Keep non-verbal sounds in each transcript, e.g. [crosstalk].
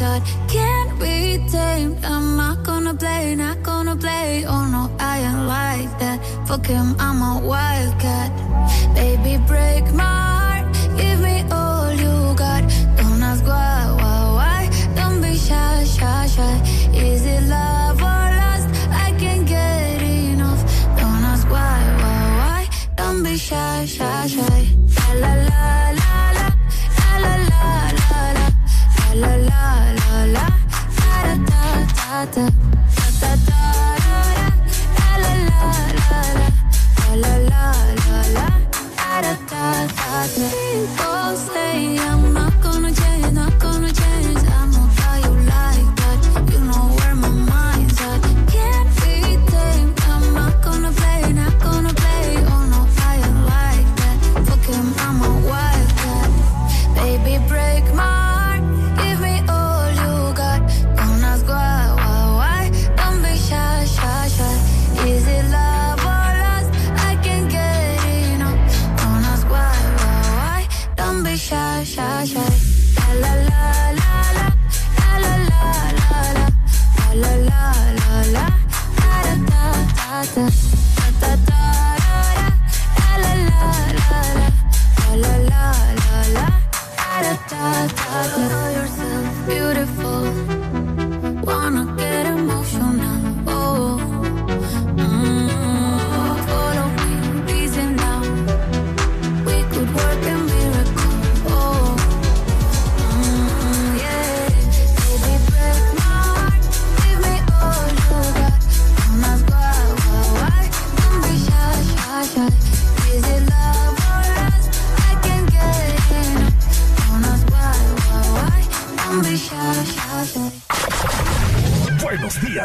heart can't be tamed. I'm not gonna play, not gonna play. Oh no, I ain't like that. Fuck him, I'm a wildcat. Baby, break me. ta ta ta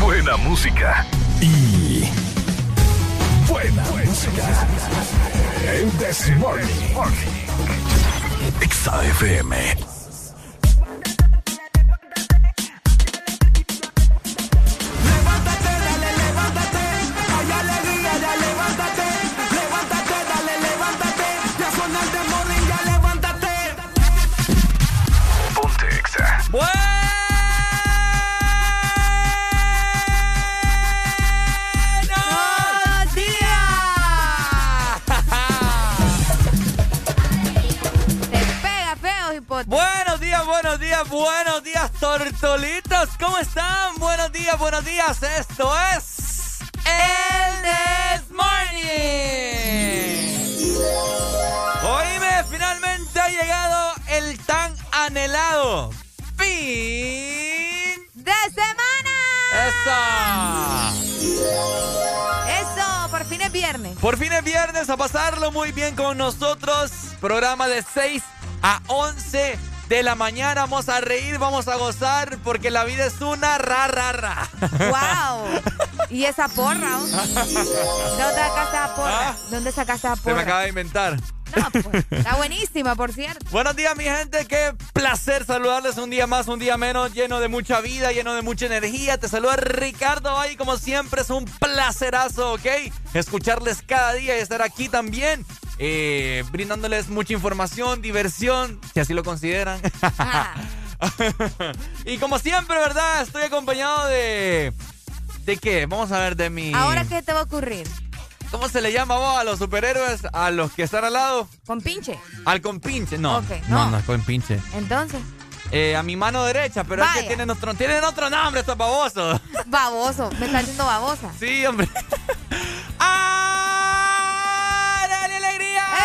Buena música y buena, buena música. música. El Desmorning. XAFM. Buenos días, tortolitos. ¿Cómo están? Buenos días, buenos días. Esto es. El This Morning. Oíme, finalmente ha llegado el tan anhelado. ¡Fin! ¡De semana! ¡Eso! ¡Eso! Por fin es viernes. Por fin es viernes a pasarlo muy bien con nosotros. Programa de 6 a 11 de la mañana. Vamos a reír, vamos a gozar, porque la vida es una ra, ra, ra. ¡Wow! ¿Y esa porra? ¿De [laughs] dónde sacaste esa porra? ¿Ah? ¿Dónde sacaste esa porra? Se me acaba de inventar. No, pues, está buenísima, por cierto. Buenos días, mi gente. Qué placer saludarles un día más, un día menos, lleno de mucha vida, lleno de mucha energía. Te saluda Ricardo ahí, como siempre, es un placerazo, ¿ok? Escucharles cada día y estar aquí también. Eh, brindándoles mucha información, diversión, si así lo consideran. Ah. [laughs] y como siempre, ¿verdad? Estoy acompañado de... ¿De qué? Vamos a ver de mi... ¿Ahora qué te va a ocurrir? ¿Cómo se le llama vos a los superhéroes? A los que están al lado. ¿Con pinche? Al compinche, no. no. no, es con pinche. Entonces. Eh, a mi mano derecha, pero es que tienen otro, tienen otro nombre estos babosos. Baboso, me está haciendo babosa. Sí, hombre. [laughs] ¡Ah! ¡Eh!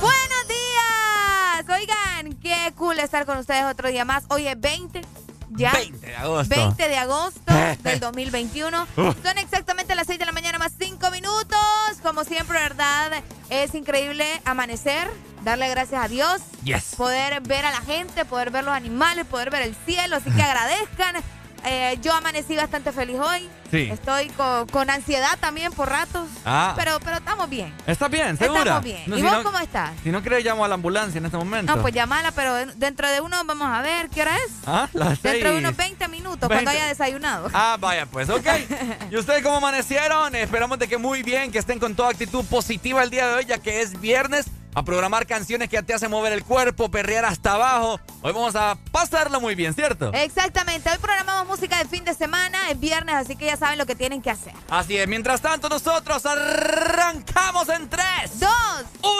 Buenos días. Oigan, qué cool estar con ustedes otro día más. Hoy es 20 ya. 20 de agosto. 20 de agosto [laughs] del 2021. Son exactamente las 6 de la mañana más 5 minutos. Como siempre, ¿verdad? Es increíble amanecer, darle gracias a Dios. Yes. Poder ver a la gente, poder ver los animales, poder ver el cielo. Así que agradezcan eh, yo amanecí bastante feliz hoy. Sí. Estoy con, ansiedad también por ratos. Ah. Pero, pero estamos bien. ¿Está bien? ¿Segura? Estamos bien. ¿Y vos cómo estás? Si no crees, llamo a la ambulancia en este momento. No, pues llamala, pero dentro de uno vamos a ver qué hora es. Ah, las Dentro de unos 20 minutos, cuando haya desayunado. Ah, vaya, pues, ok. [laughs] ¿Y ustedes cómo amanecieron? Esperamos de que muy bien, que estén con toda actitud positiva el día de hoy, ya que es viernes a programar canciones que te hacen mover el cuerpo, perrear hasta abajo. Hoy vamos a pasarlo muy bien, ¿cierto? Exactamente. Hoy programamos música de fin de semana, es viernes, así que ya saben lo que tienen que hacer. Así es. Mientras tanto, nosotros arrancamos en 3, 2,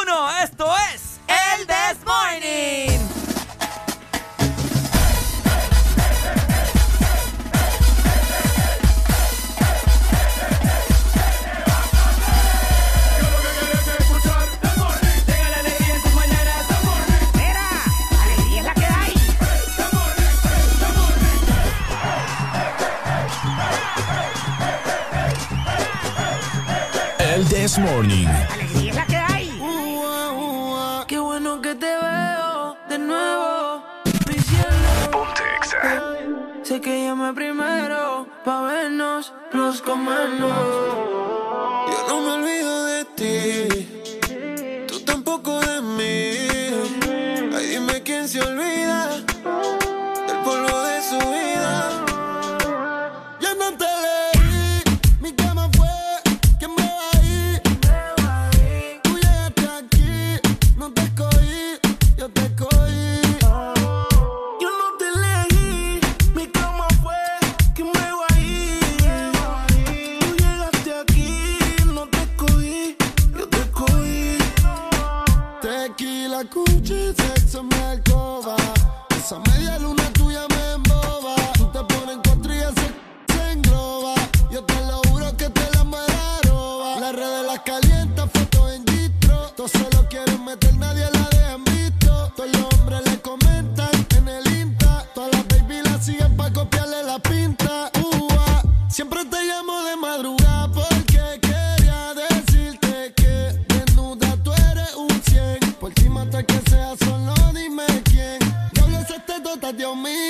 1. Esto es El This Morning. This Morning. Alegría es la que hay. qué bueno que te veo de nuevo. Ponte Sé que llame primero pa' vernos, nos comemos. Yo no me olvido de ti, tú tampoco de mí. Ay, dime quién se olvida Dios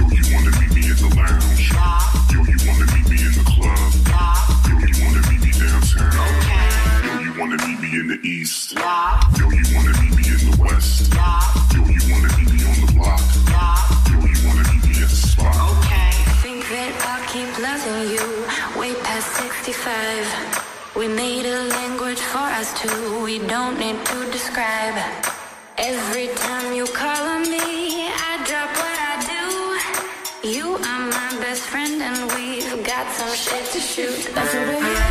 in the east. Yeah. Yo, you wanna meet me in the west. Yeah. Yo, you wanna meet me on the block. Yeah. Yo, you wanna meet me at the spot. Okay. Think that I'll keep loving you way past 65. We made a language for us two, we don't need to describe. Every time you call on me, I drop what I do. You are my best friend, and we've got some shit to shoot. That's what we're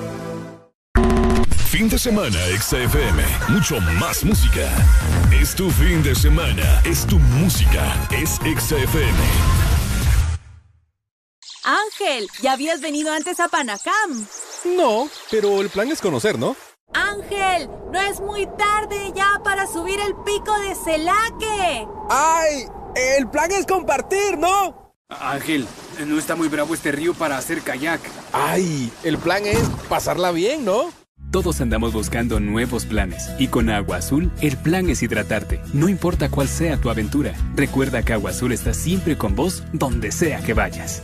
Fin de semana, XFM. Mucho más música. Es tu fin de semana. Es tu música. Es XFM. Ángel, ¿ya habías venido antes a Panacam? No, pero el plan es conocer, ¿no? Ángel, no es muy tarde ya para subir el pico de Celaque. ¡Ay! El plan es compartir, ¿no? Ángel, no está muy bravo este río para hacer kayak. ¡Ay! El plan es pasarla bien, ¿no? Todos andamos buscando nuevos planes y con Agua Azul el plan es hidratarte, no importa cuál sea tu aventura. Recuerda que Agua Azul está siempre con vos donde sea que vayas.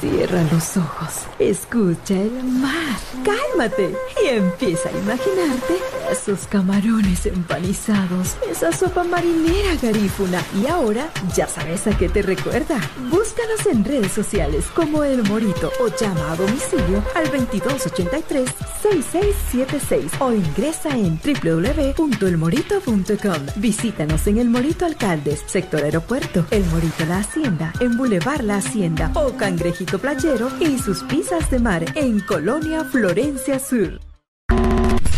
Cierra los ojos, escucha el mar, cálmate. Y empieza a imaginarte esos camarones empanizados, esa sopa marinera garífuna. Y ahora ya sabes a qué te recuerda. Búscanos en redes sociales como El Morito o llama a domicilio al 2283-6676 o ingresa en www.elmorito.com. Visítanos en El Morito Alcaldes, sector aeropuerto, El Morito La Hacienda, en Boulevard La Hacienda o Cangrejito Playero y sus pizzas de mar en Colonia Florencia Sur.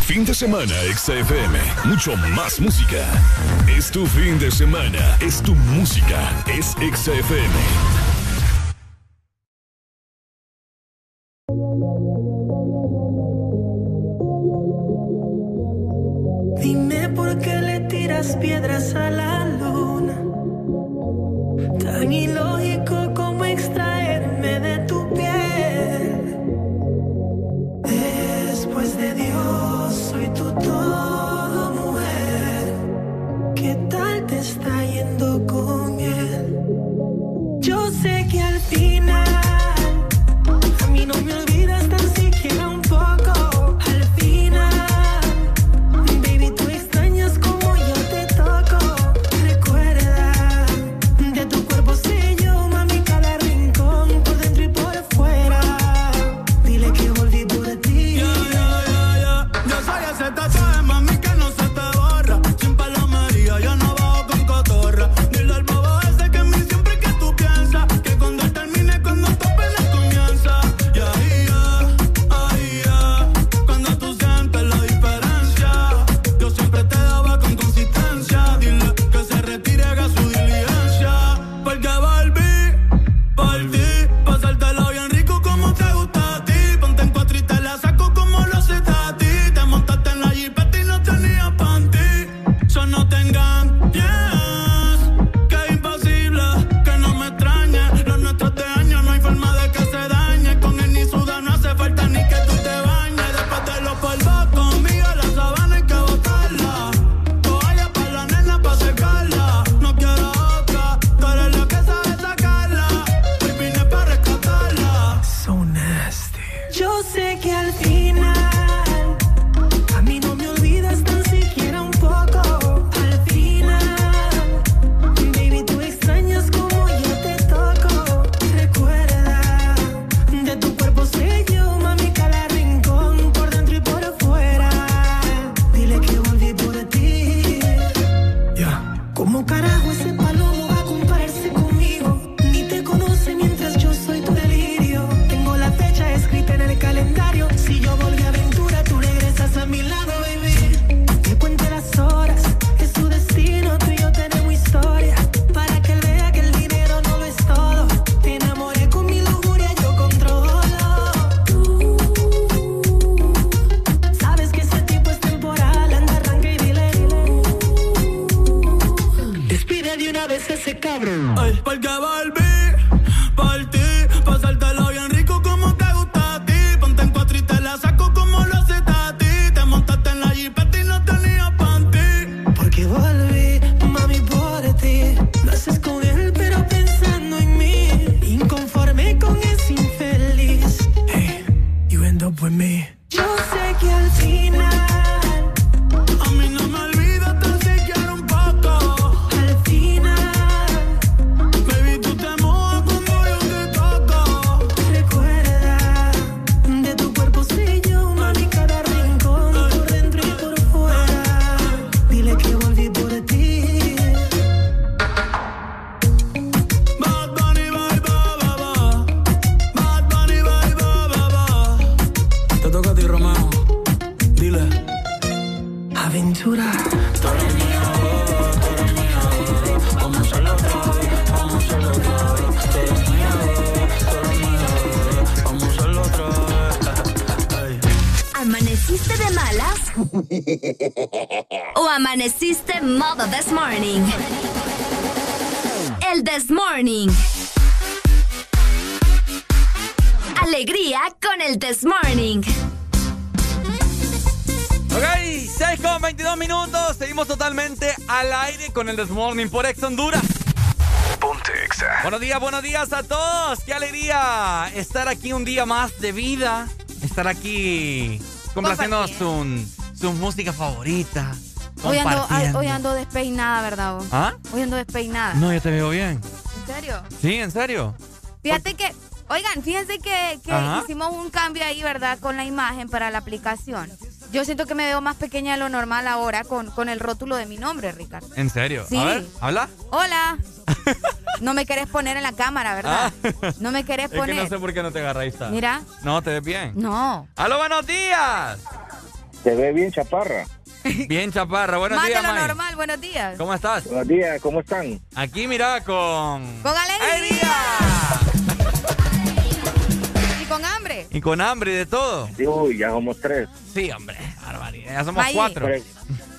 Fin de semana, XFM. Mucho más música. Es tu fin de semana. Es tu música. Es XFM. Dime por qué le tiras piedras a la luna. Tan ilógico te está yendo con él? Yo sé que al final, morning. Alegría con el this morning. Ok, 6 con 22 minutos. Seguimos totalmente al aire con el This Morning por Ex Honduras. Ponte Exa. Buenos días, buenos días a todos. Qué alegría estar aquí un día más de vida. Estar aquí complaciendo su, su música favorita. Hoy ando, compartiendo. hoy ando despeinada, ¿verdad? vos? ¿Ah? Hoy ando despeinada. No, yo te veo bien. Sí, en serio. Fíjate que, oigan, fíjense que, hicimos un cambio ahí, ¿verdad? Con la imagen para la aplicación. Yo siento que me veo más pequeña de lo normal ahora con, con el rótulo de mi nombre, Ricardo. En serio. Sí. A ver, habla. Hola. [laughs] No me querés poner en la cámara, ¿verdad? Ah. No me querés [laughs] Es que poner. no sé por qué no te agarra ahí está. Mira. No, te ves bien. No. ¡Aló, buenos días! Se ve bien chaparra. [laughs] Bien, chaparra. Buenos Más días, de lo May. normal, buenos días. ¿Cómo estás? Buenos días, ¿cómo están? Aquí, mira, con... Con alegría. Y con hambre. Y con hambre y de todo. Uy, ya somos tres. Sí, hombre, barbaridad. Ya somos May. cuatro. Pero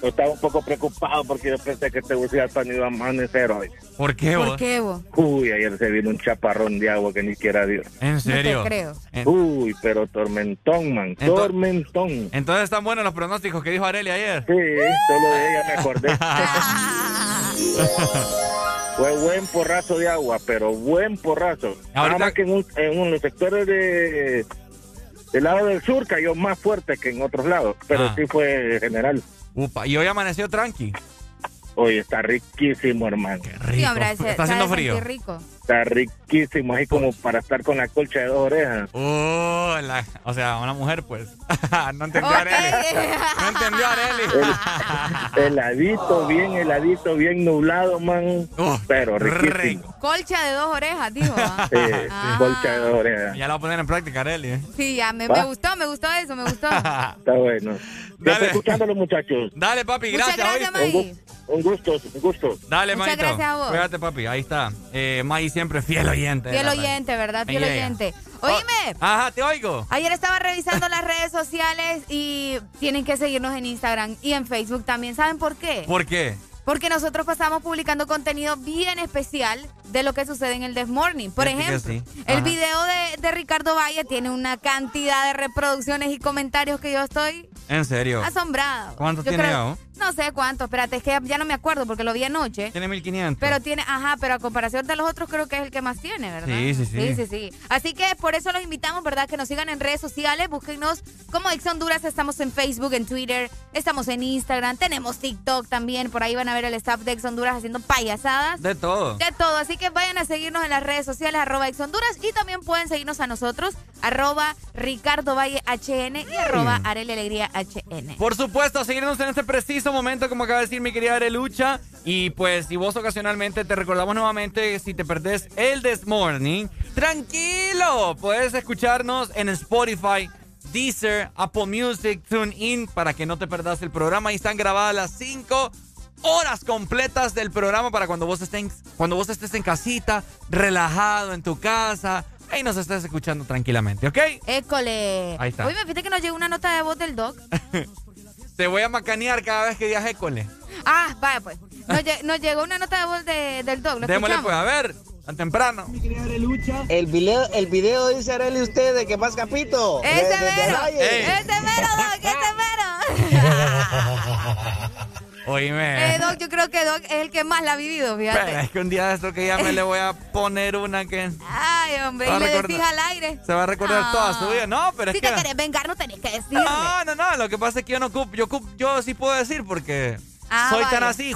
yo estaba un poco preocupado porque yo pensé que este bus hasta iba a amanecer hoy. ¿Por qué, vos? ¿Por qué vos? Uy, ayer se vino un chaparrón de agua que ni siquiera dio. ¿En serio? No te creo. En- Uy, pero tormentón, man, Ento- tormentón. Entonces están buenos los pronósticos que dijo Areli ayer. Sí, solo de ella me acordé. [laughs] Fue buen porrazo de agua, pero buen porrazo. Nada Ahorita- más que en, un- en unos sectores de del lado del sur cayó más fuerte que en otros lados, pero Ah. sí fue general. Upa, y hoy amaneció tranqui. Hoy está riquísimo, hermano. Rico. Sí, hombre, se- Está haciendo sabe frío. sentir rico. Está riquísimo, así como para estar con la colcha de dos orejas. Oh, la- o sea, una mujer, pues. [laughs] no entendió Ok. Areli. No entendió Areli. [laughs] Heladito, bien heladito, bien nublado, man. Uf, pero riquísimo. rico. Colcha de dos orejas, dijo. ¿ah? [laughs] Sí, Ah. colcha de dos orejas. Ya la voy a poner en práctica, Areli. ¿eh? Sí, ya, me, ¿Va? me gustó, me gustó eso, me gustó. Está bueno. Dale. estoy escuchándolo, muchachos. Dale, papi, Muchas gracias. gracias, ¿oíste? May. Un gusto, un gusto. Dale, Muchas gracias a vos. Cuídate, papi. Ahí está. Eh, May siempre fiel oyente. Fiel oyente, ¿verdad? Fiel oyente. Oíme, Ajá, te oigo. ayer estaba revisando [laughs] las redes sociales y tienen que seguirnos en Instagram y en Facebook también. ¿Saben por qué? ¿Por qué? Porque nosotros pasamos publicando contenido bien especial de lo que sucede en el This Morning. Por que ejemplo, sí. el video de, de Ricardo Valle tiene una cantidad de reproducciones y comentarios que yo estoy En serio. asombrado. ¿Cuántos Yo tiene creo- ya? No sé cuántos, espérate, es que ya no me acuerdo porque lo vi anoche. Tiene 1500. Pero tiene, ajá, pero a comparación de los otros creo que es el que más tiene, ¿verdad? Sí, sí, sí. Sí, sí, sí. Así que por eso los invitamos, ¿verdad? Que nos sigan en redes sociales, búsquenos como Ex Honduras, estamos en Facebook, en Twitter, estamos en Instagram, tenemos TikTok también, por ahí van a ver el staff de Ex Honduras haciendo payasadas. De todo. De todo, así que vayan a seguirnos en las redes sociales, arroba Ex Honduras, y también pueden seguirnos a nosotros, arroba Ricardo Valle HN y arroba Arely Alegría HN. Por supuesto, seguirnos en este preciso momento, como acaba de decir mi querida Arelucha. Y pues, si vos ocasionalmente te recordamos nuevamente, si te perdés el This Morning, tranquilo, puedes escucharnos en Spotify, Deezer, Apple Music, TuneIn, para que no te perdas el programa. Ahí están grabadas las 5 horas completas del programa para cuando vos, cuando vos estés en casita, relajado en tu casa, ahí nos estés escuchando tranquilamente, ¿ok? École. Ahí está. Hoy me fíjate que nos llegó una nota de voz del doc. [laughs] Te voy a macanear cada vez que digas école. Ah, vaya pues. Nos, lle- nos llegó una nota de voz de- del doc. ¿Lo Démosle pues, a ver, tan temprano. El video, el video dice Arely usted de que más capito. ¡Ese De- de- de mero! ¡Ese mero, Doc! ¡Ese mero! [laughs] [laughs] Oíme. eh, Doc, yo creo que Doc es el que más la ha vivido, Pero fíjate. es que un día de esto que ya me le voy a poner una que Ay, hombre, y le decís al aire. se va a recordar Ah. toda su vida. No, pero si es que... te querés vengar, no tenés que decirle. No, no, no, lo que pasa es que yo no ocupo, yo, yo sí puedo decir porque Ah, soy tan así,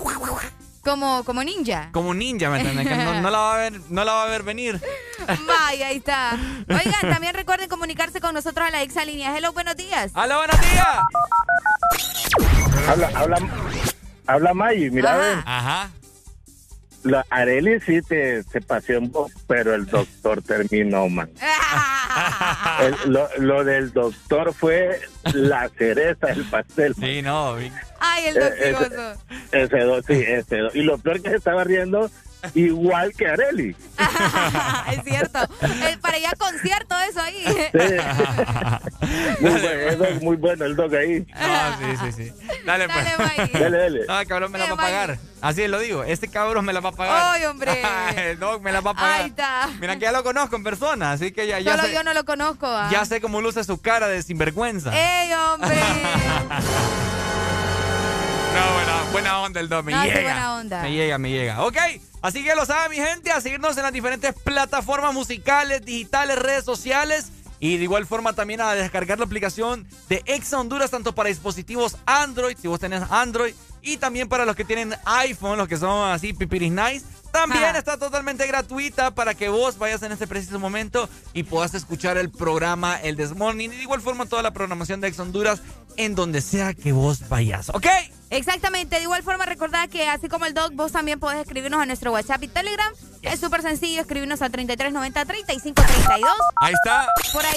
Como, como ninja. como ninja, ¿me entiendes? Que no, no la va a ver, no la va a ver venir. Vaya, ahí está. Oigan, también recuerden comunicarse con nosotros a la exalínea. Hello, buenos días. ¡Hola, buenos días! Habla, habla, habla May, mira, ven. Ajá. La Areli sí te, se paseó un poco, pero el doctor terminó, man. [laughs] lo, lo, del doctor fue la cereza del pastel. Sí, no. Ay, el doctor. ese, ese, sí, ese. Y lo peor que se estaba riendo igual que Areli. [laughs] es cierto. Eh, para ir a concierto eso ahí. muy, bueno, muy bueno el dog ahí. Ah, sí, sí, sí. Dale, pues. Dale, dale. No, cabrón me la va a pagar. Así lo digo. Este cabrón me la va a pagar. Ay, hombre. [laughs] el dog me la va a pagar. Ahí está. Mira que ya lo conozco en persona, así que ya, ya Solo sé, yo no lo conozco. ¿ah? Ya sé cómo luce su cara de sinvergüenza. ¡Ey, hombre! [laughs] No, buena, buena onda el dog, me no, llega. buena onda. Me llega, me llega. Ok, así que lo sabe mi gente, a seguirnos en las diferentes plataformas musicales, digitales, redes sociales. Y de igual forma también a descargar la aplicación de Exa Honduras, tanto para dispositivos Android, si vos tenés Android, y también para los que tienen iPhone, los que son así pipiris nice. También está totalmente gratuita para que vos vayas en este preciso momento y puedas escuchar el programa El This Morning. Y de igual forma toda la programación de Ex Honduras en donde sea que vos vayas. ¿Ok? Exactamente, de igual forma recordad que así como el doc, vos también podés escribirnos a nuestro WhatsApp y Telegram. Es súper sencillo escribirnos al 3390-3532. Ahí está. Por ahí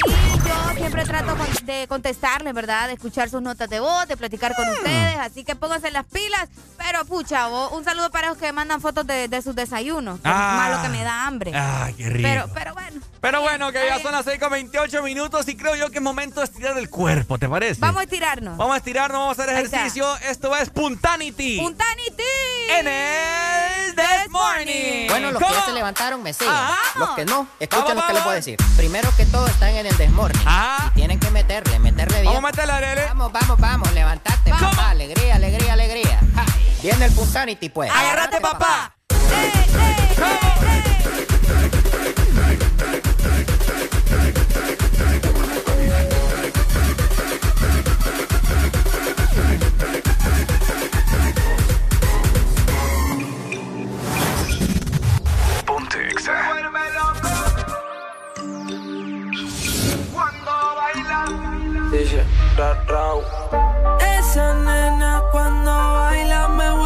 yo siempre trato de contestarles, ¿verdad? De escuchar sus notas de voz, de platicar con ustedes. Así que pónganse las pilas. Pero pucha, vos, un saludo para los que mandan fotos de, de sus desayunos. Ah. Más lo que me da hambre. Ay, qué rico. Pero, pero bueno. Pero bueno, que ya son las 6 con 28 minutos y creo yo que es momento de estirar el cuerpo, ¿te parece? Vamos a estirarnos. Vamos a estirarnos, vamos a hacer ejercicio. Esto es Puntanity. Puntanity. En el This Morning. Bueno, los que ¿Cómo? ya se levantaron me siguen. Ajá. Los que no, escuchen lo que les puedo decir. Primero que todo están en el desmorning. Ajá. Y tienen que meterle, meterle bien. Vamos a meterle, Arele. Vamos, vamos, vamos, levantate, papá. Alegría, alegría, alegría. Ja. Viene el puntanity, pues. Agárrate, papá. Ponte Esa nena cuando baila me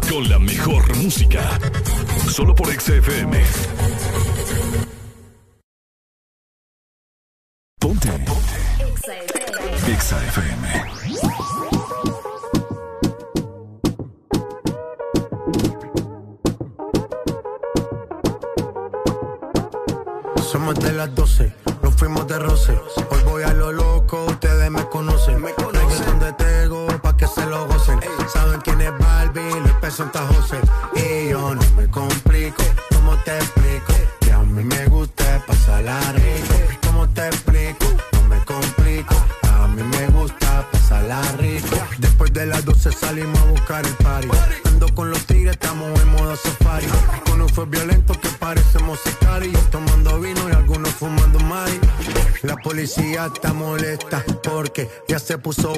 música. Solo por XFM. pour son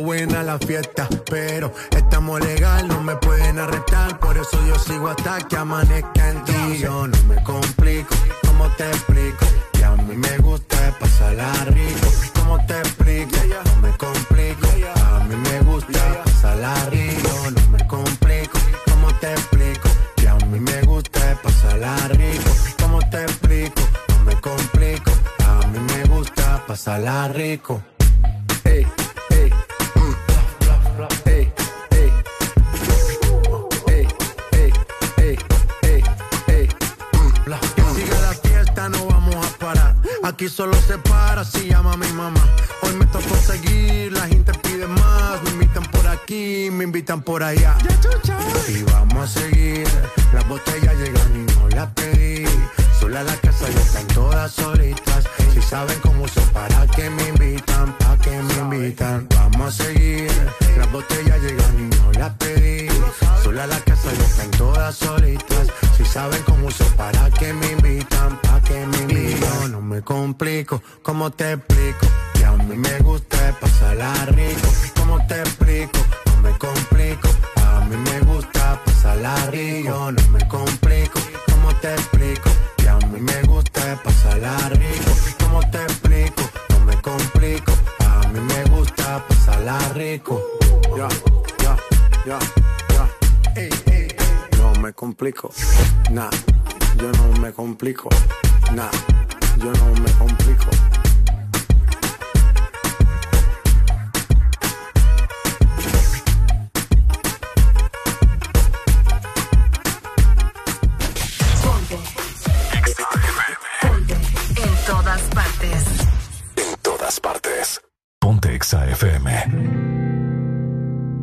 Exa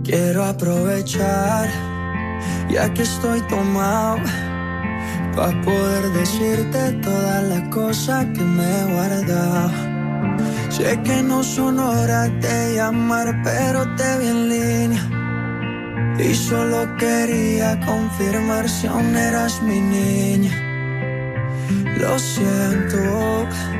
Quiero aprovechar, ya que estoy tomado, para poder decirte todas las cosas que me he guardado. Sé que no son horas de llamar, pero te vi en línea. Y solo quería confirmar si aún eras mi niña. Lo siento.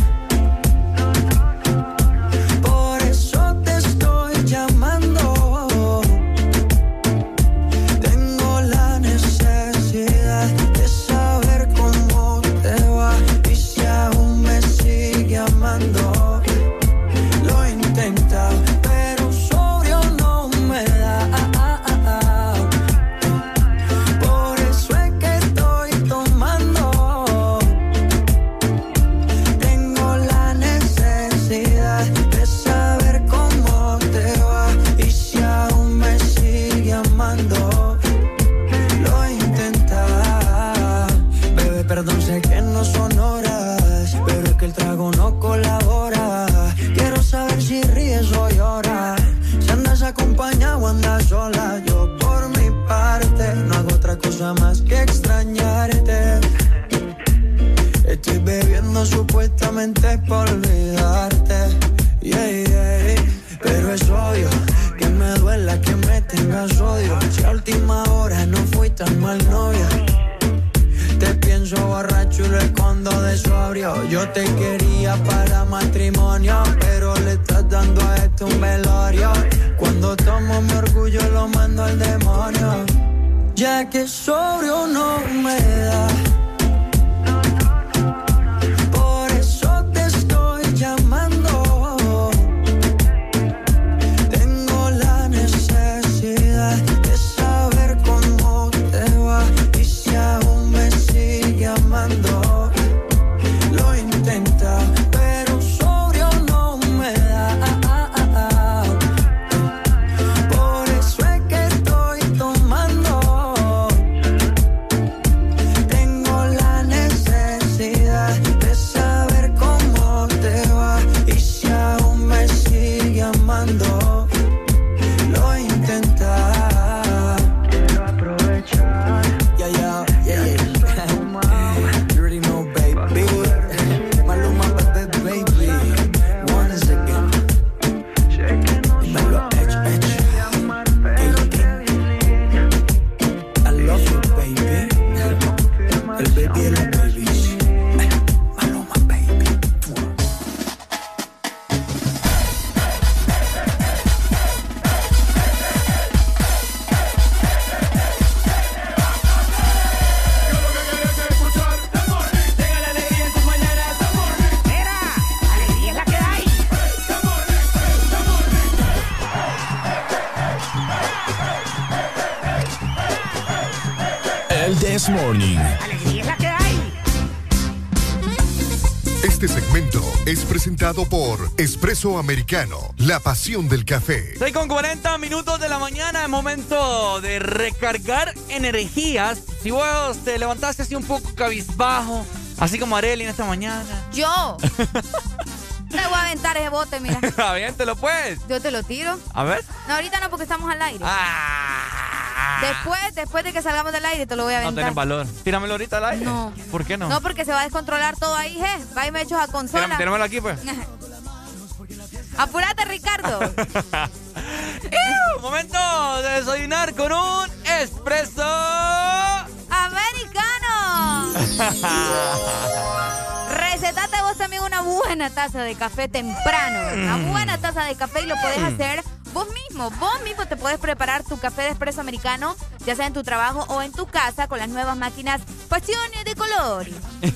Te quería para matrimonio, pero le estás dando a esto un velorio. Cuando tomo mi orgullo lo mando al demonio. Ya que sobrio no me da. Presentado por Espresso Americano, la pasión del café. 6 con 40 minutos de la mañana, es momento de recargar energías. Si vos te levantaste así un poco cabizbajo, así como Areli en esta mañana. Yo. [laughs] te voy a aventar ese bote, mira. [laughs] Aviéntelo pues. Yo te lo tiro. A ver. No, ahorita no, porque estamos al aire. Ah. Después, después de que salgamos del aire, te lo voy a No aventar. tenés valor. Tíramelo ahorita al aire. No. ¿Por qué no? No, porque se va a descontrolar todo ahí, je. Va y me echos a consola. Tírame- Tíramelo aquí pues. [laughs] Apúrate, Ricardo. [laughs] ¡Iu! Momento de desayunar con un espresso. ¡Americano! [laughs] Recetate vos también una buena taza de café temprano. Una Mm. buena taza de café y lo podés hacer vos mismo. Vos mismo te puedes preparar tu café de espresso americano, ya sea en tu trabajo o en tu casa, con las nuevas máquinas Pasiones de Color.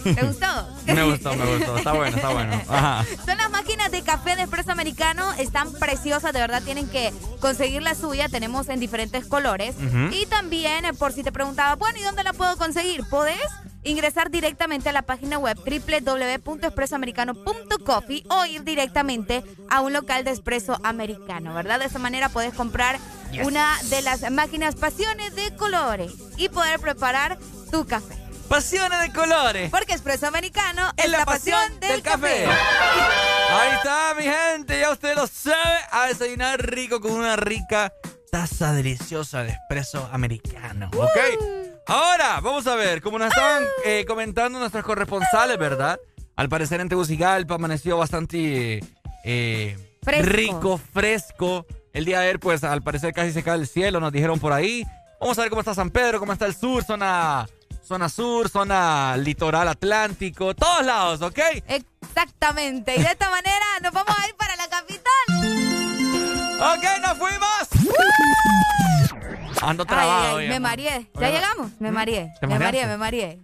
¿Te [laughs] gustó? me gustó, me gustó. Está bueno, está bueno. Ajá. Son las máquinas de café de espresso americano, están preciosas, de verdad tienen que conseguir la suya, tenemos en diferentes colores. Ujú. Y también, eh, por si te preguntaba, bueno, ¿y dónde la puedo conseguir? Podés ingresar directamente a la página web www.expresoamericano.coffee o ir directamente a un local de espresso americano, ¿verdad? De esa manera puedes comprar una de las máquinas pasiones de colores y poder preparar tu café. Pasiones de colores. Porque espresso americano es, la, pasión, del, café. Ahí está, mi gente, ya usted lo sabe, a desayunar rico con una rica taza deliciosa de espresso americano, ¿ok? Ahora, vamos a ver, como nos estaban eh, comentando nuestros corresponsales, ¿verdad? Al parecer en Tegucigalpa amaneció bastante eh, Fresco. rico, fresco. El día de ayer, pues, al parecer casi se cae el cielo, nos dijeron por ahí. Vamos a ver cómo está San Pedro, cómo está el sur, zona, zona sur, zona litoral atlántico, todos lados, ¿ok? Exactamente. Y de esta manera nos vamos a ir para la capital. Ok, nos fuimos. Ando trabado. ay, me ma. mareé. ¿Ya llegamos? Me mareé. ¿Te Me mareé, me mareé.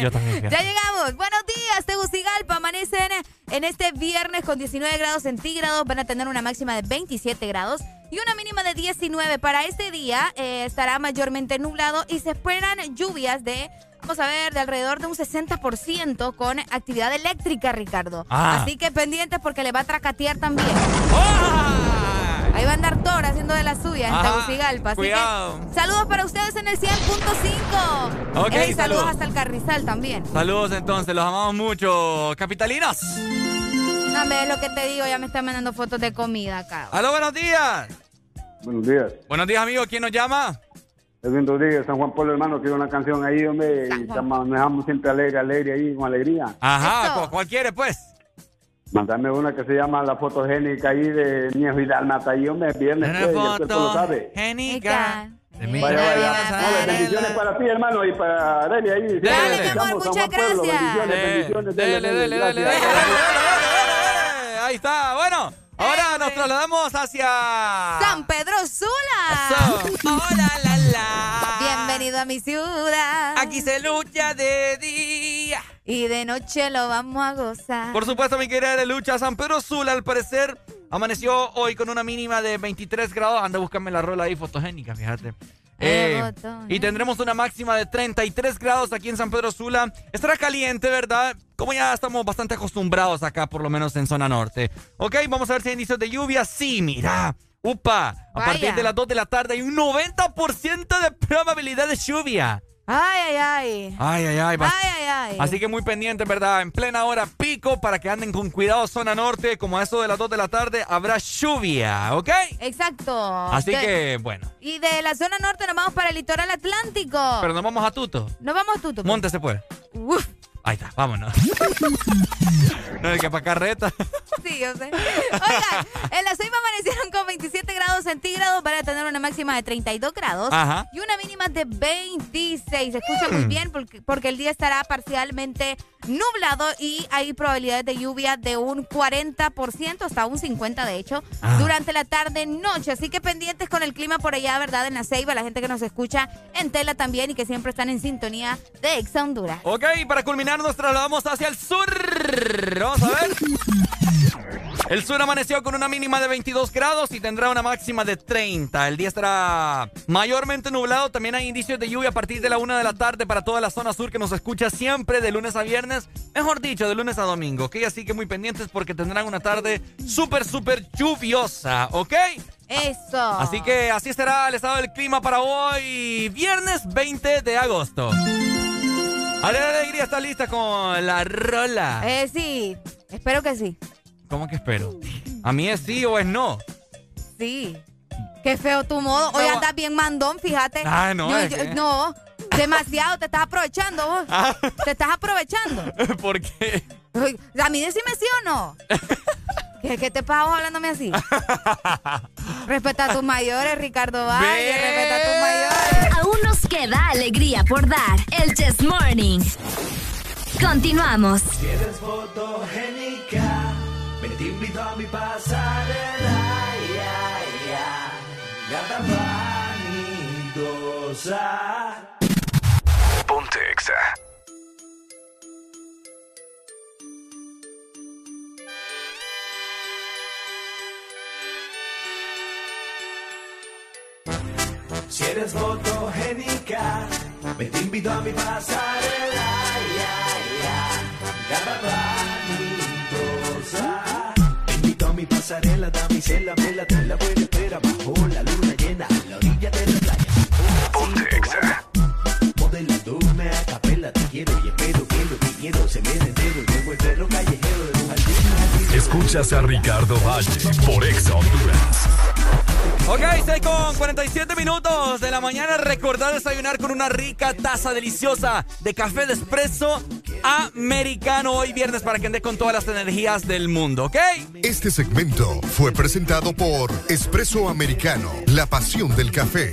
Yo también, [laughs] ya llegamos. Buenos días, Tegucigalpa. Amanecen en este viernes con 19 grados centígrados. Van a tener una máxima de 27 grados y una mínima de 19. Para este día eh, estará mayormente nublado y se esperan lluvias de, vamos a ver, de alrededor de un 60% con actividad eléctrica, Ricardo. Ah. Así que pendientes porque le va a tracatear también. Ahí va a andar Thor haciendo de la suya en Tegucigalpa. Así cuidado. que saludos para ustedes en el 100.5. Ok, Ey, saludos saludos. hasta el Carrizal también. Saludos entonces, los amamos mucho. Capitalinos. No, me lo que te digo, ya me están mandando fotos de comida acá. Aló, buenos días. Buenos días. Buenos días, amigo. ¿Quién nos llama? Edwin Rodríguez, San Juan Pablo, hermano, quiero una canción ahí, hombre, y estamos- nos dejamos siempre alegre, alegre ahí, con alegría. Ajá, ¿cu- ¿cuál quiere, pues? Mandame una que se llama La Fotogénica ahí de Niejo y Dalmata, hombre, es viernes, Una pues, y el cuerpo lo sabe. Génica. Vaya, vaya. No, bendiciones para ti, hermano, y para Arely ahí. Dale, mi amor, muchas gracias. Bendiciones, Dele, bendiciones. dele, dele, dele, dele, Ahí está. Bueno, ahora nos trasladamos hacia. San Pedro Sula. Eso. Hola, la, la. Bienvenido a mi ciudad. Aquí se lucha de día. Y de noche lo vamos a gozar. Por supuesto, mi querida de lucha, San Pedro Sula, al parecer, amaneció hoy con una mínima de 23 grados. Anda, búscame la rola ahí fotogénica, fíjate. Eh, Eh, botón. y tendremos una máxima de 33 grados aquí en San Pedro Sula. Estará caliente, ¿verdad? Como ya estamos bastante acostumbrados acá, por lo menos en zona norte. Ok, vamos a ver si hay indicios de lluvia. Sí, mira. Upa, a Vaya. partir de las 2 de la tarde hay un 90% de probabilidad de lluvia. Ay, ay, ay. Ay, ay, ay. Ay, ay, ay. Así que muy pendientes, ¿verdad? En plena hora pico para que anden con cuidado zona norte. Como a eso de las 2 de la tarde habrá lluvia, ¿ok? Exacto. Así De- que, bueno. Y de la zona norte nos vamos para el litoral atlántico. Pero nos vamos a Tuto. Nos vamos, Tuto. pues. Monte se puede. Uf. Ahí está, vámonos. [laughs] no, es que para carreta. Sí, yo sé. Oigan, en la Ceiba amanecieron con 27 grados centígrados. Van a tener una máxima de 32 grados. Ajá. Y una mínima de 26. Se escucha muy Mm. bien porque, porque el día estará parcialmente nublado y hay probabilidades de lluvia de un 40% hasta un 50% de hecho Ah. durante la tarde-noche. Así que pendientes con el clima por allá, ¿verdad? En la Ceiba, la gente que nos escucha en Tela también y que siempre están en sintonía de Exa Honduras. Ok, para culminar nos trasladamos hacia el sur. Vamos a ver. El sur amaneció con una mínima de 22 grados y tendrá una máxima de 30. El día estará mayormente nublado. También hay indicios de lluvia a partir de la 1 de la tarde para toda la zona sur que nos escucha siempre de lunes a viernes. Mejor dicho, de lunes a domingo. Ok, así que muy pendientes porque tendrán una tarde súper, súper lluviosa. Ok. Eso. Así que así estará el estado del clima para hoy, viernes 20 de agosto. Ale Alegría está lista con la rola. Eh, sí, espero que sí. ¿Cómo que espero? ¿A mí es sí o es no? Sí. Qué feo tu modo. Hoy No. andas bien mandón, fíjate. Ah, no, es que- no, demasiado. Te estás aprovechando vos. Ah. Te estás aprovechando. [laughs] ¿Por qué? Uy, A mí decime sí o no. [laughs] ¿Qué, qué te pasa vos hablándome así? [laughs] respeta a tus mayores, Ricardo Valle. Respeta a tus mayores. Aún nos queda alegría por dar. El Chess Morning. Continuamos. Si eres fotogénica, ven y te invito a mi pasarela. Ya, ya, gata vanidosa. Ponte Exa. Eres fotogénica, Me te invito a mi pasarela, ya, ya. Te invito a mi pasarela, damisela, vela, te la buena espera bajo la luna llena, a la orilla de la playa. Ponte. Modelándome a capela, te quiero y espero que lo que quiero se me entero. Llevo el perro callejero de un jardín. Escuchas a Ricardo Valle por Exa Honduras. Ok, 6 con 47 minutos de la mañana. Recordad desayunar con una rica taza deliciosa de café de espresso americano hoy viernes para que ande con todas las energías del mundo, ¿ok? Este segmento fue presentado por Espresso Americano, la pasión del café.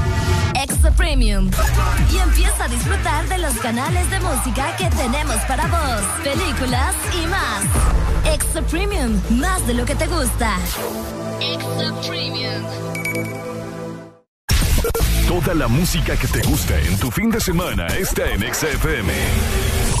Extra Premium. Y empieza a disfrutar de los canales de música que tenemos para vos, películas y más. Extra Premium, más de lo que te gusta. Extra Premium. Toda la música que te gusta en tu fin de semana está en Exa FM.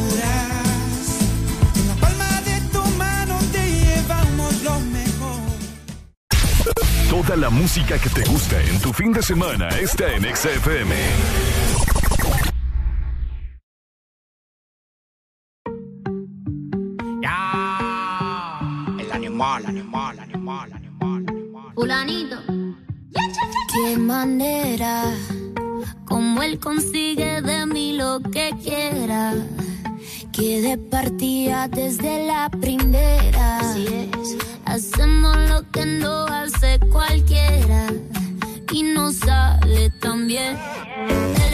Toda la música que te gusta en tu fin de semana está en Exa FM. El animal, animal, animal, animal. Fulanito. Qué manera, como él consigue de mí lo que quiera. Que de partida desde la primera. Así es. Hacemos lo que no hace cualquiera. Y no sale tan bien. Es el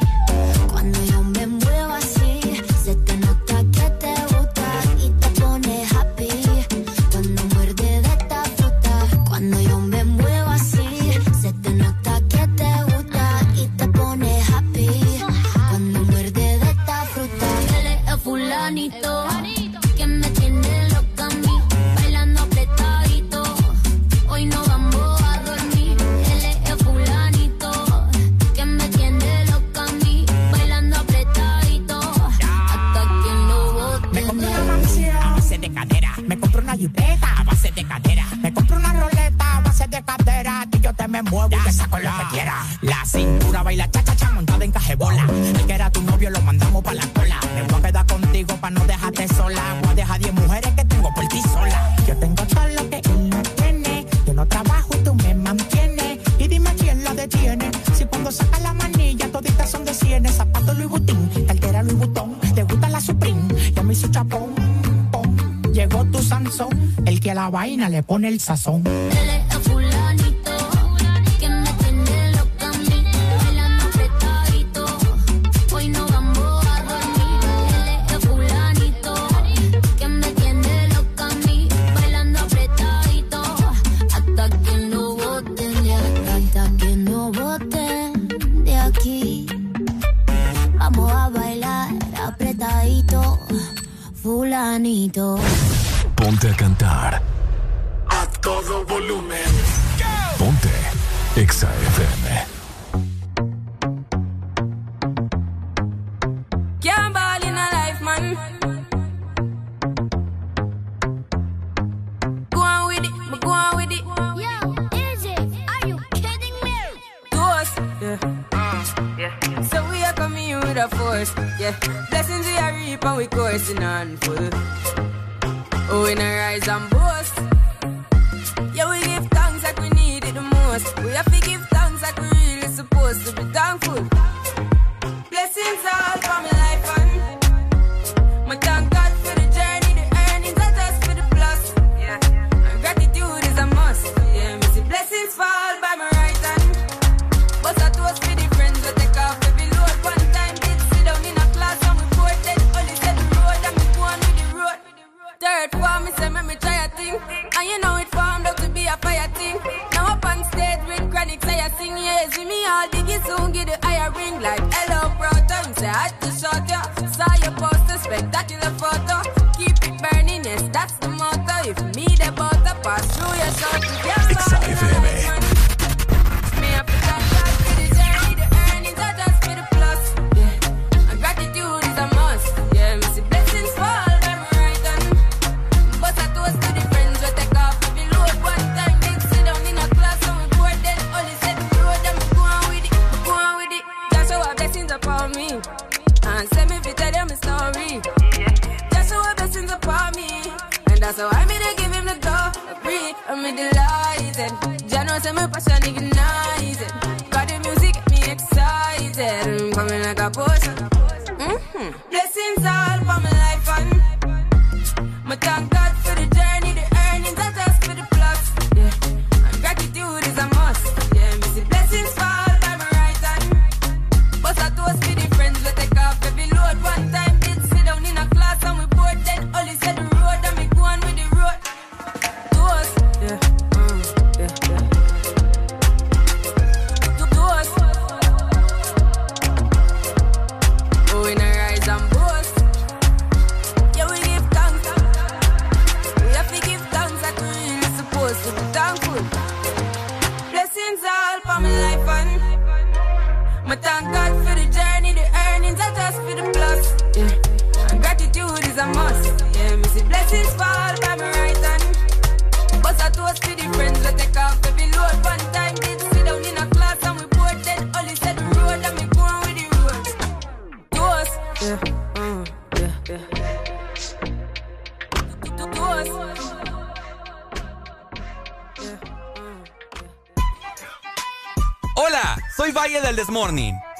Vaina le pone el sazón.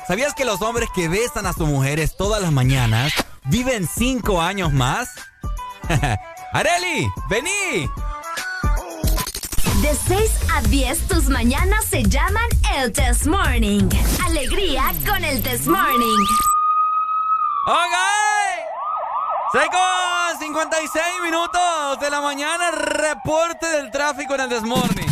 ¿Sabías que los hombres que besan a sus mujeres todas las mañanas viven cinco años más? [laughs] ¡Areli! ¡Vení! De 6 a 10, tus mañanas se llaman el Test Morning. Alegría con el Test Morning. Ok. 6 con 56 minutos de la mañana, reporte del tráfico en el. Ponte Exa.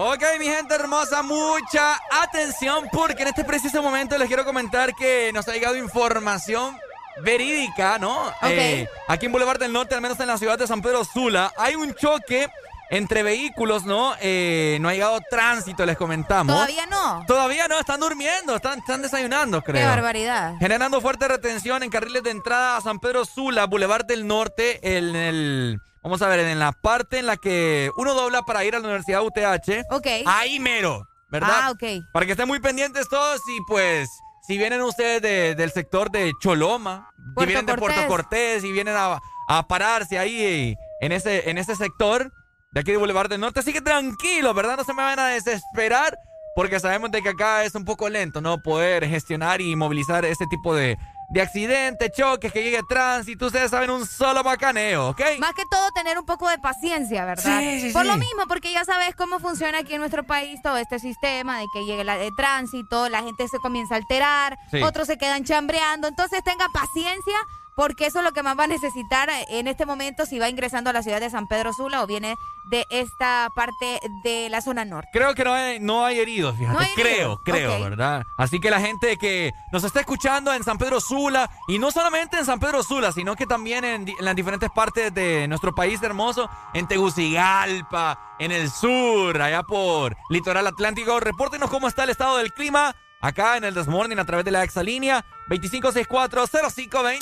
Ok, mi gente hermosa, mucha atención porque en este preciso momento les quiero comentar que nos ha llegado información verídica, ¿no? Eh, aquí en Boulevard del Norte, al menos en la ciudad de San Pedro Sula, hay un choque entre vehículos, ¿no? Eh, no ha llegado tránsito, les comentamos. Todavía no. Todavía no, están durmiendo, están, están desayunando, creo. Qué barbaridad. Generando fuerte retención en carriles de entrada a San Pedro Sula, Boulevard del Norte, en el... Vamos a ver, en la parte en la que uno dobla para ir a la Universidad UTH. Ok. Ahí mero, ¿verdad? Ah, ok. Para que estén muy pendientes todos y pues... Si vienen ustedes de- del sector de Choloma, si Puerto vienen de Puerto Cortés. Y vienen a, a pararse ahí eh, en ese, en ese sector de aquí de Boulevard del Norte, así que tranquilos, ¿verdad? No se me van a desesperar porque sabemos de que acá es un poco lento, ¿no? Poder gestionar y movilizar este tipo de, de accidentes, choques, que llegue tránsito, ustedes saben, un solo macaneo, ¿ok? Más que todo tener un poco de paciencia, ¿verdad? Sí, sí, Por sí. lo mismo, porque ya sabes cómo funciona aquí en nuestro país todo este sistema de que llegue la de tránsito, la gente se comienza a alterar, otros se quedan chambreando, entonces tenga paciencia porque eso es lo que más va a necesitar en este momento si va ingresando a la ciudad de San Pedro Sula o viene de esta parte de la zona norte. Creo que no hay, no hay heridos, fíjate. No hay creo, heridos, creo. ¿verdad? Así que la gente que nos está escuchando en San Pedro Sula, y no solamente en San Pedro Sula, sino que también en, en las diferentes partes de nuestro país hermoso, en Tegucigalpa, en el sur, allá por Litoral Atlántico, repórtenos cómo está el estado del clima acá en el Desmorning a través de la exalínea 25640520.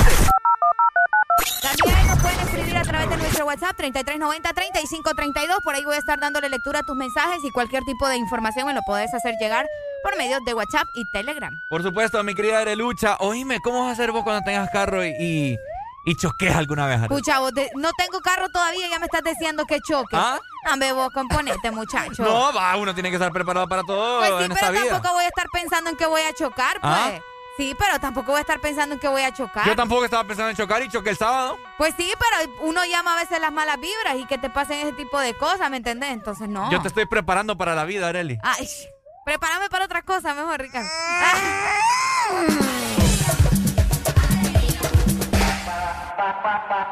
También nos pueden escribir a través de nuestro WhatsApp 3390-3532. Por ahí voy a estar dándole lectura a tus mensajes y cualquier tipo de información me lo podés hacer llegar por medio de WhatsApp y Telegram. Por supuesto, mi querida Arelucha, oíme, ¿cómo vas a hacer vos cuando tengas carro y, y, y choques alguna vez? Escucha, vos te- no tengo carro todavía y ya me estás diciendo que choque. ¿Ah? Dame vos, componete, muchacho. No, va, uno tiene que estar preparado para todo pues sí, en esta pero vida. tampoco voy a estar pensando en que voy a chocar, pues. ¿Ah? Sí, pero tampoco voy a estar pensando en que voy a chocar. Yo tampoco estaba pensando en chocar y choqué el sábado. Pues sí, pero uno llama a veces las malas vibras y que te pasen ese tipo de cosas, ¿me entendés? Entonces no. Yo te estoy preparando para la vida, Areli. Ay, prepárame para otras cosas mejor, Ricardo. [laughs] Chambea,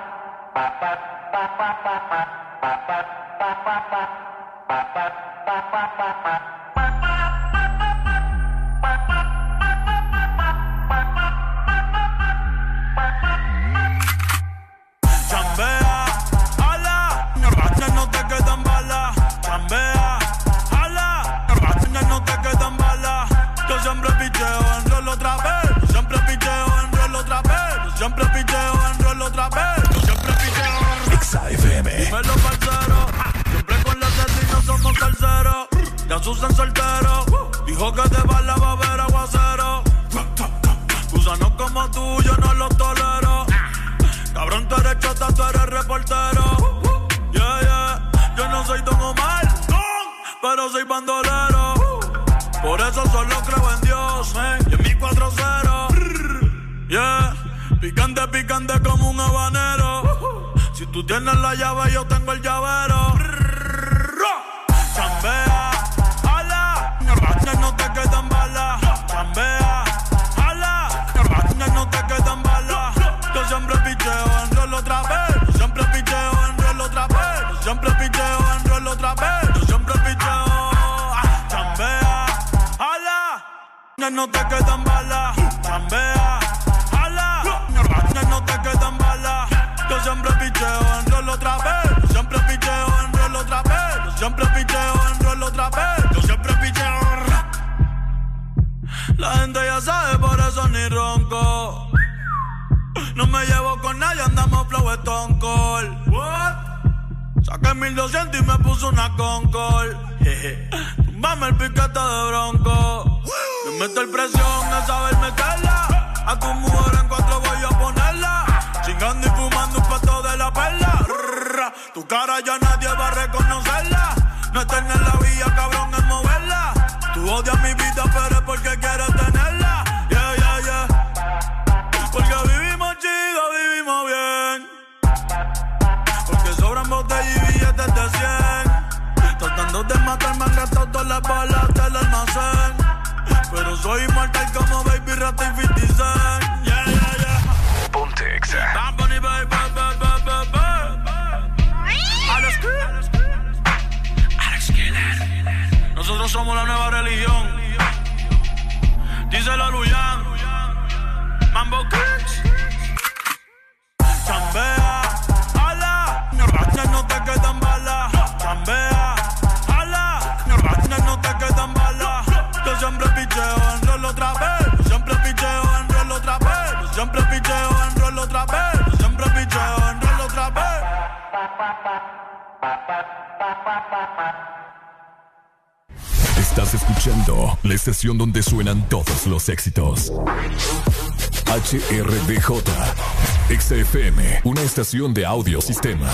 Ya Susan soltero. Dijo que de bala va a haber aguacero. Gusanos como tú, yo no los tolero. Cabrón, tú eres chota, tú eres reportero. Yeah, yeah. Yo no soy Don Omar, pero soy bandolero. Por eso solo creo en Dios, y en mi 4-0. Yeah. Picante, picante como un habanero. Si tú tienes la llave, yo tengo el llavero. No te quedan balas. Chambea, ala, ya no te quedan balas. Yo siempre picheo en rol otra vez. Yo siempre picheo en rol otra vez. Yo siempre picheo en rol otra vez. Yo siempre picheo. La gente ya sabe, por eso ni ronco. No me llevo con nadie, andamos flow Stone Cold. What? Saqué 1200 y me puso una Concord. [laughs] Tumbame el piquete de bronco. Me meto el presión a saber meterla. A tu mujer en cuatro voy a ponerla. Chingando y fumando un pato de la perla. Tu cara ya nadie va a reconocerla. No estén en la vía, cabrón, en moverla. Tú odias mi vida, pero es porque quieres tenerla. Yeah, yeah, yeah. Porque vivimos chido, vivimos bien. Porque sobran botellas y billetes de 100. Tratando de matarme han gastado todas las balas del almacén. Pero soy inmortal como Baby Rata y 50 Yeah, yeah, yeah. Ponte Exa. Alex Killer. Alex Killer. Nosotros somos la nueva religión. Díselo a Luyan. Mambo Kicks. Chambea. Ala. Que no te quedan Estás escuchando la estación donde suenan todos los éxitos. HRDJ, XFM, una estación de audio sistema.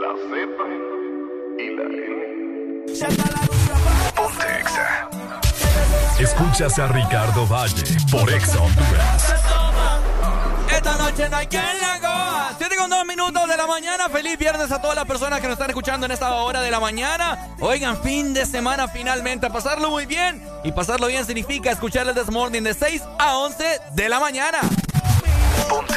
La Z y la N. Ponte Exa. Escuchas a Ricardo Valle por Exa Honduras. Esta noche no hay quien la coja. 7 con 2 minutos de la mañana. Feliz viernes a todas las personas que nos están escuchando en esta hora de la mañana. Oigan, fin de semana finalmente. A pasarlo muy bien. Y pasarlo bien significa escuchar el This Morning de 6 a 11 de la mañana. Ponte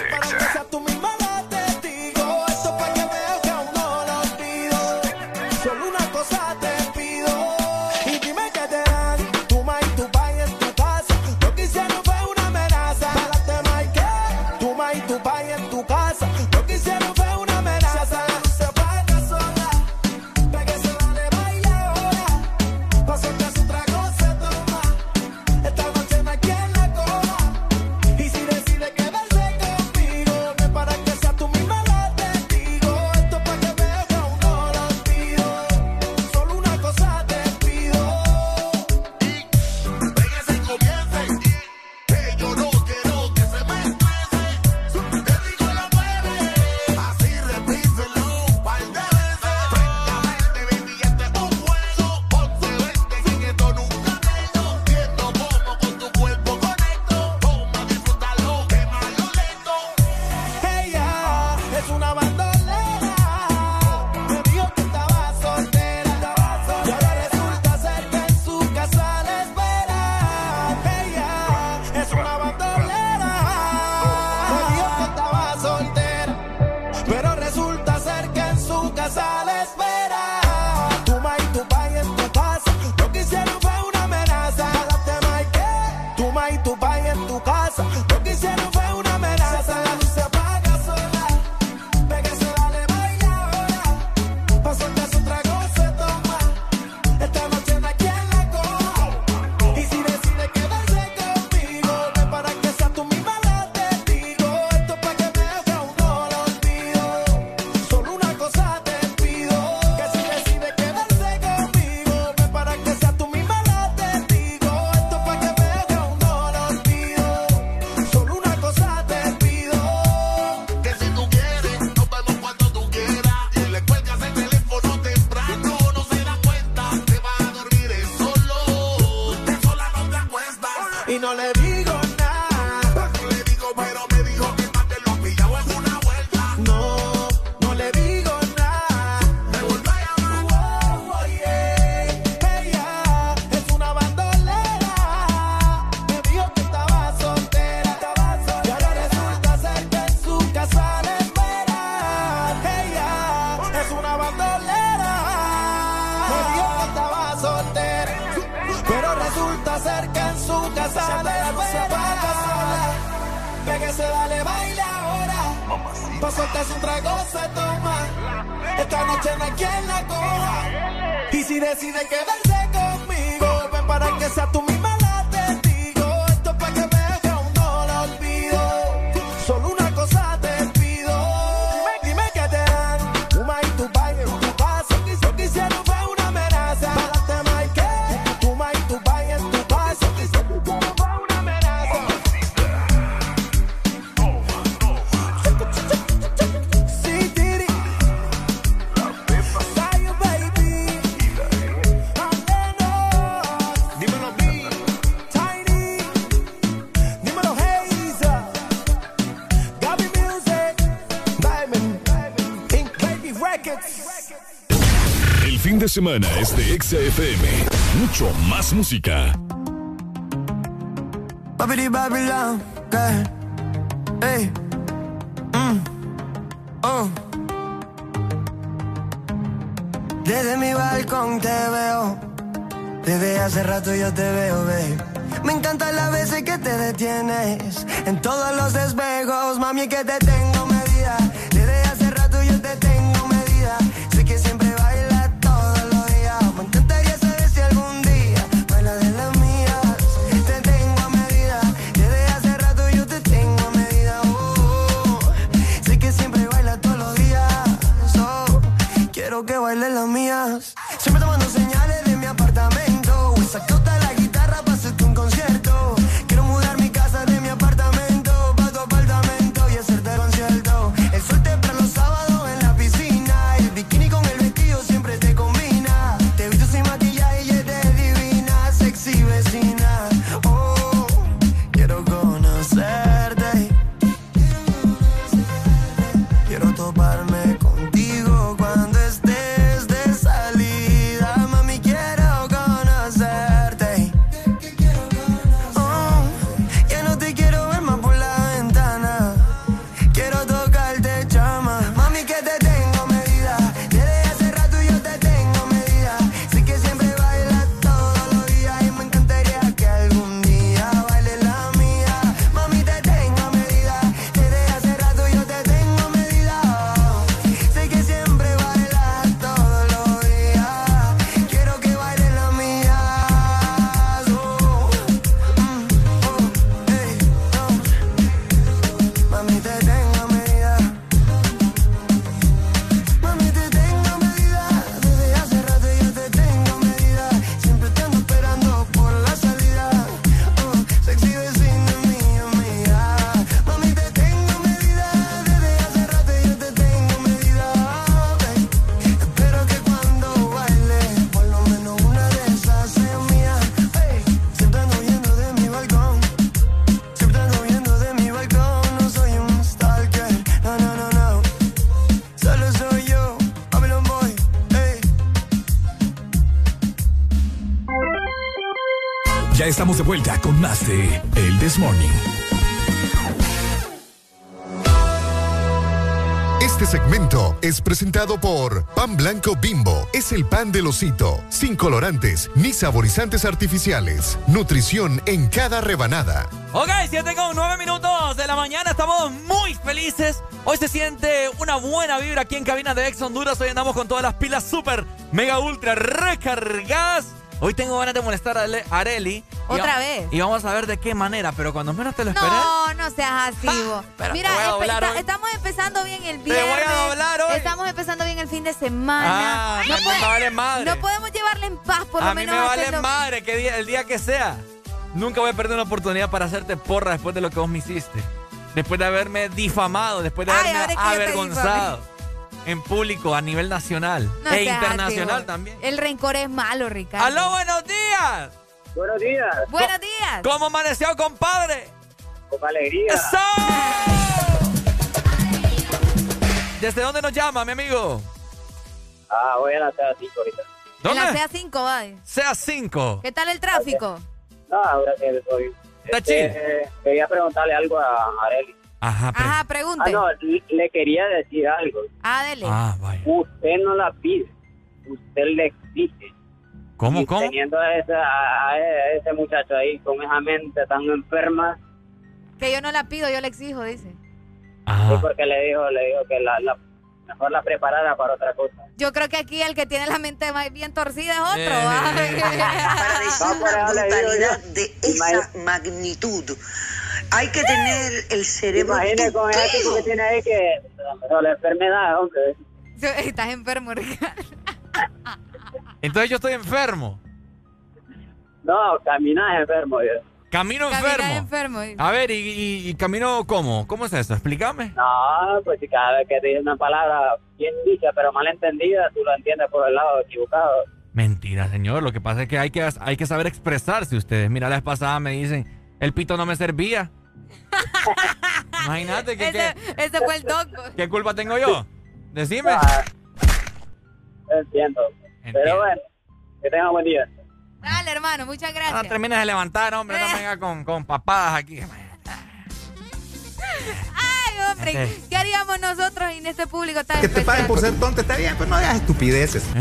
semana es de Exa FM. Mucho más música. Mm. Oh. Desde mi balcón te veo. Desde hace rato yo te veo, babe. Me encantan las veces que te detienes. En todos los espejos, mami, que te tengo estamos de vuelta con más de El This Morning. Este segmento es presentado por Pan Blanco Bimbo. Es el pan del osito, sin colorantes ni saborizantes artificiales. Nutrición en cada rebanada. Ok, 7 con 9 minutos de la mañana. Estamos muy felices. Hoy se siente una buena vibra aquí en cabina de Ex Honduras. Hoy andamos con todas las pilas super, mega, ultra recargadas. Hoy tengo ganas de molestar a Areli. ¿Otra vez? Y vamos a ver de qué manera, pero cuando menos te lo esperes. No, no seas así, vos. Mira, espe- estamos empezando bien el Te voy a viernes. doblar hoy. Estamos empezando bien el fin de semana. Ah, me- me vale madre. no podemos llevarle en paz, por lo a mí menos. me vale madre que día- el día que sea. Nunca voy a perder una oportunidad para hacerte porra después de lo que vos me hiciste. Después de haberme difamado, después de haberme avergonzado en público a nivel nacional No e así, internacional también. El rencor es malo, Ricardo. ¡Aló, buenos días! Buenos días. Buenos días. ¿Cómo amaneció, compadre? Con alegría. ¿Desde dónde nos llama, mi amigo? Ah, voy a la TA 5 ahorita. En la ¿Dónde? CA5, va. Sea 5. ¿Qué tal el tráfico? No, ahora que estoy. Está Eh, quería preguntarle algo a Areli. Ajá, Ajá, pregunte. Ah, no, le le quería decir algo. Ah, dele. Ah, vaya. Usted no la pide, usted le exige. ¿Cómo, Y cómo? Teniendo a, esa- a- a ese muchacho ahí con esa mente tan enferma, Que yo no la pido, yo la exijo, dice. Ah. sí, porque le dijo, le dijo que la, la- mejor la preparara para otra cosa. Yo creo que aquí el que tiene la mente más bien torcida es otro. Eh. Para decir No, una brutalidad de esa magnitud, hay que tener el cerebro Imagine con ese tipo que tiene ahí que mejor la enfermedad, hombre. [laughs] Estás enfermo, Ricardo. [laughs] Entonces yo estoy enfermo. No, caminas enfermo. Yo. Camino enfermo. enfermo. A ver, ¿y, y- y camino cómo? ¿Cómo es eso? Explícame. No, pues si cada vez que te dice una palabra bien dicha pero mal entendida, tú lo entiendes por el lado equivocado. Mentira, señor. Lo que pasa es que hay que, hay que saber expresarse ustedes. Mira, la vez pasada me dicen, el pito no me servía. [laughs] Imagínate que, ese fue el doc. qué culpa tengo yo. Decime. Ah, entiendo. Pero bueno, que tengan buen día. Dale, hermano, muchas gracias. No termines de levantar, hombre, no venga con, con papadas aquí. Ay, hombre, Este. ¿qué haríamos nosotros en este público tan Que te paguen por ser tonto está bien, pero no digas estupideces. [laughs]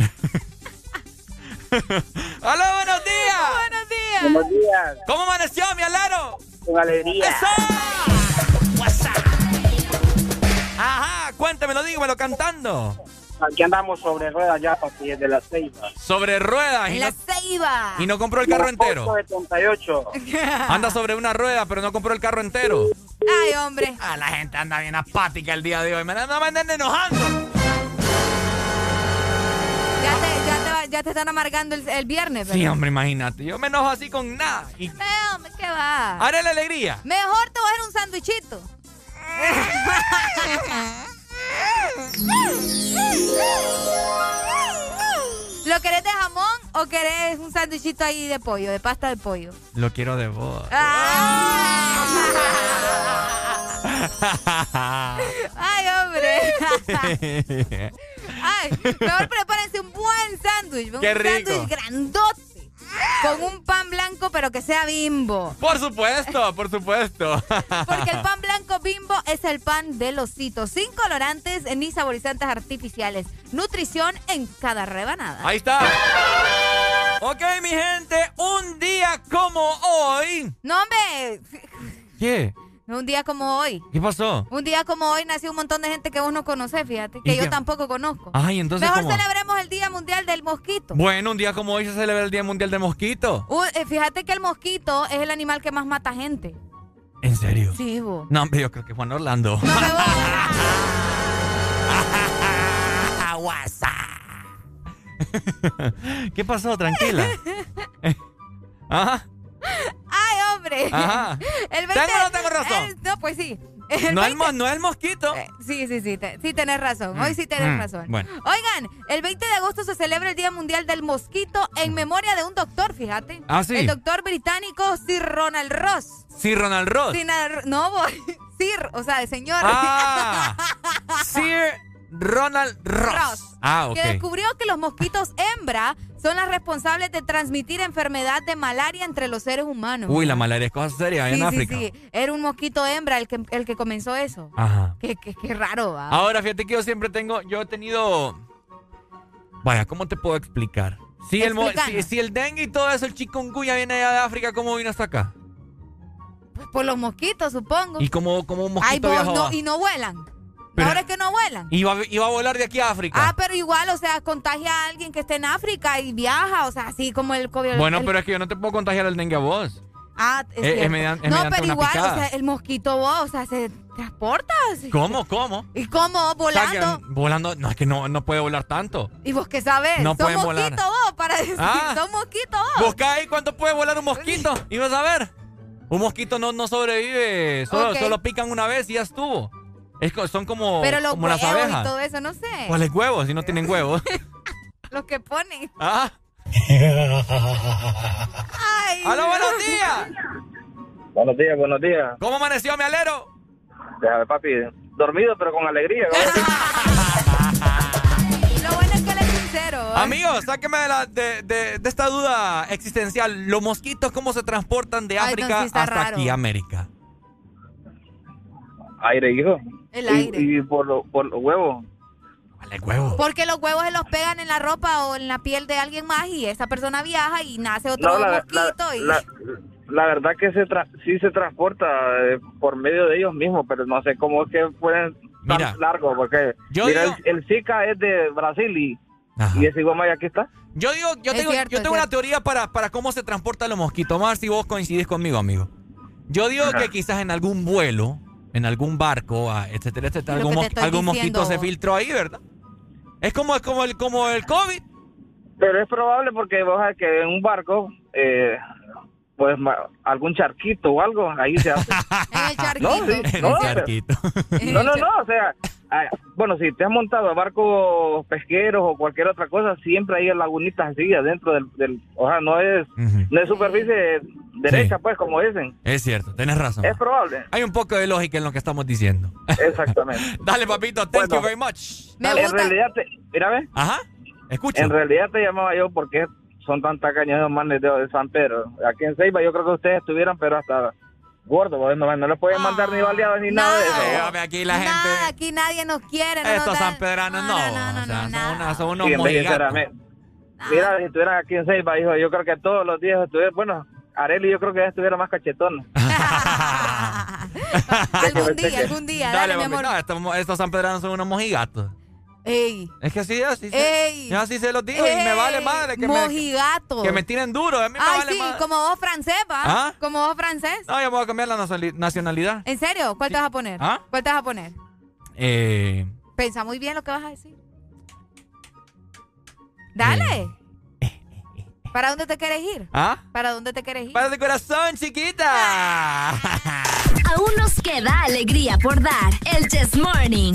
¡Hola, buenos días! Buenos días. Buenos días. ¿Cómo amaneció, mi alaro? Con alegría. Ajá, cuéntemelo, dígamelo cantando. Aquí andamos sobre ruedas ya, papi, desde la ceiba. Sobre ruedas. Y En no, la ceiba. y no compró el carro entero. 78. [laughs] Anda sobre una rueda, pero no compró el carro entero. Ay, hombre. Ah, la gente anda bien apática el día de hoy. Me no me anden enojando. Ya te, ya te, va- ya te están amargando el, el viernes, Sí, ¿verdad? hombre, imagínate. Yo me enojo así con nada. Y Eh, hombre, ¿qué va? haré la alegría. Mejor te voy a hacer un sándwichito. [laughs] ¿Lo querés de jamón o querés un sándwichito ahí de pollo, de pasta de pollo? Lo quiero de vos. [laughs] Ay, hombre. [laughs] Ay, mejor prepárense un buen sándwich. Un sándwich grandote. Con un pan blanco, pero que sea bimbo. Por supuesto, por supuesto. [laughs] Porque el pan blanco bimbo es el pan del osito, sin colorantes ni saborizantes artificiales. Nutrición en cada rebanada. Ahí está. Ok, mi gente, un día como hoy. No, hombre, ¿Qué? Un día como hoy. ¿Qué pasó? Un día como hoy nació un montón de gente que vos no conocés, fíjate, que ¿Y yo qué? tampoco conozco. Ay, entonces Mejor ¿cómo? celebremos el Día Mundial del Mosquito. Bueno, un día como hoy se celebra el Día Mundial del Mosquito. Uh, eh, fíjate que el mosquito es el animal que más mata gente. ¿En serio? Sí, vos. No, hombre, yo creo que Juan Orlando. [laughs] [laughs] ¿Qué pasó? Tranquila. Ajá. [laughs] [laughs] Ay, hombre. Ajá. [laughs] El 20 ¿Tengo o no tengo razón? el- no, pues sí. El No el, 20 mo- no el mosquito. Sí, sí, sí, te- sí tenés razón. Hoy sí tenés Mm, razón. bueno. Oigan, el 20 de agosto se celebra el Día Mundial del Mosquito en memoria de un doctor, fíjate. Ah, ¿sí? El doctor británico Sir Ronald Ross. Sí, Ronald Ross. No, voy. [laughs] Sir, o sea, de señor. Ah, Sir Ronald Ross. Ross. Ah, ok. Que descubrió que los mosquitos hembra son las responsables de transmitir enfermedad de malaria entre los seres humanos. Uy, la malaria es cosa seria sí, en sí, África. sí. Era un mosquito hembra el que, el que comenzó eso. Ajá. Qué, qué, qué raro, va. Ahora, fíjate que yo siempre tengo, yo he tenido... Vaya, ¿cómo te puedo explicar? Si el, si, si el dengue y todo eso, el chikungunya viene allá de África, ¿cómo vino hasta acá? Por los mosquitos, supongo. Y como, como un Ay, mosquito vos, viajó no, a- y no vuelan. Pero- Ahora es que no vuelan. Iba, iba a volar de aquí a África. Ah, pero igual, o sea, contagia a alguien que esté en África y viaja, o sea, así como el COVID. bueno, el- pero es que yo no te puedo contagiar el dengue a vos. Ah, es, es- es No, mediante pero una igual, picada. o sea, el mosquito vos, o sea, se transporta. ¿Cómo? ¿Cómo? ¿Y cómo? O sea, que, Volando. volando, no, es que no, no puede volar tanto. ¿Y vos qué sabes? No Son pueden volar. mosquitos vos, para decir. Ah. Son mosquitos vos. Busca ahí cuánto puede volar un mosquito. Y vas a ver. Un mosquito no, no sobrevive. Solo, solo pican una vez y ya estuvo. Es, son como, Pero los como las huevos y abejas. todo eso, no sé. ¿Cuáles huevos? Si no tienen huevos. [laughs] Los que ponen. ah. Ay. ¡Aló, buenos días! Buenos días, buenos días. ¿Cómo amaneció mi alero? Ya, papi, dormido pero con alegría. [laughs] Lo bueno es que él es sincero. ¿eh? Amigos, sáqueme de, la- de, de- de esta duda existencial. ¿Los mosquitos cómo se transportan de Ay, no, África sí está hasta raro. aquí a América? Aire, hijo. El Y- aire. Y, por, lo- por los huevos. Vale, huevo. Porque los huevos se los pegan en la ropa o en la piel de alguien más y esa persona viaja y nace otro No, la, mosquito la- y... la- la verdad que se tra- sí se transporta eh, por medio de ellos mismos, pero no sé cómo es que pueden Mira, tan largo, porque yo mira, digo- el, el Zika es de Brasil y, y ese igual aquí está. Yo digo, yo Es tengo, cierto, yo tengo una cierto. teoría para, para cómo se transportan los mosquitos. Vamos a ver si vos coincidís conmigo, amigo. Yo digo que quizás en algún vuelo, en algún barco, etcétera, etcétera, algún, mos- mosquito se filtró ahí, ¿verdad? Es como, es como el, como el COVID. Pero es probable porque vos sabés que en un barco, eh, pues ma- algún charquito o algo, ahí se hace. [laughs] en el No, sí, En no, un pero- charquito. No, no, no, o sea, ah, bueno, si te has montado a barcos pesqueros o cualquier otra cosa, siempre hay lagunitas así adentro del, del o sea, no es, no es superficie derecha, pues, como dicen. Es cierto, tenés razón. Es probable. Hay un poco de lógica en lo que estamos diciendo. Exactamente. [laughs] Dale, papito, thank you very much. en realidad, te- mira, ve, Ajá. Escucho. En realidad te llamaba yo porque son tan tacaños esos manes de, de San Pedro. Aquí en Ceiba yo creo que ustedes estuvieran, pero hasta gordos, pues, no, no les pueden mandar ni baleados ni nada de eso. Dígame, aquí la gente. Nada, aquí nadie nos quiere. no Estos sanpedranos no. o sea, son, una- son unos Sí, Mira, si estuvieran aquí en Ceiba, hijo, yo creo que todos los días estuvieran, bueno, Areli yo creo que ya estuviera más cachetón. [laughs] [laughs] algún día, algún día. Dale, mi mami, amor. no, estos, estos sanpedranos son unos mojigatos. Ey. Es que sí, así, Ey. se, yo así se los digo y me vale Ey, madre que me, mojigato. que me tiren duro. A mí me Ay, vale sí, madre. como vos francés, ¿va? ¿Ah? Como vos francés. No, yo me voy a cambiar la nacionali- nacionalidad. ¿En serio? ¿Cuál te vas a poner? ¿Ah? ¿Cuál te vas a poner? Eh, Pensa muy bien lo que vas a decir. Dale. ¿Para dónde te quieres ir? ¿Ah? ¿Para dónde te quieres ir? Para el corazón, chiquita. Aún nos queda alegría por dar. El Chess Morning.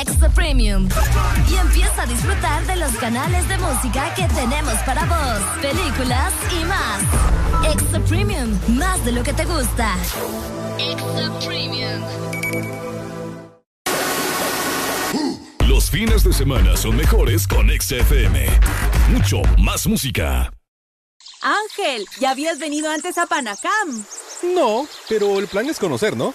Extra Premium. Y empieza a disfrutar de los canales de música que tenemos para vos, películas y más. Extra Premium, más de lo que te gusta. Extra Premium. Los fines de semana son mejores con Exa FM. Mucho más música. Ángel, ¿ya habías venido antes a Panacam? No, pero el plan es conocer, ¿no?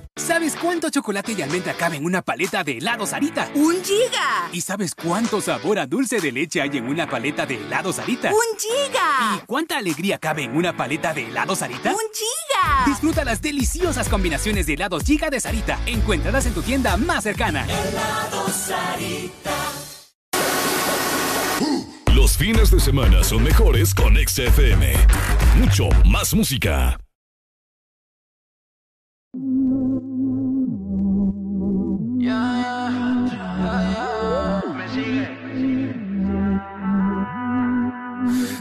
¿Sabes cuánto chocolate y almendra cabe en una paleta de helado Sarita? ¡Un giga! ¿Y sabes cuánto sabor a dulce de leche hay en una paleta de helado Sarita? ¡Un giga! ¿Y cuánta alegría cabe en una paleta de helado Sarita? ¡Un giga! Disfruta las deliciosas combinaciones de helados Giga de Sarita. Encuéntralas en tu tienda más cercana. Los fines de semana son mejores con Exa FM. Mucho más música.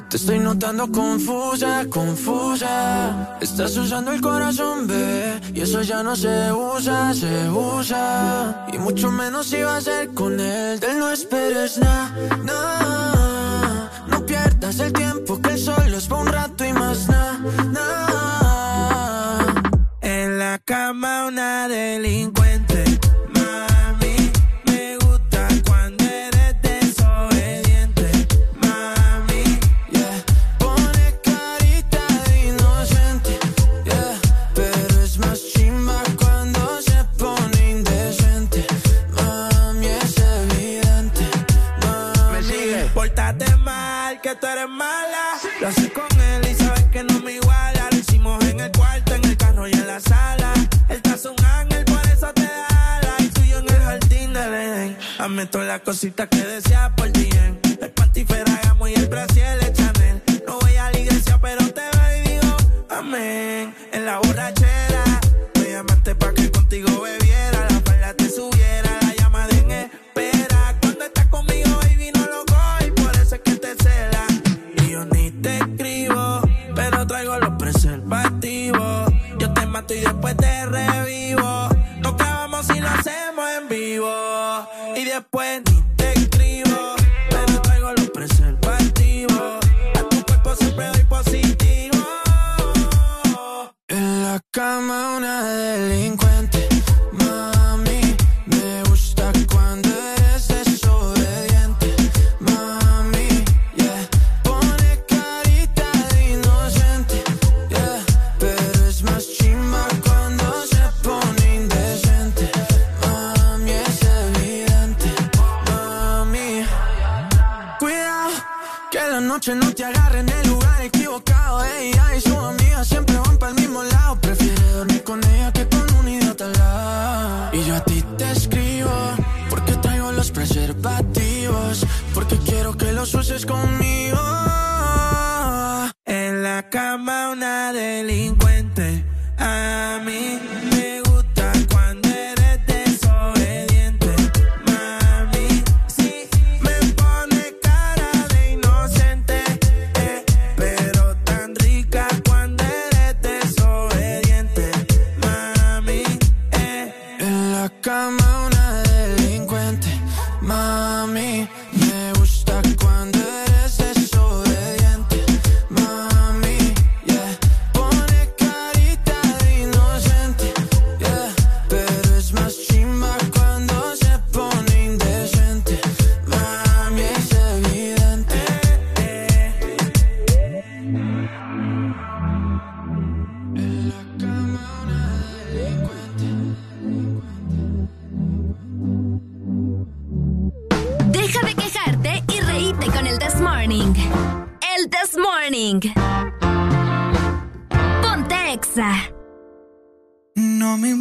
Te estoy notando confusa, confusa. Estás usando el corazón, bebé. Y eso ya no se usa, se usa. Y mucho menos si va a ser con él. De él no esperes nada, nada. No pierdas el tiempo, que el solo es para un rato y más nada, nada. En la cama una delincuente. Todas las cositas que deseas por ti. Después ni te escribo, pero traigo los preservativos. A tu cuerpo siempre doy positivo. En la cama una delincuente.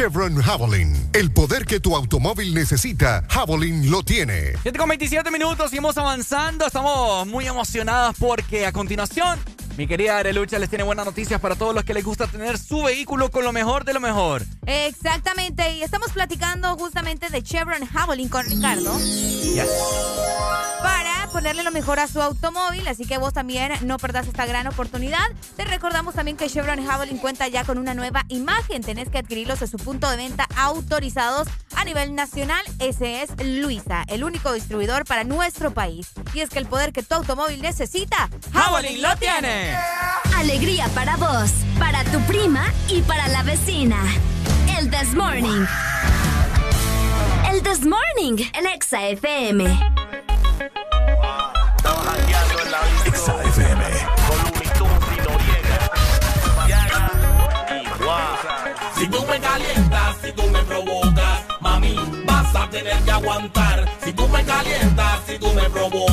Chevron Javelin. El poder que tu automóvil necesita, Javelin lo tiene. 7 con 27 minutos, seguimos avanzando. Estamos muy emocionados porque a continuación, mi querida Arelucha les tiene buenas noticias para todos los que les gusta tener su vehículo con lo mejor de lo mejor. Exactamente, y estamos platicando justamente de Chevron Javelin con Ricardo. Para ponerle lo mejor a su automóvil, así que vos también no perdás esta gran oportunidad. Recordamos también que Chevron Javelin cuenta ya con una nueva imagen. Tenés que adquirirlos en su punto de venta autorizados a nivel nacional. Ese es Luisa, el único distribuidor para nuestro país. Y es que el poder que tu automóvil necesita, Javelin lo tiene. Alegría para vos, para tu prima y para la vecina. El This Morning. El This Morning, el Exa FM. Si tú me calientas, si tú me provocas,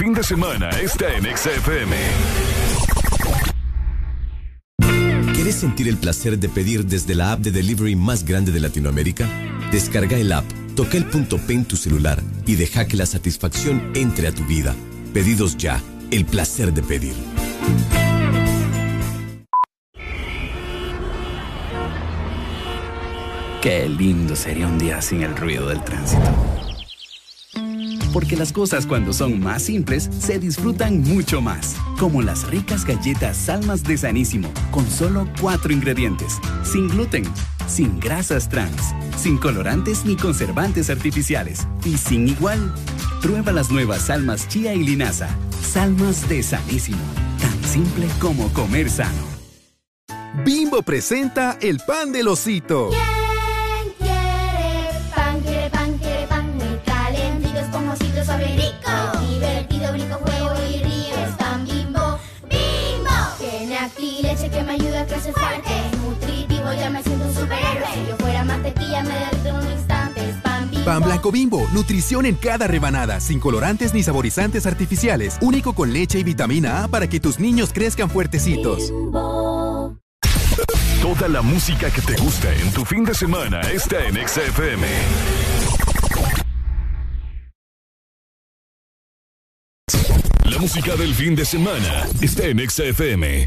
fin de semana está en Exa FM. ¿Quieres sentir el placer de pedir desde la app de delivery más grande de Latinoamérica? Descarga el app, toca el punto P en tu celular y deja que la satisfacción entre a tu vida. Pedidos ya, el placer de pedir. Qué lindo sería un día sin el ruido del tránsito. Porque las cosas cuando son más simples se disfrutan mucho más. Como las ricas galletas Salmas de Sanísimo, con solo cuatro ingredientes. Sin gluten, sin grasas trans, sin colorantes ni conservantes artificiales. Y sin igual. Prueba las nuevas Salmas Chía y Linaza. Salmas de Sanísimo. Tan simple como comer sano. Bimbo presenta el pan del osito. ¿Quién Bimbo, nutrición en cada rebanada, sin colorantes ni saborizantes artificiales, único con leche y vitamina A para que tus niños crezcan fuertecitos. Toda la música que te gusta en tu fin de semana está en XFM. La música del fin de semana está en XFM.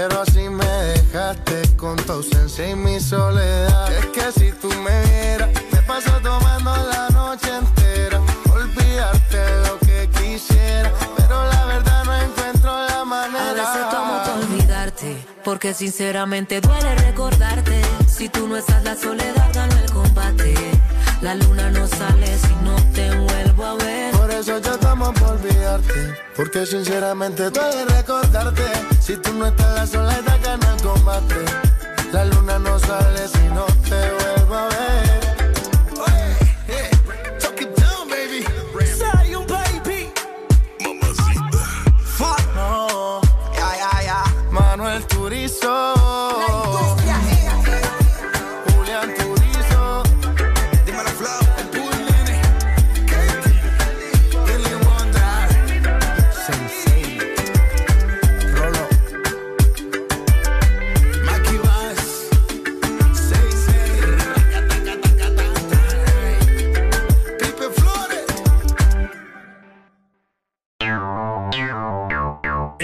pero así me dejaste con tu ausencia y mi soledad. Es que si tú me vieras, me paso tomando la noche entera. Olvidarte lo que quisiera, pero la verdad no encuentro la A manera. veces tomo para olvidarte, porque sinceramente duele recordarte. Si tú no estás, la soledad gana el combate. La luna no sale si no te vuelvo a ver. Eso yo tomo por olvidarte, porque sinceramente duele recordarte. Si tú no estás, la soledad gana el combate. La luna no sale si no te vuelvo a ver.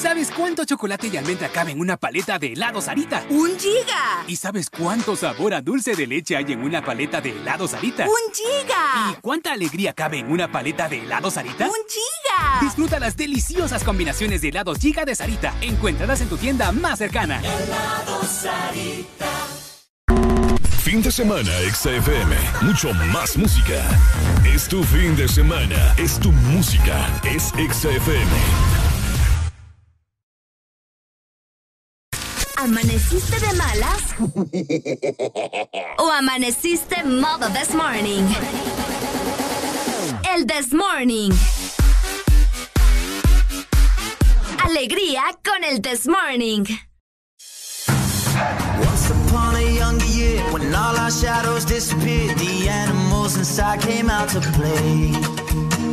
¿Sabes cuánto chocolate y almendra cabe en una paleta de helado Sarita? ¡Un giga! ¿Y sabes cuánto sabor a dulce de leche hay en una paleta de helado Sarita? ¡Un giga! ¿Y cuánta alegría cabe en una paleta de helado Sarita? ¡Un giga! Disfruta las deliciosas combinaciones de helados Giga de Sarita. Encuéntralas en tu tienda más cercana. Fin de semana, XFM. Mucho más música. Es tu fin de semana. Es tu música. Es XFM. ¿Amaneciste de malas? ¿O amaneciste modo this morning? El this morning. Alegría con el this morning. Once upon a younger year, when all our shadows disappeared, the animals inside came out to play.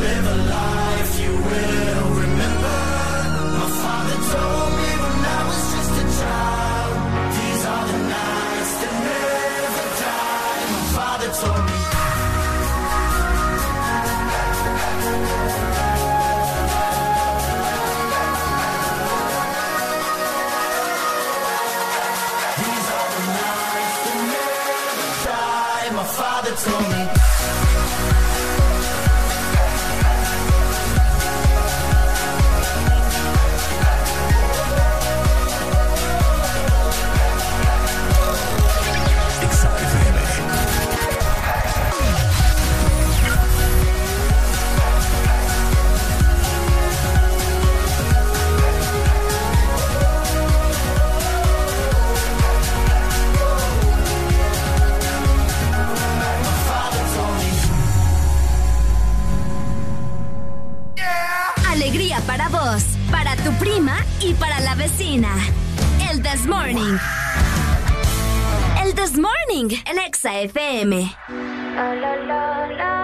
live a lie. El This Morning. El This Morning, el Exa FM. People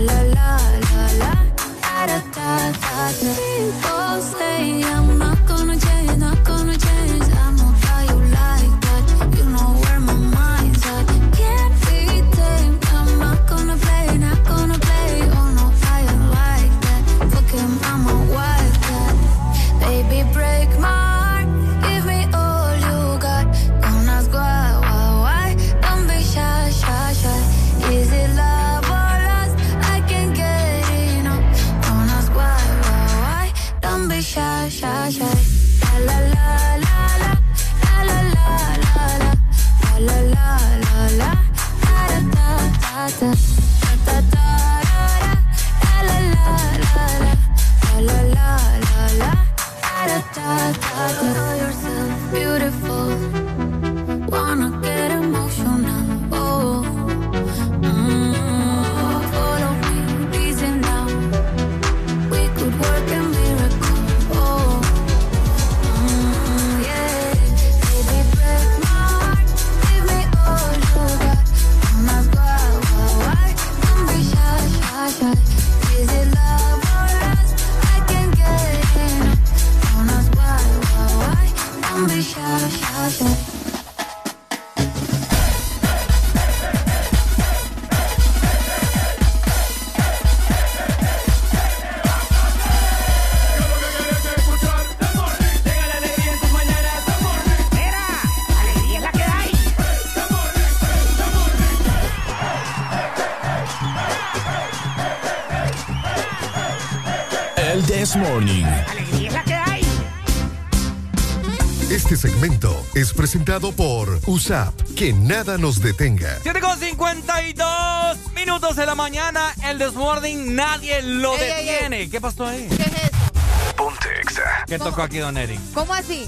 La la la la This Morning. Este segmento es presentado por USAP. Que nada nos detenga. 7 con 52 minutos de la mañana. El Desmorning nadie lo Ey, ey, detiene. ¿Qué pasó ahí? ¿Qué es eso? Ponte Exa. ¿Qué tocó aquí, Don Eric? ¿Cómo así?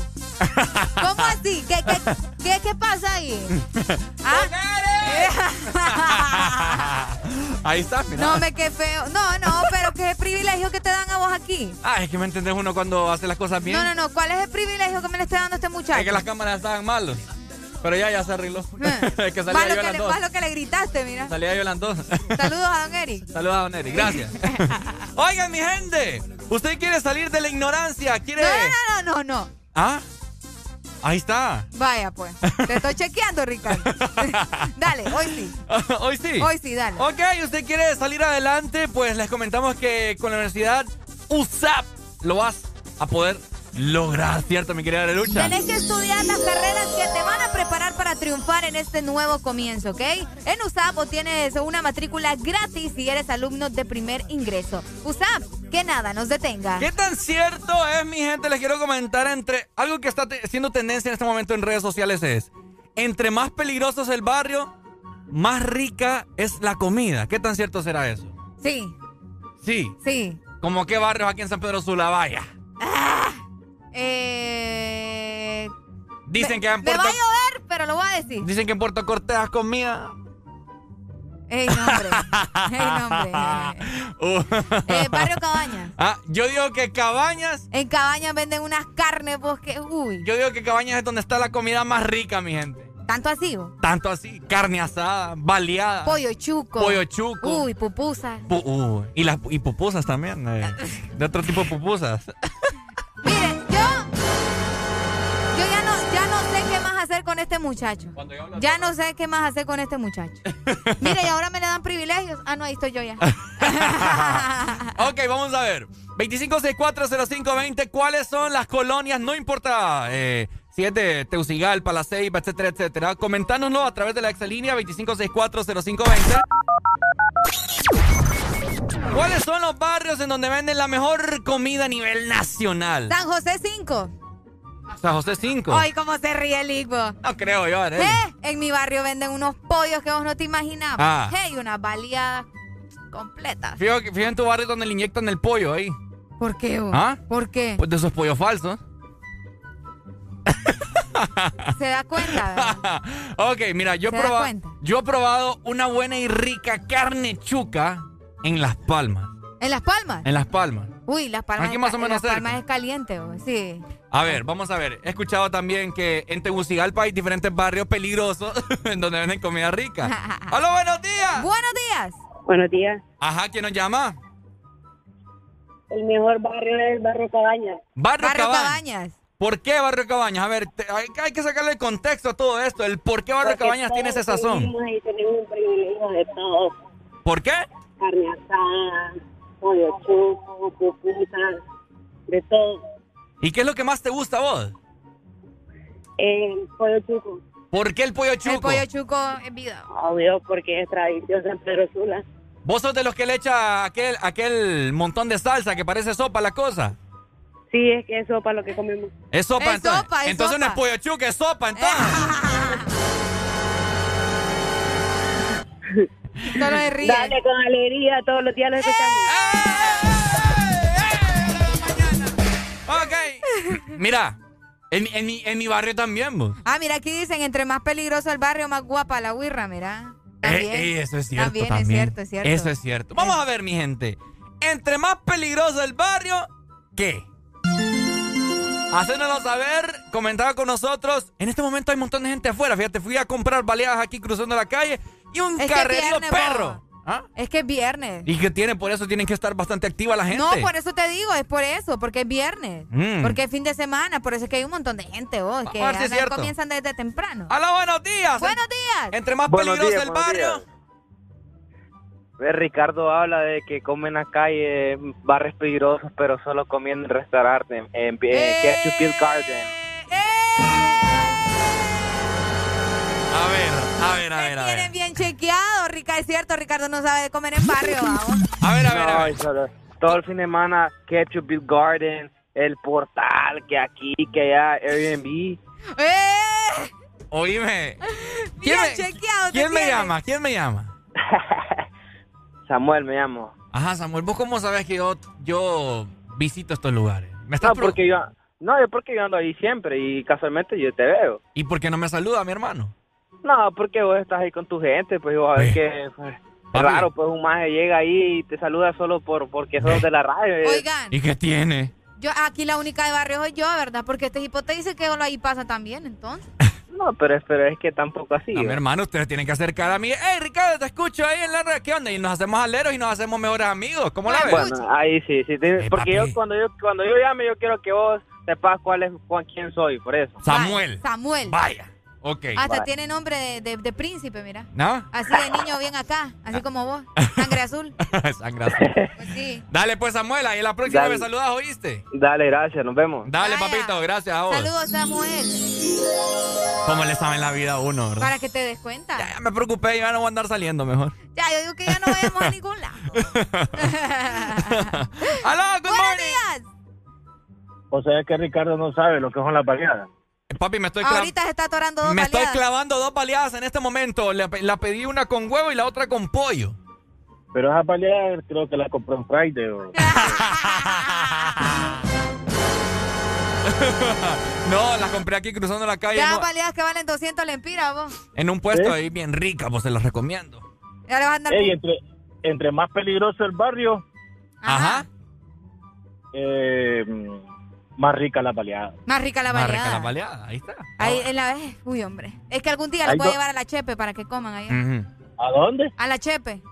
¿Cómo así? ¿Qué, qué, qué, qué pasa ahí? [laughs] ¿Ah? [laughs] Ahí está, mira. No, me qué feo. No, no, pero qué privilegio que te dan a vos aquí. Ah, es que me entendés uno cuando hace las cosas bien. No, no, no. ¿Cuál es el privilegio que me le está dando este muchacho? Es que las cámaras estaban malos. Pero ya, ya se arregló. [laughs] es que Más salía lo yo que, le, más lo que le gritaste, mira. Salía yo dos. [laughs] Saludos a don Eric. Saludos a Don Eric, gracias. [laughs] Oigan, mi gente, ¿usted quiere salir de la ignorancia? ¿Quiere...? No, no, no, no, no. ¿Ah? Ahí está. Vaya, pues. Te estoy chequeando, Ricardo. [laughs] dale, hoy sí. [laughs] Hoy sí. Hoy sí, dale. Ok, usted quiere salir adelante, pues les comentamos que con la universidad USAP lo vas a poder lograr, ¿cierto, mi querida Lucha? Tenés que estudiar las carreras que te van a preparar para triunfar en este nuevo comienzo, ¿ok? En USAP tienes una matrícula gratis si eres alumno de primer ingreso. USAP, que nada nos detenga. ¿Qué tan cierto es, mi gente? Les quiero comentar entre algo que está siendo tendencia en este momento en redes sociales es, entre más peligroso es el barrio, más rica es la comida. ¿Qué tan cierto será eso? Sí, Sí. sí. ¿Como qué barrios aquí en San Pedro Sula? Vaya. Eh... Dicen que en Me va Puerto, a llover, pero lo voy a decir. dicen que en Puerto Cortés comida. Ey, nombre. [laughs] Ey, nombre. Eh, barrio Cabaña. Ah, yo digo que Cabañas, En Cabaña venden unas carnes, pues que... Uy, yo digo que Cabañas es donde está la comida más rica, mi gente. tanto así, vos? Tanto así, carne asada, baleada. Pollo chuco. Pollo chuco. Uy, pupusas. Pu- uh, y las y pupusas también, eh, de otro tipo de pupusas. [laughs] este muchacho. Ya no sé qué más hacer con este muchacho. [laughs] Mire, y ahora me le dan privilegios. Ah, no, ahí estoy yo ya. [laughs] Ok, vamos a ver. 25640520, ¿cuáles son las colonias? No importa eh, si es de Teucigalpa, La Ceiba, etcétera, etcétera. Comentánoslo a través de la excelínea 25640520. ¿Cuáles son los barrios en donde venden la mejor comida a nivel nacional? San José 5. San José 5. Ay, cómo se ríe el Igbo. No creo yo. ¿Eh? En mi barrio venden unos pollos que vos no te imaginabas. Ah. Hey, unas baleadas completas. Fíjate fíjate en tu barrio donde le inyectan el pollo ahí. ¿Por qué? vos? ¿Ah? ¿Por qué? Pues de esos pollos falsos. [laughs] ¿Se da cuenta? verdad? Ok, mira, yo he, ¿Se da probado, yo he probado una buena y rica carne chuca en Las Palmas. ¿En Las Palmas? En Las Palmas. Uy, Las Palmas. Aquí más o menos Las cerca. Palmas es caliente, vos, sí. A ver, vamos a ver. He escuchado también que en Tegucigalpa hay diferentes barrios peligrosos [laughs] en donde venden comida rica. [laughs] ¡Hola, buenos días! Buenos días. Buenos días. Ajá, ¿quién nos llama? El mejor barrio es el barrio Cabañas. Barrio, Barrio Cabañas. Cabañas. ¿Por qué Barrio Cabañas? A ver, te- hay, hay que sacarle el contexto a todo esto. El por qué Barrio Porque Cabañas tiene ese sazón. Y tenemos un privilegio de todo. ¿Por qué? Carne asada, pollo chuco, pupusa, de todo. ¿Y qué es lo que más te gusta a vos? El pollo chuco, ¿Por qué el pollo chuco? El pollo chuco es vida. obvio, porque es tradición San Pedro Sula. ¿Vos sos de los que le echa aquel, aquel montón de salsa que parece sopa la cosa? Sí, es que es sopa lo que comemos. Es sopa Es entonces. sopa, es entonces no es pollo chuco, es sopa entonces. [laughs] Solo de ríe. Dale con alegría, todos los días lo escuchamos. Ok. Mira, en, mi- en, mi, en mi barrio también, vos. Ah, mira, aquí dicen, entre más peligroso el barrio, más guapa la huirra, mira. También. Ey, ey, eso es cierto También, también. es cierto, es cierto. Eso es cierto. Vamos a ver, mi gente. Entre más peligroso el barrio, ¿qué? Hacéndonos saber, comentaba con nosotros. En este momento hay un montón de gente afuera. Fíjate, fui a comprar baleadas aquí cruzando la calle y un Es carrerío perro. ¿Ah? Es que es viernes. Y que tiene, por eso tienen que estar bastante activa la gente. No, por eso te digo, es por eso, porque es viernes. Mm. Porque es fin de semana, por eso es que hay un montón de gente, vos, que a ver si es andan- cierto. comienzan desde temprano. ¡Hola, buenos días! Buenos días. Entre más Buenos peligroso días, el barrio. días. Ve, Ricardo habla de que comen acá y barrios peligrosos, pero solo comiendo en restaurantes, en, en Eh. Garden. A ver, a ver, a ver, a ver. Tienen bien chequeado, Rica, es cierto, Ricardo no sabe de comer en barrio, [laughs] vamos. A ver, a ver, a No, ver. solo- todo el fin de semana, Ketchup Hill Garden, el portal, que aquí, que allá, Airbnb. ¡Eh! Oíme. [laughs] Bien me, chequeado ¿quién me llama? ¿Quién me llama? [laughs] Samuel me llamo. Ajá, Samuel, ¿vos cómo sabes que yo, yo visito estos lugares? ¿Me estás No, porque yo, no, yo porque yo ando ahí siempre y casualmente yo te veo. ¿Y por qué no me saluda, mi hermano? No, porque vos estás ahí con tu gente, pues yo a ver Ve. que pues, raro, pues un maje llega ahí y te saluda solo por porque sos de la radio. eh. Oigan, ¿Y qué tiene? yo aquí la única de barrio soy yo, ¿verdad? Porque este hipo te dice que ahí pasa también, entonces. [laughs] No, pero, es- pero es que tampoco así. No, mi ¿eh? hermano, ustedes tienen que acercar a mí. ¡Ey, Ricardo, te escucho ahí en la red! ¿Qué onda? Y nos hacemos aleros y nos hacemos mejores amigos. ¿Cómo la ves? Bueno, ahí sí, sí, te- Eh, porque papi. yo cuando yo cuando yo llame yo quiero que vos sepas cuál es cuál, quién soy, por eso. Samuel. Samuel. Vaya. Ok. Hasta tiene nombre de, de- de príncipe, mira. ¿No? Así de niño bien acá, así como vos. Sangre azul. [laughs] Sangre azul. Pues sí. Dale, pues, Samuel, ahí la próxima Dale. me saludas, ¿oíste? Dale, gracias, nos vemos. Dale, Vaya. papito, gracias a vos. Saludos, Samuel. ¿Cómo le saben la vida a uno, verdad? Para que te des cuenta. Ya me preocupé, ya no voy a andar saliendo mejor. Ya, yo digo que ya no vayamos a ningún lado. [laughs] ¡Aló, good Buenos morning! días. O sea que Ricardo no sabe lo que son las baleadas. Papi, me estoy, cla- Ahorita se está atorando dos me estoy clavando dos baleadas en este momento. Le- la pedí una con huevo y la otra con pollo. Pero esas baleadas creo que las compró en Friday. o- [laughs] no, las compré aquí cruzando la calle Ya un- baleadas que valen 200 lempiras, vos. en un puesto ¿Eh? ahí bien rica, pues se las recomiendo. Ya le vas a andar. Ey, entre, entre más peligroso el barrio, Ajá. eh, más rica la baleada. Más rica la Más baleada. rica la baleada, ahí está. Ahí en la vez. Uy, hombre. Es que algún día Hay le voy a do- llevar a la Chepe para que coman allá. Ujú. ¿A dónde? A la Chepe.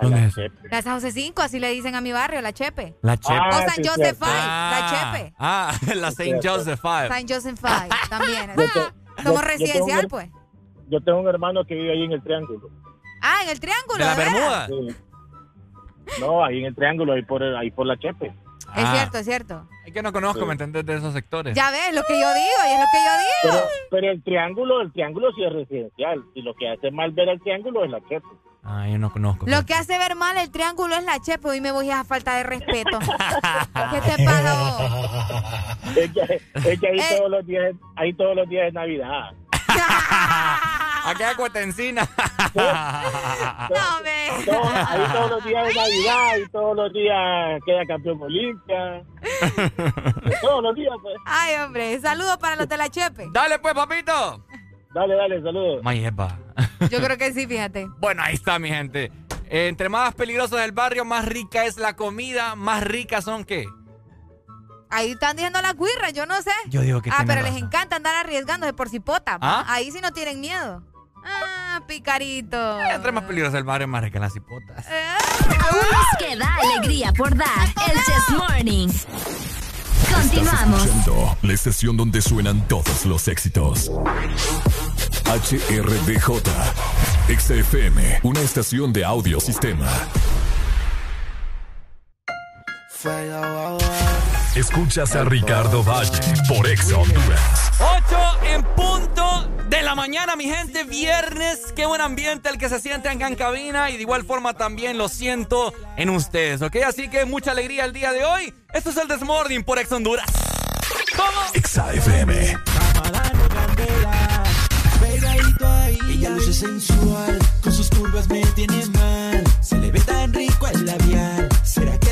¿Dónde es? La San José 5, así le dicen a mi barrio, la Chepe. La Chepe. Ah, o San sí, Joseph cierto. Five, Ah, la Chepe. Ah, [laughs] la Saint Joseph Five. San Joseph Five, también. Yo, te- Somos Yo- tengo residencial, pues. Yo tengo un hermano que vive ahí en el Triángulo. Ah, en el triángulo. ¿De la veras? Bermuda? Sí. No, ahí en el Triángulo, ahí por, ahí por la Chepe. Es Ah. cierto, es cierto. Es que no conozco, Sí. ¿me entendés? De esos sectores. Ya ves, lo que yo digo, y es lo que yo digo. pero el Triángulo, el Triángulo sí es residencial. Y lo que hace mal ver el Triángulo es la Chepe. Ah, yo no conozco. Lo que hace ver mal el triángulo es la chepe. Hoy me voy a falta de respeto. [laughs] ¿Qué te pasa vos? Es que, es que ahí Eh. todos los días, ahí todos los días es Navidad. [laughs] Aquella cuetencina. [laughs] No, me. Todos- ahí todos los días es Navidad y todos los días queda campeón Olimpia. [laughs] todos los días, pues. Ay, hombre. Saludos para los de la chepe. Dale pues, papito. Dale, dale, saludos. Mayepa. Yo creo que sí, fíjate. [laughs] Bueno, ahí está, mi gente. Entre más peligroso del barrio, más rica es la comida, más ricas son qué? Ahí están diciendo las guirras, yo no sé. Yo digo que Ah, pero les encanta andar arriesgándose por cipota. ¿Ah? Ahí sí no tienen miedo. Ah, picarito. Entre más peligroso del barrio, más ricas las hipotas. Aún nos queda alegría por dar. El Chess Morning. Continuamos. Escuchando la estación donde suenan todos los éxitos. HRDJ. XFM, una estación de audio sistema. Escuchas a Ricardo Valle por Ex Honduras. 8 en punto la mañana, mi gente. Viernes. Qué buen ambiente el que se siente acá en cabina. Y de igual forma también lo siento en ustedes, ¿ok? Así que mucha alegría el día de hoy. Esto es el Desmorning por Ex Honduras. ¿Cómo? XFM. Pegadito ahí, ella luce sensual, con sus curvas me tiene mal. Se le ve tan rico el labial, ¿será que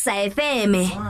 Exa FM.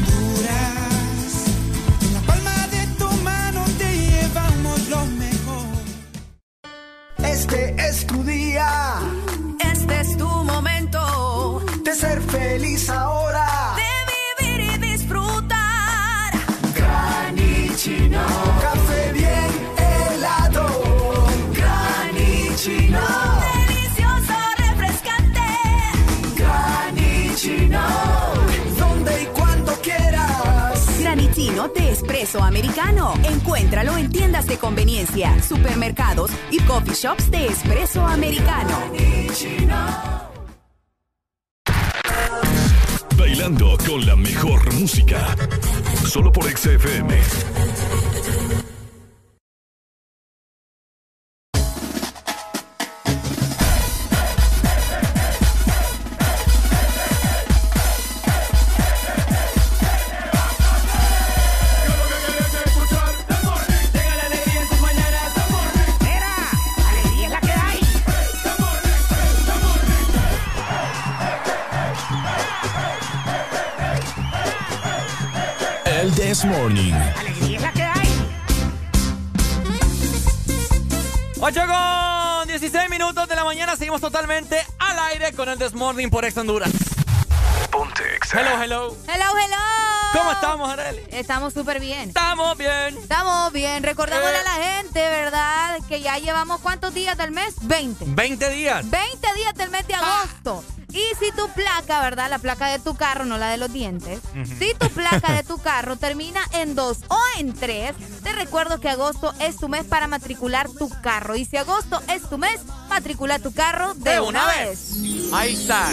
Espresso americano. Encuéntralo en tiendas de conveniencia, supermercados y coffee shops de espresso americano. Bailando con la mejor música. Solo por XFM. Mañana. Seguimos totalmente al aire con el This Morning por Ex Honduras. Ponte Hello, hello. Hello, hello. ¿Cómo estamos, Arely? Estamos súper bien. Estamos bien. Estamos bien. Recordándole Eh. a la gente, ¿verdad? Que ya llevamos cuántos días del mes? 20. 20 días. 20 días del mes de agosto. Y si tu placa, ¿verdad? La placa de tu carro, no la de los dientes. Si tu placa de tu [laughs] carro termina en 2 o en 3, te recuerdo que agosto es tu mes para matricular tu carro. Y si agosto es tu mes, matricula tu carro de, una, vez. Ahí está.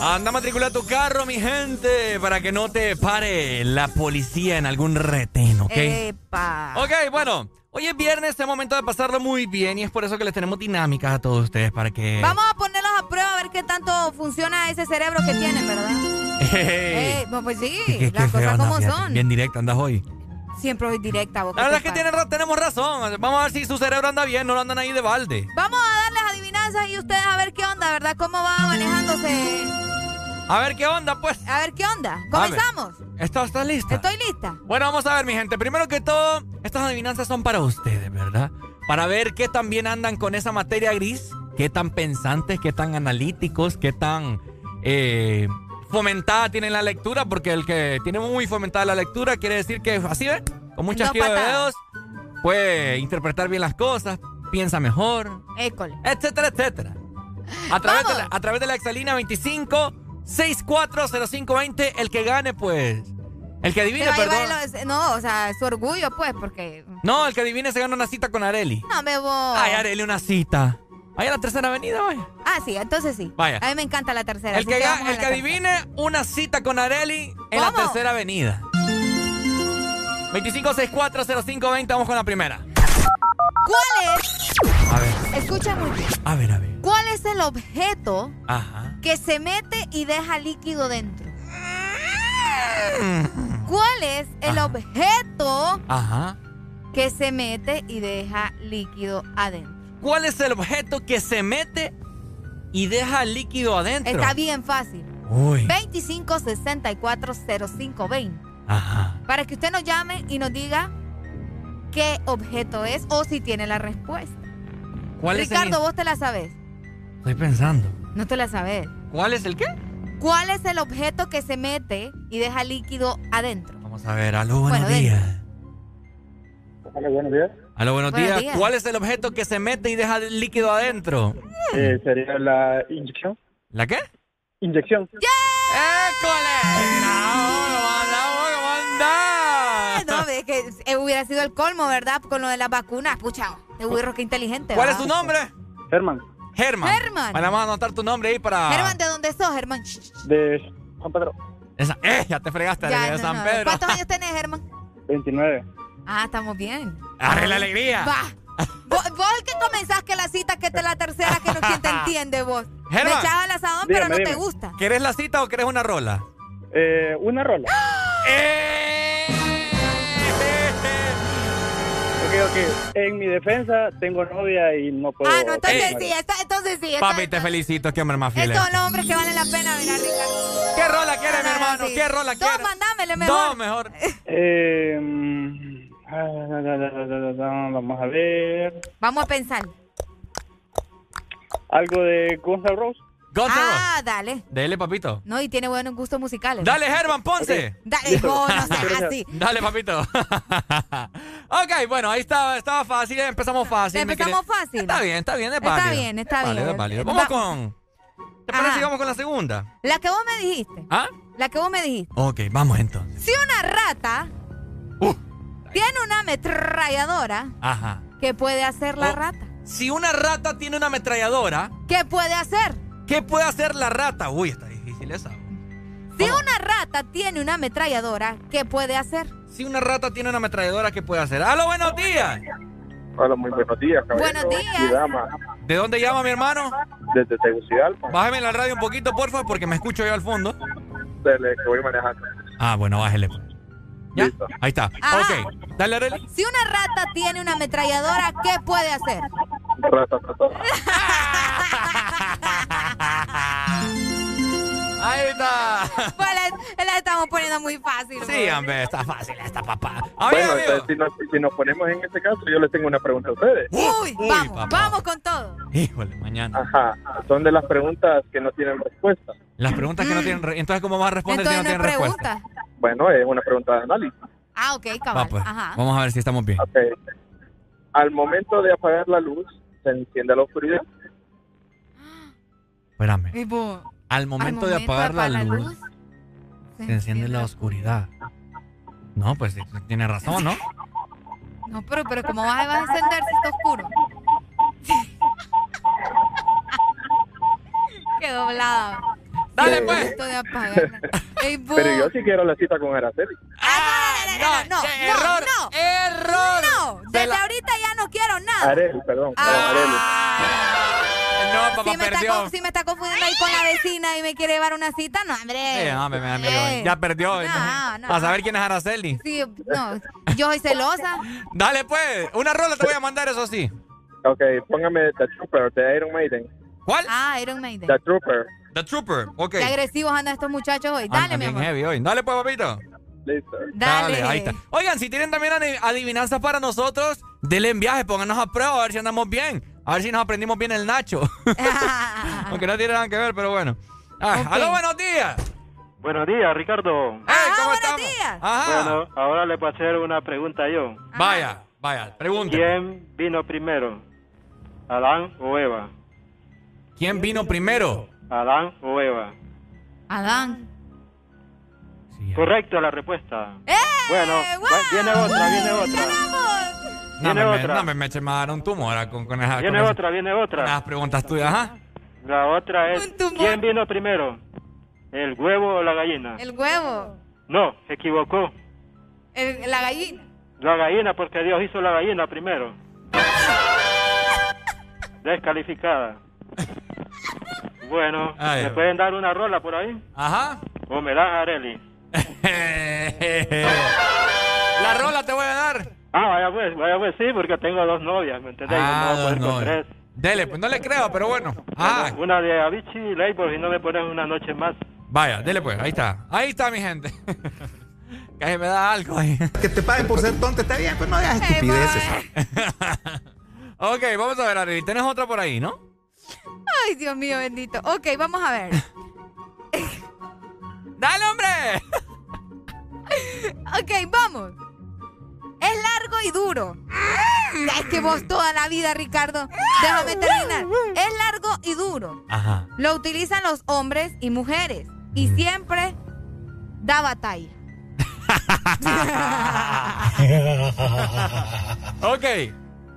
Anda a matricular tu carro, mi gente, para que no te pare la policía en algún retén, ¿ok? Epa. Ok, bueno. Hoy es viernes, es momento de pasarlo muy bien y es por eso que les tenemos dinámicas a todos ustedes para que... Vamos a ponerlos a prueba a ver qué tanto funciona ese cerebro que tienen, ¿verdad? [laughs] Ey. Eh, pues, sí, Qué- qué las cosas como fíjate. son. Bien directo andas hoy. Siempre soy directa. ¿vos qué La verdad es que tienen tenemos razón. Vamos a ver si su cerebro anda bien, no lo andan ahí de balde. Vamos a darles adivinanzas y ustedes a ver qué onda, ¿verdad? ¿Cómo va manejándose? A ver qué onda, pues. A ver qué onda. A. ¿Comenzamos? ¿Estás está lista? Estoy lista. Bueno, vamos a ver, mi gente. Primero que todo, estas adivinanzas son para ustedes, ¿verdad? Para ver qué tan bien andan con esa materia gris, qué tan pensantes, qué tan analíticos, qué tan eh, fomentada tienen la lectura, porque el que tiene muy fomentada la lectura quiere decir que así, ¿ves? Con muchas de dedos, puede interpretar bien las cosas, piensa mejor, École. etcétera, etcétera. A través, de la, a través de la exalina 25 640520, el que gane, pues. El que adivine, perdón. los- no, o sea, su orgullo, pues, porque... No, el que adivine se gana una cita con Areli. No me voy. Ay, Areli, una cita. Vaya a la tercera avenida, vaya. Ah, sí, entonces sí. Vaya. A mí me encanta la tercera. El que, el la que tercera. adivine una cita con Areli en la ¿Cómo? tercera avenida. 25640520, vamos con la primera. ¿Cuál es? A ver, Escucha muy bien. a ver, a ver. ¿Cuál es el objeto Ajá. que se mete y deja líquido dentro? ¿Cuál es el Ajá. objeto Ajá. que se mete y deja líquido adentro? ¿Cuál es el objeto que se mete y deja líquido adentro? Está bien fácil. Uy. 25 64 05 20. Ajá. Para que usted nos llame y nos diga qué objeto es o si tiene la respuesta. ¿Cuál es Ricardo, el... vos te la sabes. Estoy pensando. No te la sabes. ¿Cuál es el qué? ¿Cuál es el objeto que se mete y deja líquido adentro? Vamos a ver, aló, buenos Bueno, días. Hola, buenos días. Aló, buenos, Buenos días. días. ¿Cuál es el objeto que se mete y deja líquido adentro? Eh, sería la inyección. ¿La qué? Inyección. ¡École! ¿Cómo andamos? ¿Cómo andás? No, es que eh, hubiera sido el colmo, ¿verdad? Con lo de las vacunas. Pucha, te burro, qué inteligente. ¿Cuál es ¿verdad? tu nombre? Germán. Germán. Germán. Bueno, vamos a anotar tu nombre ahí para... Germán, ¿de dónde sos, Germán? De Juan Pedro. Esa... ¡Eh! Ya te fregaste Ya, de no, San no. Pedro. ¿Cuántos [laughs] años tenés, Germán? 29. Ah, estamos bien. ¡Arre la alegría! Va. Vos, vos el que comenzás que la cita, que te la tercera, que no quien te [laughs] entiende vos. Germán. Me echás al asadón, Dígame, pero no te gusta. ¿Querés la cita o querés una rola? Eh, una rola. ¡Eh! Ok, ok. En mi defensa tengo novia y no puedo. Ah, no, entonces Ey. sí, esta- entonces sí. esta- Papi, te felicito. Qué hombre más fiel Estos es. son los hombres que valen la pena, mira, Ricardo. ¿Qué rola quiere, mi no, hermano? sí. ¿Qué rola Dos, quiere? mandámele mejor. Dos, mejor. Eh, mm, ah, [laughs] vamos a ver. Vamos a pensar. Algo de Guns N' Roses. Guns N' Roses. Ah, dale. Dele, papito. No, y tiene buenos gustos musicales. Dale, Germán Ponce. Dale, no, no seas [laughs] así. Dale, papito. [laughs] ok, bueno, ahí estaba, estaba fácil. Empezamos fácil. Empezamos fácil. Está bien, está bien, es Está válido. bien, está Es válido, bien. es válido. Vamos Va- con... ¿Te parece Ajá. que vamos con la segunda? La que vos me dijiste. ¿Ah? La que vos me dijiste. Ok, vamos entonces. Si una rata tiene una ametralladora, Ajá. ¿qué puede hacer la Oh. rata? Si una rata tiene una ametralladora, ¿Qué puede hacer? ¿qué puede hacer la rata? Uy, está difícil esa. Si una rata tiene una ametralladora, ¿qué puede hacer? Si una rata tiene una ametralladora, ¿qué puede hacer? ¡Aló, buenos días! Hola, muy buenos días, caballero. Buenos días. Y dama, ¿De dónde llama mi hermano? desde Tegucigalpa. Bájeme la radio un poquito, por favor, porque me escucho yo al fondo. Dele, que voy manejando. Ah, bueno, bájele. ¿Ya? Ahí está. Ah. Ok. Dale, Arely. Si una rata tiene una ametralladora, ¿qué puede hacer? Rata, rata. [laughs] Ahí está. Pues la, estamos poniendo muy fácil. Sí, güey. hombre, está fácil esta papá. A ver, Bueno, amigo. entonces, si nos, si nos ponemos en este caso, yo les tengo una pregunta a ustedes. Uy, Uy, vamos, papá. vamos con todo. Híjole, mañana. Ajá, son de las preguntas que no tienen respuesta. Las preguntas que no tienen... re- Entonces, ¿cómo vas a responder Entonces si no no tienen respuesta? Bueno, es una pregunta de análisis. Ah, ok, Va, cabal. pues. Ajá. Vamos a ver si estamos bien. Ok. Al momento de apagar la luz, se enciende la oscuridad. Espérame. Y boom. Al momento, de apagar la luz, se enciende la oscuridad. No, pues tiene razón, ¿no? No, pero, pero ¿cómo vas a, vas a encender si está oscuro? [laughs] Qué doblada. Dale, pues. De. Ey. [laughs] Pero yo sí quiero la cita con Araceli. No, no, no, error, no. error. No, desde la- ahorita ya no quiero nada. Areli, perdón. No, papá, Si me, está, perdió. con- si me está confundiendo ahí con la vecina y me quiere llevar una cita, no, hombre. Sí, Eh. ya perdió. No, no. Para saber quién es Araceli. Sí, no, yo soy celosa. Dale, pues. Una rola te voy a mandar, eso sí. Ok, póngame The Trooper de Iron Maiden. ¿Cuál? Ah, Iron Maiden. The Trooper. The Trooper, ok. Qué agresivos andan estos muchachos hoy. Dale, mi amor. heavy hoy. Dale, pues, papito. Listo. Dale. ahí está. Oigan, si tienen también adi- adivinanzas para nosotros, denle en viaje, pónganos a prueba a ver si andamos bien. A ver si nos aprendimos bien el Nacho. [laughs] Aunque no tiene nada que ver, pero bueno. Ah. ¡Aló, buenos días! Buenos días, Ricardo. Hey, Ah, ¿Cómo buenos estamos? días. Ajá. Bueno, ahora le voy a hacer una pregunta yo. Vaya, vaya, pregunta. ¿Quién vino primero? ¿Adán o Eva? ¿Quién vino primero? ¿Adán o Eva? Adán. Correcto la respuesta. ¡Eh! Bueno, viene otra, viene otra. No, Viene me, me- otra. no me, tumor ah, con, con, esa- Viene con esa- otra, viene otra. las preguntas tuyas, ajá. La otra es. ¿quién vino primero? ¿El huevo o la gallina? El huevo. No, se equivocó. El- la gallina. La gallina, porque Dios hizo la gallina primero. [laughs] Descalificada. Bueno, Ay, ¿me pueden dar una rola por ahí? Ajá. ¿O me das Areli? [laughs] La rola te voy a dar. Ah, vaya pues, vaya pues, sí, porque tengo dos novias, ¿me entendés? Ah, no voy a poder dos con novias. tres. Dele, pues no le creo, pero bueno. Ah, Una de Avicii y Label, y no me pones una noche más. vaya, dele pues, ahí está. Ahí está mi gente. [laughs] que me da algo ahí. Que te paguen por ser tonto está bien, pero no hagas estupideces. [laughs] ok, vamos a ver, Ari. Tienes otra por ahí, ¿no? Ay, Dios mío, bendito. Ok, vamos a ver. [laughs] ¡Dale, hombre! Ok, vamos. Es largo y duro. Ya es que vos toda la vida, Ricardo. Déjame terminar. Es largo y duro. Ajá. Lo utilizan los hombres y mujeres. Y siempre da batalla. [laughs] ok.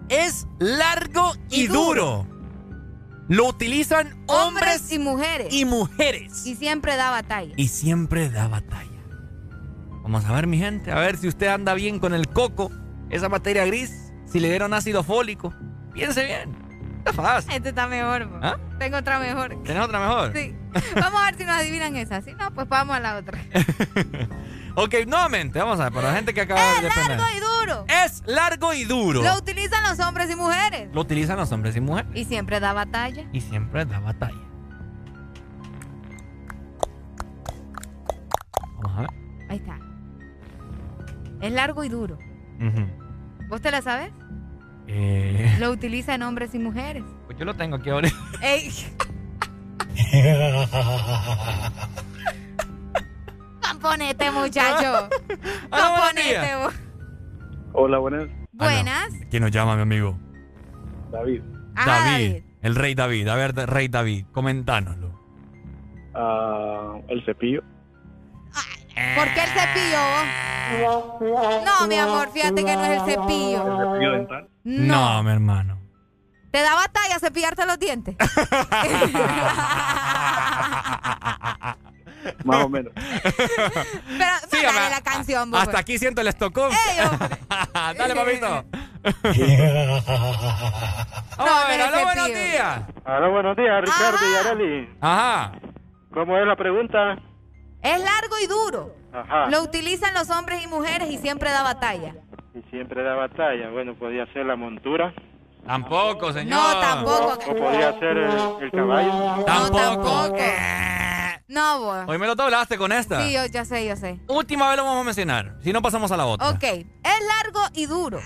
Es largo y, duro. Lo utilizan hombres y mujeres. y mujeres. Y siempre da batalla. Y siempre da batalla. Vamos a ver, mi gente, a ver si usted anda bien con el coco, esa materia gris, si le dieron ácido fólico. Piense bien. Está fácil. Este está mejor. ¿Ah? Tengo otra mejor. ¿Tienes otra mejor? Sí. Vamos a ver si nos adivinan esa. Si no, pues vamos a la otra. [laughs] Ok, nuevamente, vamos a ver, para la gente que acaba Es de aprender. largo y duro. Es largo y duro. Lo utilizan los hombres y mujeres. Lo utilizan los hombres y mujeres. Y siempre da batalla. Y siempre da batalla. Vamos a ver. Ahí está. Es largo y duro. Ujú. ¿Vos te la sabes? Eh, Lo utilizan hombres y mujeres. pues yo lo tengo aquí ahora. [laughs] Ey. Componete, muchacho. Componete, vos. Hola, buenas. Buenas. ¿Quién nos llama, mi amigo? David. Ajá, David. El rey David. A ver, Rey David, comentánoslo. Ah, el cepillo. ¿Por qué el cepillo? vos? No, mi amor, fíjate que no es el cepillo. ¿Cepillo dental? No, mi hermano. ¿Te da batalla cepillarte los dientes? [laughs] Más o menos. Pero Sí, dale la canción, vos, Hasta pues. aquí siento el estocón. [laughs] Dale, papito. [laughs] No, Vamos a no ver, es aló, buenos días. Hola, buenos días, Ricardo y Arely. Ajá. ¿Cómo es la pregunta? Es largo y duro. Ajá. Lo utilizan los hombres y mujeres y siempre da batalla. Y siempre da batalla. Bueno, podía ser la montura. Tampoco, señor. No, tampoco. O podría ser el, el caballo. Tampoco. No, vos. Hoy me lo doblaste con esta. Sí, yo ya sé, yo sé. Última vez lo vamos a mencionar. Si no, pasamos a la otra. Ok, es largo y duro.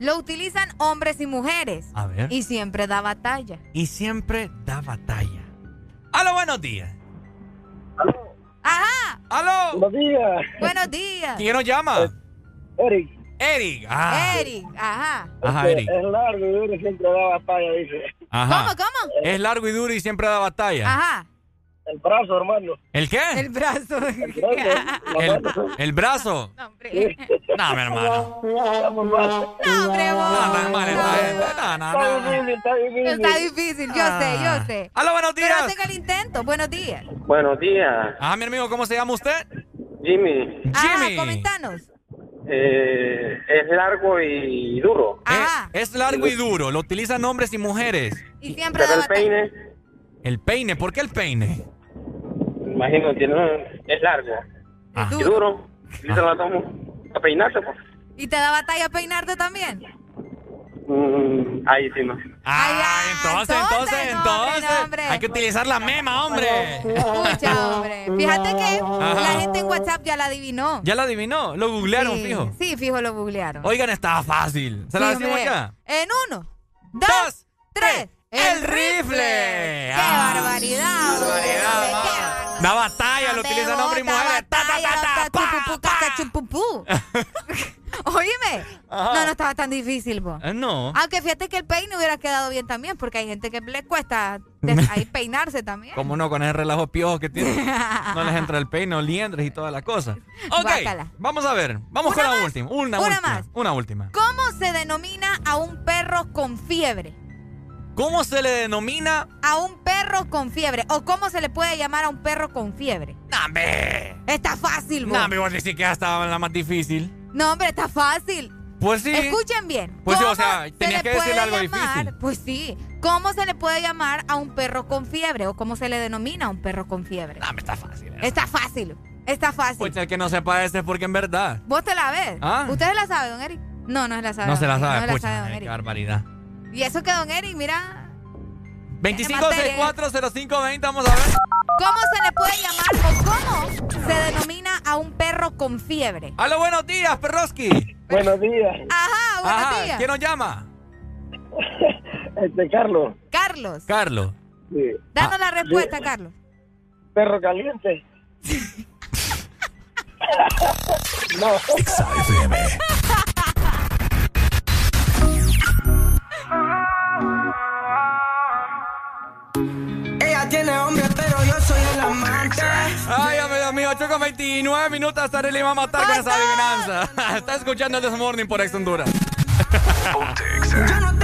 Lo utilizan hombres y mujeres. A ver. Y siempre da batalla. Y siempre da batalla. ¡Aló, buenos días! ¡Ajá! ¡Aló! Buenos días. Buenos días. ¿Quién nos llama? Eric. Eric. Ah. Eric, ajá. Ajá, Eric. Es largo y duro, siempre da batalla, dice. Ajá. ¿Cómo, cómo? Es largo y duro y siempre da batalla. Ajá. El brazo, hermano. ¿El qué? El brazo. El, [laughs] el brazo. No, hombre. No, mi hermano. No, hombre, vos. No, gente. No, no, no. Está difícil, Está difícil, yo sé, yo sé. Aló, buenos días. Pero tenga el intento. Buenos días. Buenos días, Ajá, mi amigo, ¿cómo se llama usted? Jimmy. Jimmy. comentanos. Eh, es largo y duro. Ajá. Es, es largo y duro. Lo utilizan hombres y mujeres. Y siempre Pero da el peine, El peine. ¿Por qué el peine? Imagino, tiene un- es largo Ah. y duro. Utilizan la tomo a peinarse, pues. ¿Y te da batalla peinarte también? Mm, ahí sí, no. Ah, entonces, entonces, entonces, no, hombre, entonces. no, hombre. Hay que utilizar la mema, hombre. Escucha, hombre. Fíjate que Ajá. la gente en WhatsApp ya la adivinó. ¿Ya la adivinó? Lo googlearon, sí, fijo. Sí, fijo, lo googlearon. Oigan, estaba fácil. ¿Se Sí, la decimos hombre. ya? En uno, dos, tres. ¡El rifle! ¡Qué Ah. barbaridad! Barbaridad, ma. Da batalla, lo utilizan hombres y mujeres. Ta, ta, ta, ta, pa, pa. Oíme, [laughs] Ajá. no, no estaba tan difícil, vos. Eh, No. Aunque fíjate que el peine hubiera quedado bien también, porque hay gente que le cuesta [laughs] ahí peinarse también. ¿Cómo no? Con ese relajo piojo que tiene. No les entra el peine, o liendres y todas las cosas. Ok, Guácala. vamos a ver. Vamos ¿Una con la más? última. Una, Una última. más. Una última. ¿Cómo se denomina a un perro con fiebre? ¿Cómo se le denomina? A un perro con fiebre. ¿O cómo se le puede llamar a un perro con fiebre? ¡Nambe! Está fácil, vos. No, me voy a decir que ya estaba la más difícil. No, hombre, está fácil. Pues sí. Escuchen bien. Pues sí, o ¿Cómo sea, se tenías que decirle algo llamar? difícil. Pues sí. ¿Cómo se le puede llamar a un perro con fiebre? ¿O cómo se le denomina a un perro con fiebre? No, me está fácil. eso. Está fácil. Está fácil. Pues el que no sepa ese es porque en verdad. ¿Vos te la ves? Ah. ¿Usted se la sabe, don Eric? No, no se la sabe. No se la sabe, Eric. No la sabe, don eh, qué Eric. barbaridad. Y eso que don Eric, mira. 25640520, vamos a ver. ¿Cómo se le puede llamar o cómo se denomina a un perro con fiebre? ¡Aló, buenos días, Perroski! Buenos días. Ajá, buenos Ajá, días. ¿quién nos llama? [laughs] Este, Carlos. Carlos. Carlos. Sí. Danos la respuesta, Carlos. Perro caliente. [laughs] no. [laughs] 8 con 29 minutos hasta le iba a matar con esa adivinanza. [laughs] Está escuchando el This Morning por Ex Honduras. Yo no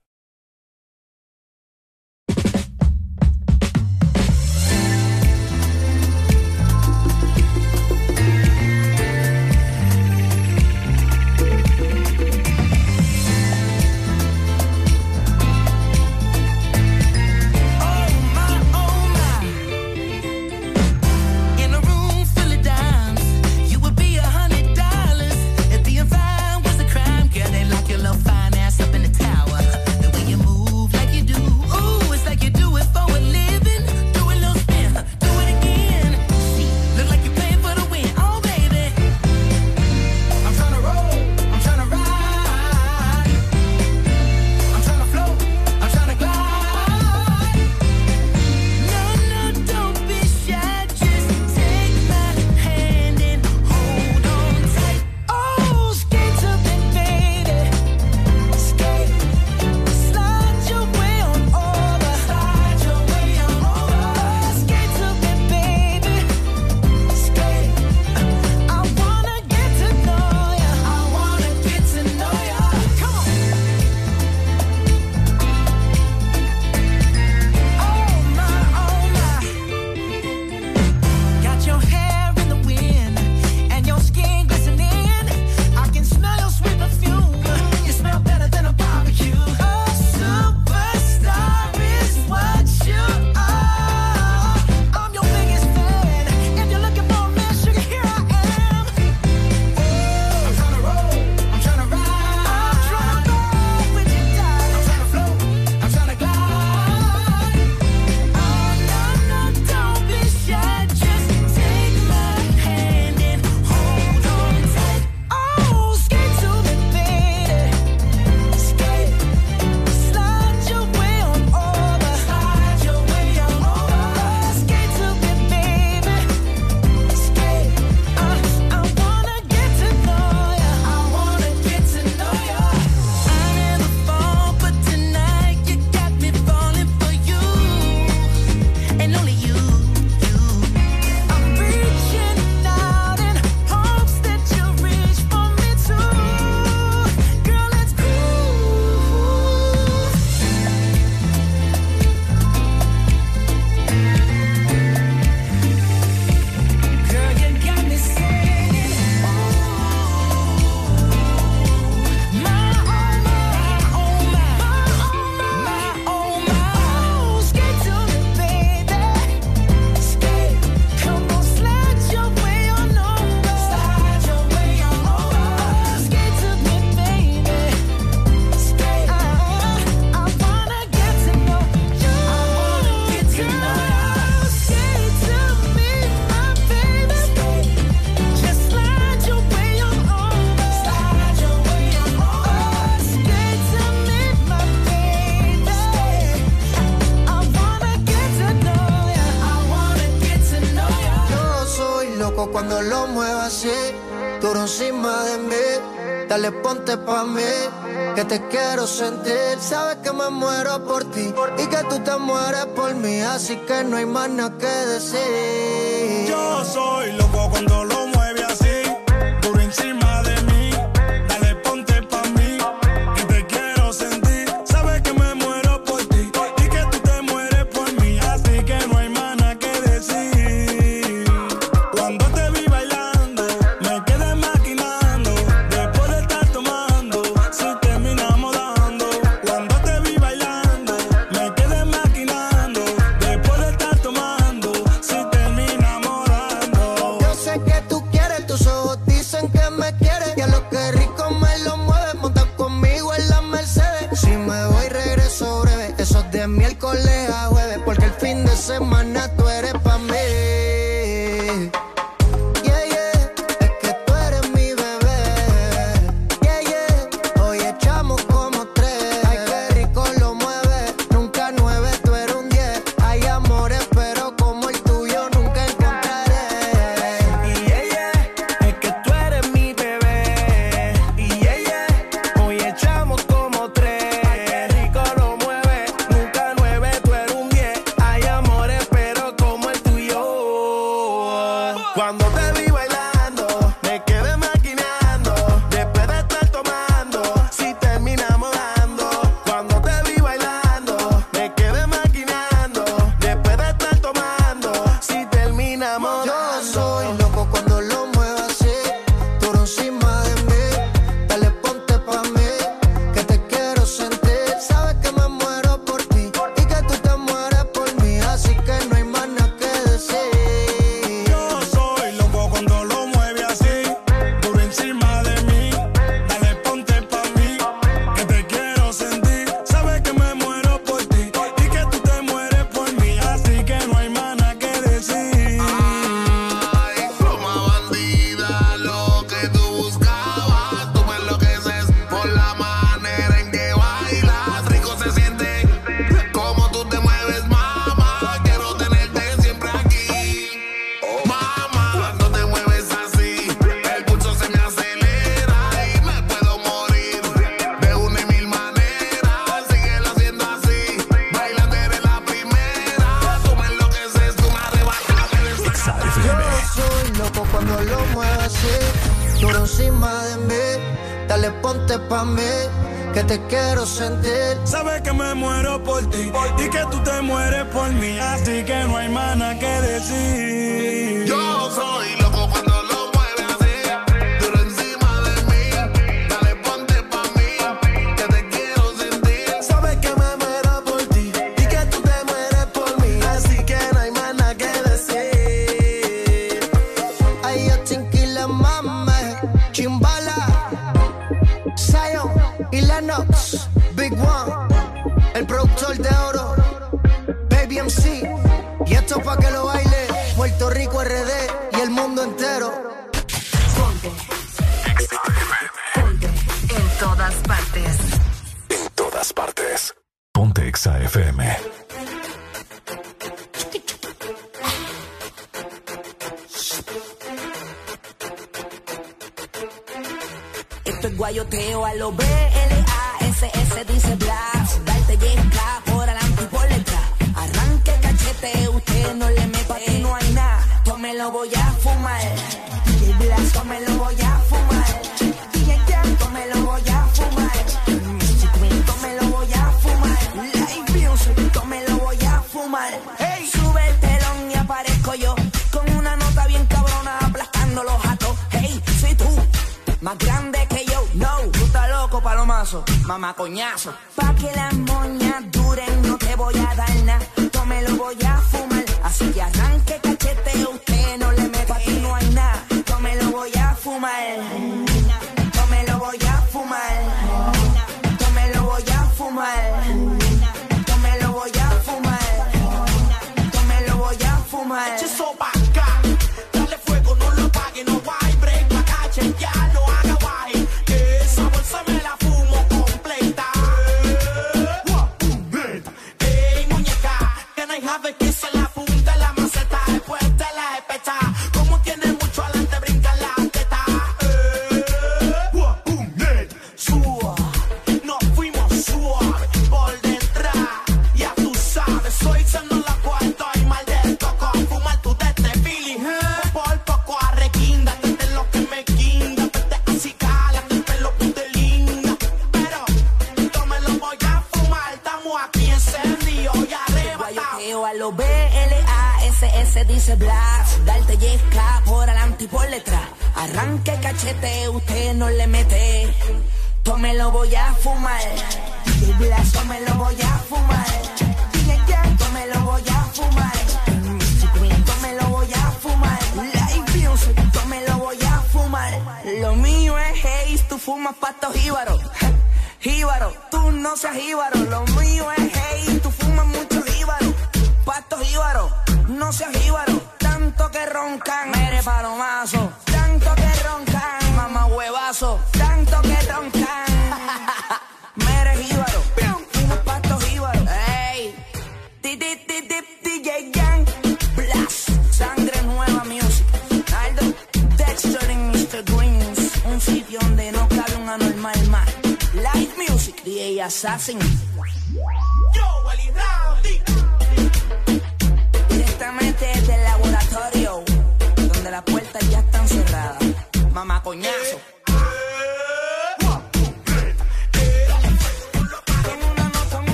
Que te quiero sentir, sabes que me muero por ti y que tú te mueres por mí, así que no hay más nada que decir.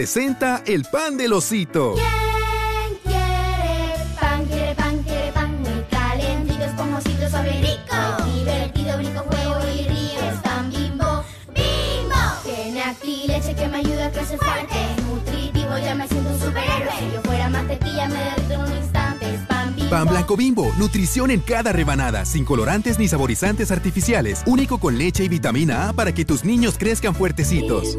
Presenta el pan del osito. quiere pan, quiere pan, quiere pan muy calentito, esponjosito, suave y rico. Divertido, brinco, juego y río. Es pan bimbo, bimbo. Tiene aquí leche que me ayuda a crecer fuerte. Es nutritivo, ya me siento un superhéroe. Si yo fuera mantequilla, me derrito en un instante. Es pan bimbo. Pan blanco bimbo, nutrición en cada rebanada, sin colorantes ni saborizantes artificiales, único con leche y vitamina A para que tus niños crezcan fuertecitos.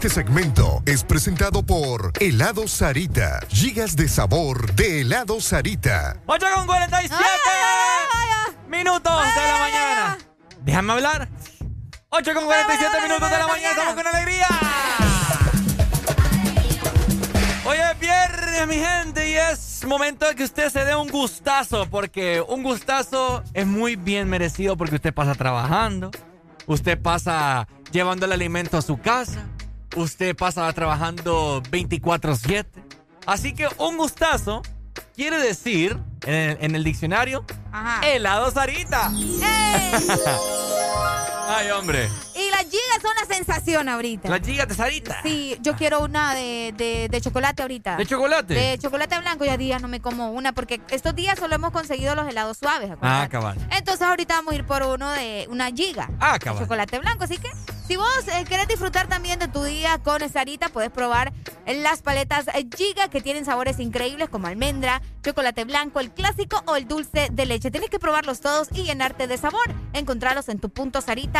Este segmento es presentado por Helado Sarita. Gigas de sabor de Helado Sarita. 8 con 47 minutos de la mañana. Déjame hablar. 8 con 47 minutos de la mañana. Estamos con alegría. Hoy es viernes, mi gente, y es momento de que usted se dé un gustazo, porque un gustazo es muy bien merecido porque usted pasa trabajando, usted pasa llevando el alimento a su casa, usted pasa trabajando 24/7. Así que un gustazo quiere decir, en el, en el diccionario, helado Sarita. [laughs] Ay, hombre. Y las gigas son una sensación ahorita. ¿Las gigas de Sarita? Sí, yo quiero una de, de, chocolate ahorita. ¿De chocolate? De chocolate blanco, ya días no me como una, porque estos días solo hemos conseguido los helados suaves. Ah, cabal. Entonces ahorita vamos a ir por uno de una giga. Ah, cabal. De chocolate blanco, así que si vos eh, querés disfrutar también de tu día con Sarita, puedes probar las paletas eh, Giga que tienen sabores increíbles como almendra, chocolate blanco, el clásico o el dulce de leche. Tienes que probarlos todos y llenarte de sabor. Encontralos en tu punto Sarita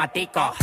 automático.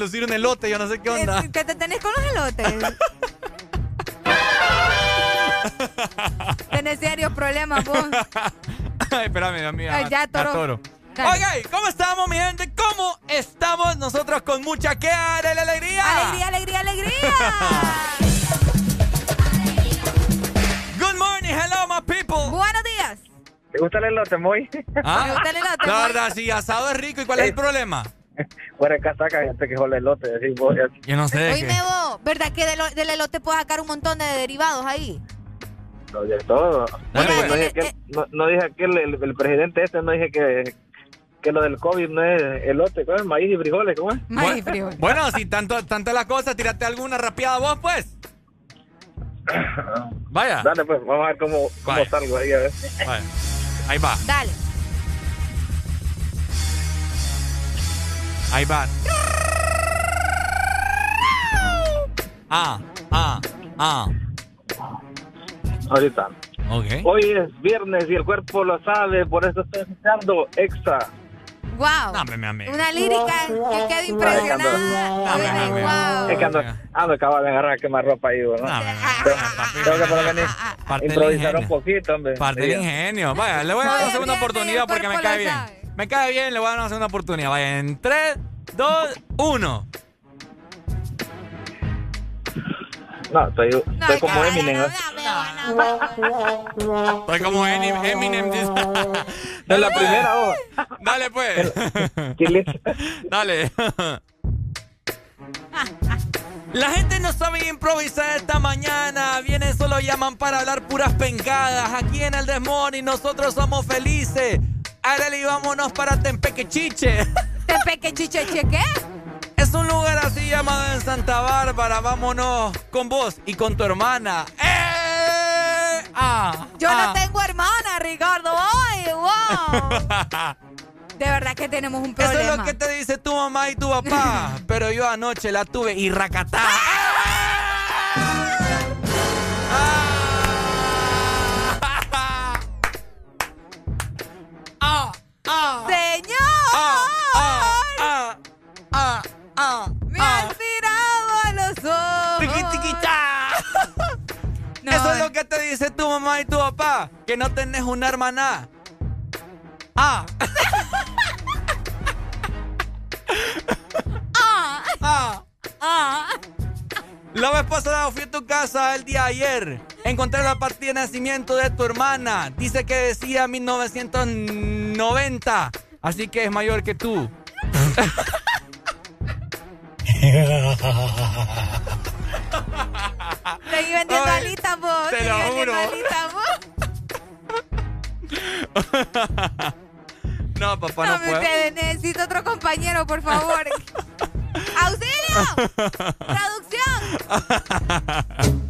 Relucir un elote, yo no sé qué onda. Eh, ¿Que te tenés con los elotes? [laughs] Tenés serios problemas, vos. Ay, espérame, amiga. Ay, ya, toro. Ok, ¿cómo estamos, mi gente? ¿Cómo estamos nosotros con mucha que Arely, alegría? Alegría, alegría, alegría. [laughs] Good morning, hello, my people. Buenos días. ¿Te gusta el elote, Moy? ¿Ah? Me gusta el elote, La verdad, sí, asado es rico. ¿Y cuál es el problema? Fuera de casaca, gente que jola elote. Decís, vos, ya- Yo no sé. Oíme vos, ¿verdad que del elote puedes sacar un montón de derivados ahí? lo de todo. Bueno, pues. no, dije que, no, no dije que el, el- el presidente este no dije que, que lo del COVID no es elote, ¿cómo es? Maíz y frijoles, ¿cómo es? Maíz y frijol. Bueno, si tanto, tanto la cosa, tírate alguna rapeada vos, pues. [laughs] Vaya. Dale, pues, vamos a ver cómo, cómo Vaya. salgo ahí, a ver. Vaya. Ahí va, Dale. Ahí va. Ah, ah, ah. Ahorita. Ok. Hoy es viernes y el cuerpo lo sabe, por eso estoy escuchando extra. Wow. Dame, mi amigo. Una lírica que queda impresionada. Dame, dame. Wow. Es que ando, ando acabo de agarrar a quemar ropa ahí, ¿no? Dame, Tengo, tengo que por lo menos improvisar un poquito, hombre. Parte del ingenio. Vaya, le voy a dar una segunda oportunidad porque me cae bien. Me cae bien, le voy a dar una segunda oportunidad. Vaya, en 3, 2, 1. No, estoy, No, estoy como cara, Eminem. no, ¿no? Estoy como Eminem. [laughs] [laughs] De la primera hoja. [laughs] Dale, pues. Dale. La gente no sabe improvisar esta mañana. Vienen solo llaman para hablar puras pencadas. Aquí en el Desmorning nosotros somos felices. Arely, vámonos para Tempequechiche. ¿Tempeque chiche qué? Es un lugar así llamado en Santa Bárbara. Vámonos con vos y con tu hermana. ¡Eh! Ah, Yo ah. no tengo hermana, Ricardo. ¡Ay, wow! [laughs] De verdad que tenemos un Eso problema. es lo que te dice tu mamá y tu papá. [laughs] Pero yo anoche la tuve y racatá. Ah, ah, [laughs] ¡Señor! Ah, ah, ah, ah, ah, ¡Me ah. has mirado a los ojos! [laughs] No, Eso es lo que te dice tu mamá y tu papá. Que no tenés una hermana. [laughs] Ah. ¡Ah! Ah. ¡Ah! La vez pasada fui a tu casa el día de ayer. Encontré la partida de nacimiento de tu hermana. Dice que decía 1990. Así que es mayor que tú. Seguí vendiendo Ay, alitas vos. te lo juro. alitas vos. No, papá, no, No me puedo. ustedes, necesito otro compañero, por favor. [laughs] ¡Auxilio! ¡Traducción! [laughs]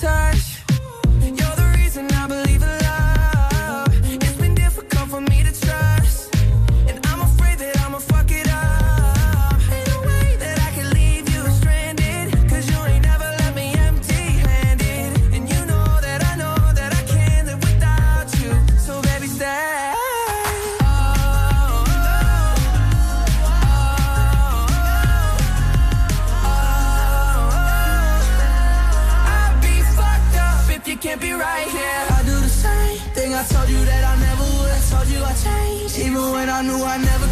turn I knew I never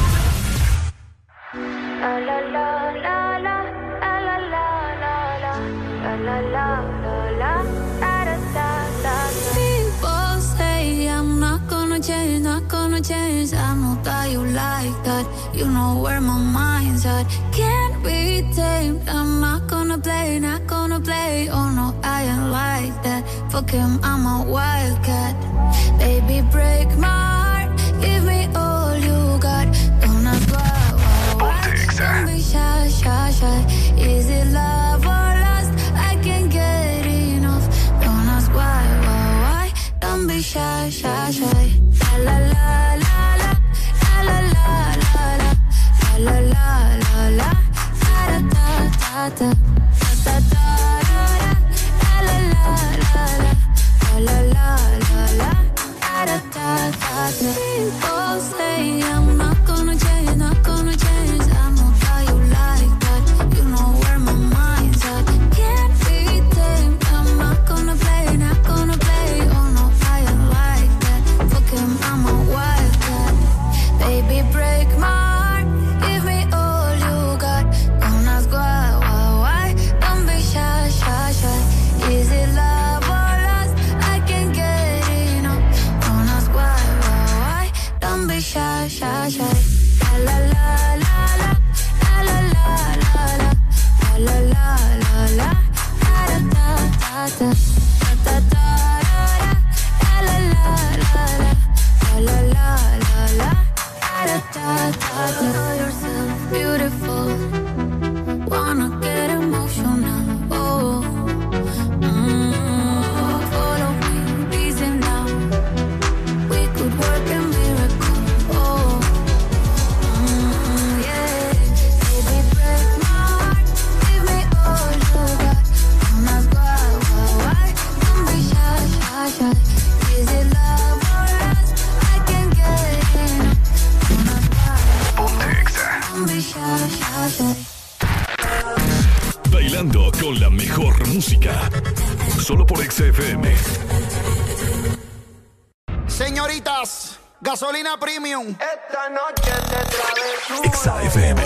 XAFM.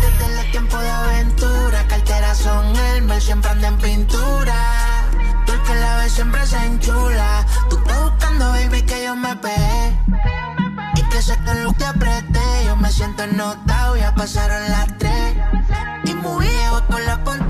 Desde los tiempos de aventura, carteras son el mal, siempre andan en pintura. Tú que la ves siempre se enchula. Tú estás buscando, baby, que yo me pegué. Y que sé que lo que apreté, yo me siento notado, ya pasaron las tres. Y muy viejo con la pantalla.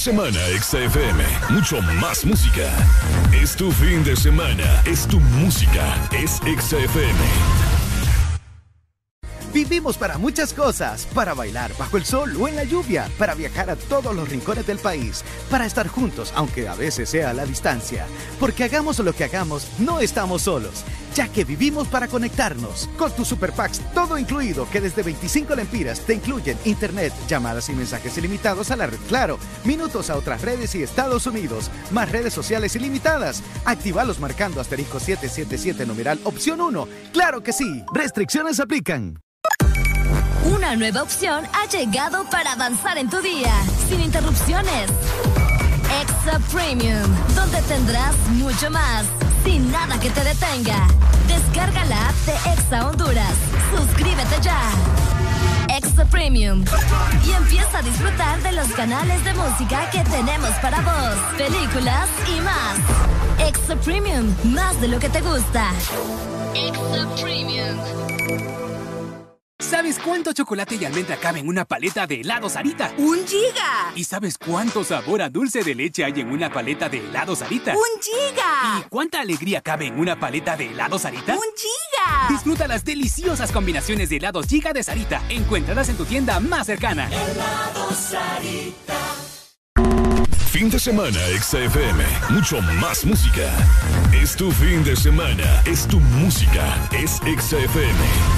Semana, Exa FM. Mucho más música. Es tu fin de semana. Es tu música. Es Exa FM. Vivimos para muchas cosas, para bailar bajo el sol o en la lluvia, para viajar a todos los rincones del país, para estar juntos, aunque a veces sea a la distancia. Porque hagamos lo que hagamos, no estamos solos, ya que vivimos para conectarnos. Con tu Super Packs, todo incluido, que desde 25 lempiras te incluyen internet, llamadas y mensajes ilimitados a la red Claro, minutos a otras redes y Estados Unidos, más redes sociales ilimitadas. Actívalos marcando asterisco 777 numeral opción 1. ¡Claro que sí! Restricciones aplican. Una nueva opción ha llegado para avanzar en tu día, sin interrupciones. Exa Premium, donde tendrás mucho más, sin nada que te detenga. Descarga la app de Exa Honduras. Suscríbete ya. Exa Premium. Y empieza a disfrutar de los canales de música que tenemos para vos, películas y más. Exa Premium, más de lo que te gusta. Exa Premium. ¿Sabes cuánto chocolate y almendra cabe en una paleta de helado Sarita? ¡Un giga! ¿Y sabes cuánto sabor a dulce de leche hay en una paleta de helado Sarita? ¡Un giga! ¿Y cuánta alegría cabe en una paleta de helado Sarita? ¡Un giga! Disfruta las deliciosas combinaciones de helados Giga de Sarita. Encuéntralas en tu tienda más cercana. Helado Sarita. Fin de semana, XFM. Mucho más música. Es tu fin de semana. Es tu música. Es XFM.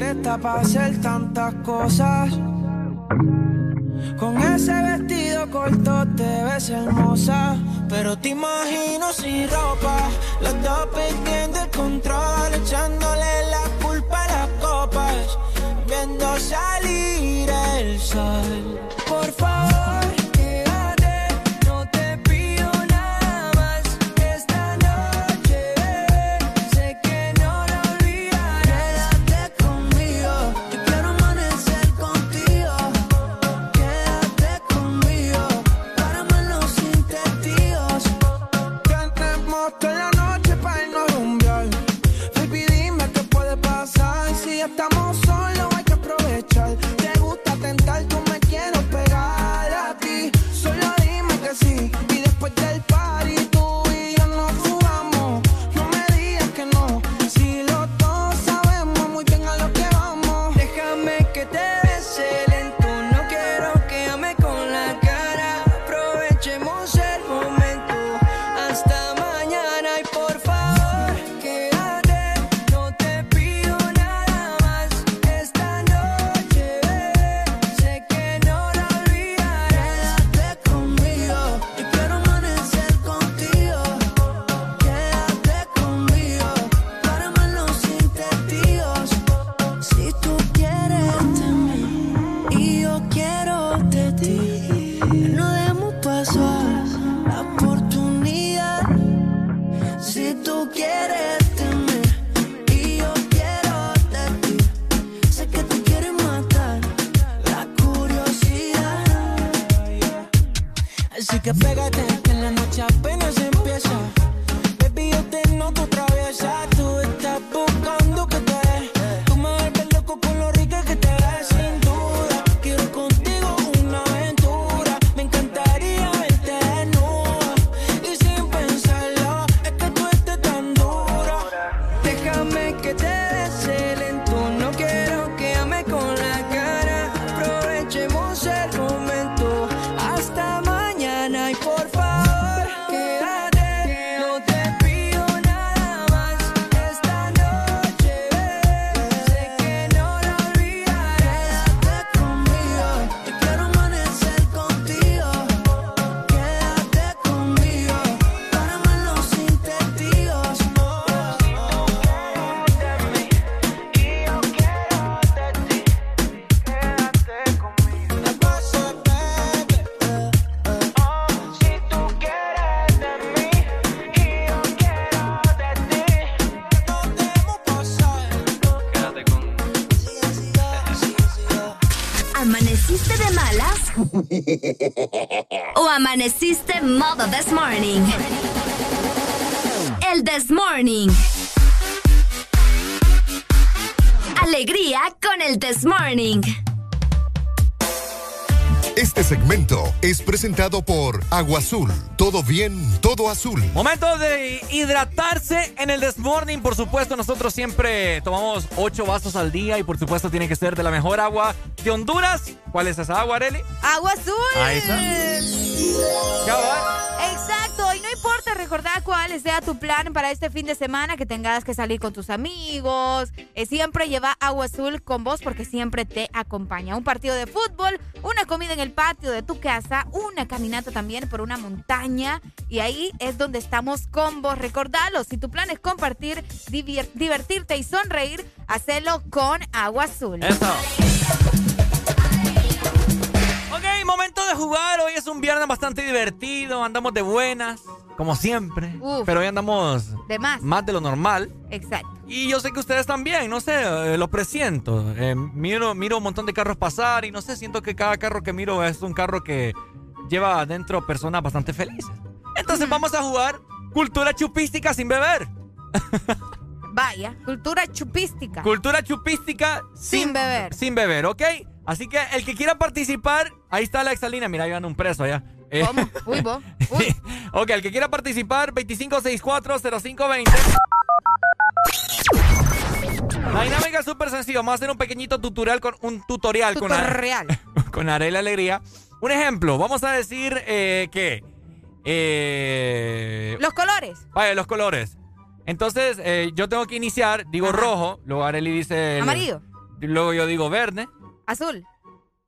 Presta para hacer tantas cosas. Con ese vestido corto te ves hermosa. Pero te imagino sin ropa. Los dos perdiendo el control. Echándole la culpa a las copas. Viendo salir el sol. Modo this morning? El this morning. alegría con el This Morning. Este segmento es presentado por Agua Azul. Todo bien, todo azul. Momento de hidratarse en el Desmorning. Por supuesto, nosotros siempre tomamos 8 vasos al día y por supuesto tiene que ser de la mejor agua de Honduras. ¿Cuál es esa agua, Areli? Agua azul. Ahí está. Ya va. Cuál sea tu plan para este fin de semana, que tengas que salir con tus amigos, eh, siempre lleva agua azul con vos porque siempre te acompaña. Un partido de fútbol, una comida en el patio de tu casa, una caminata también por una montaña y ahí es donde estamos con vos. Recordalo, si tu plan es compartir, divertirte y sonreír, hacelo con agua azul. Eso. Ok, momento de jugar. Hoy es un viernes bastante divertido. Andamos de buenas, como siempre. Uf. Pero hoy andamos De más. más de lo normal. Exacto. Y yo sé que ustedes también, no sé, eh, lo presiento. Eh, miro, miro un montón de carros pasar y no sé, siento que cada carro que miro es un carro que lleva adentro personas bastante felices. Entonces vamos a jugar cultura chupística sin beber. [laughs] Vaya, cultura chupística. Cultura chupística sin, beber. Sin beber, ¿ok? Así que el que quiera participar, ahí está la exalina. Mira, ahí van un preso allá. Eh, ¿Cómo? Uy, vos. [laughs] ok, el que quiera participar, 25640520. La dinámica es súper sencilla. Vamos a hacer un pequeñito tutorial con un tutorial con, Are- Tutorial. [laughs] con Arela Alegría. Un ejemplo, vamos a decir eh, que. eh, Los colores. vaya, los colores. Entonces, eh, yo tengo que iniciar, digo rojo, luego Areli dice. el- Amarillo. Luego yo digo verde, Azul.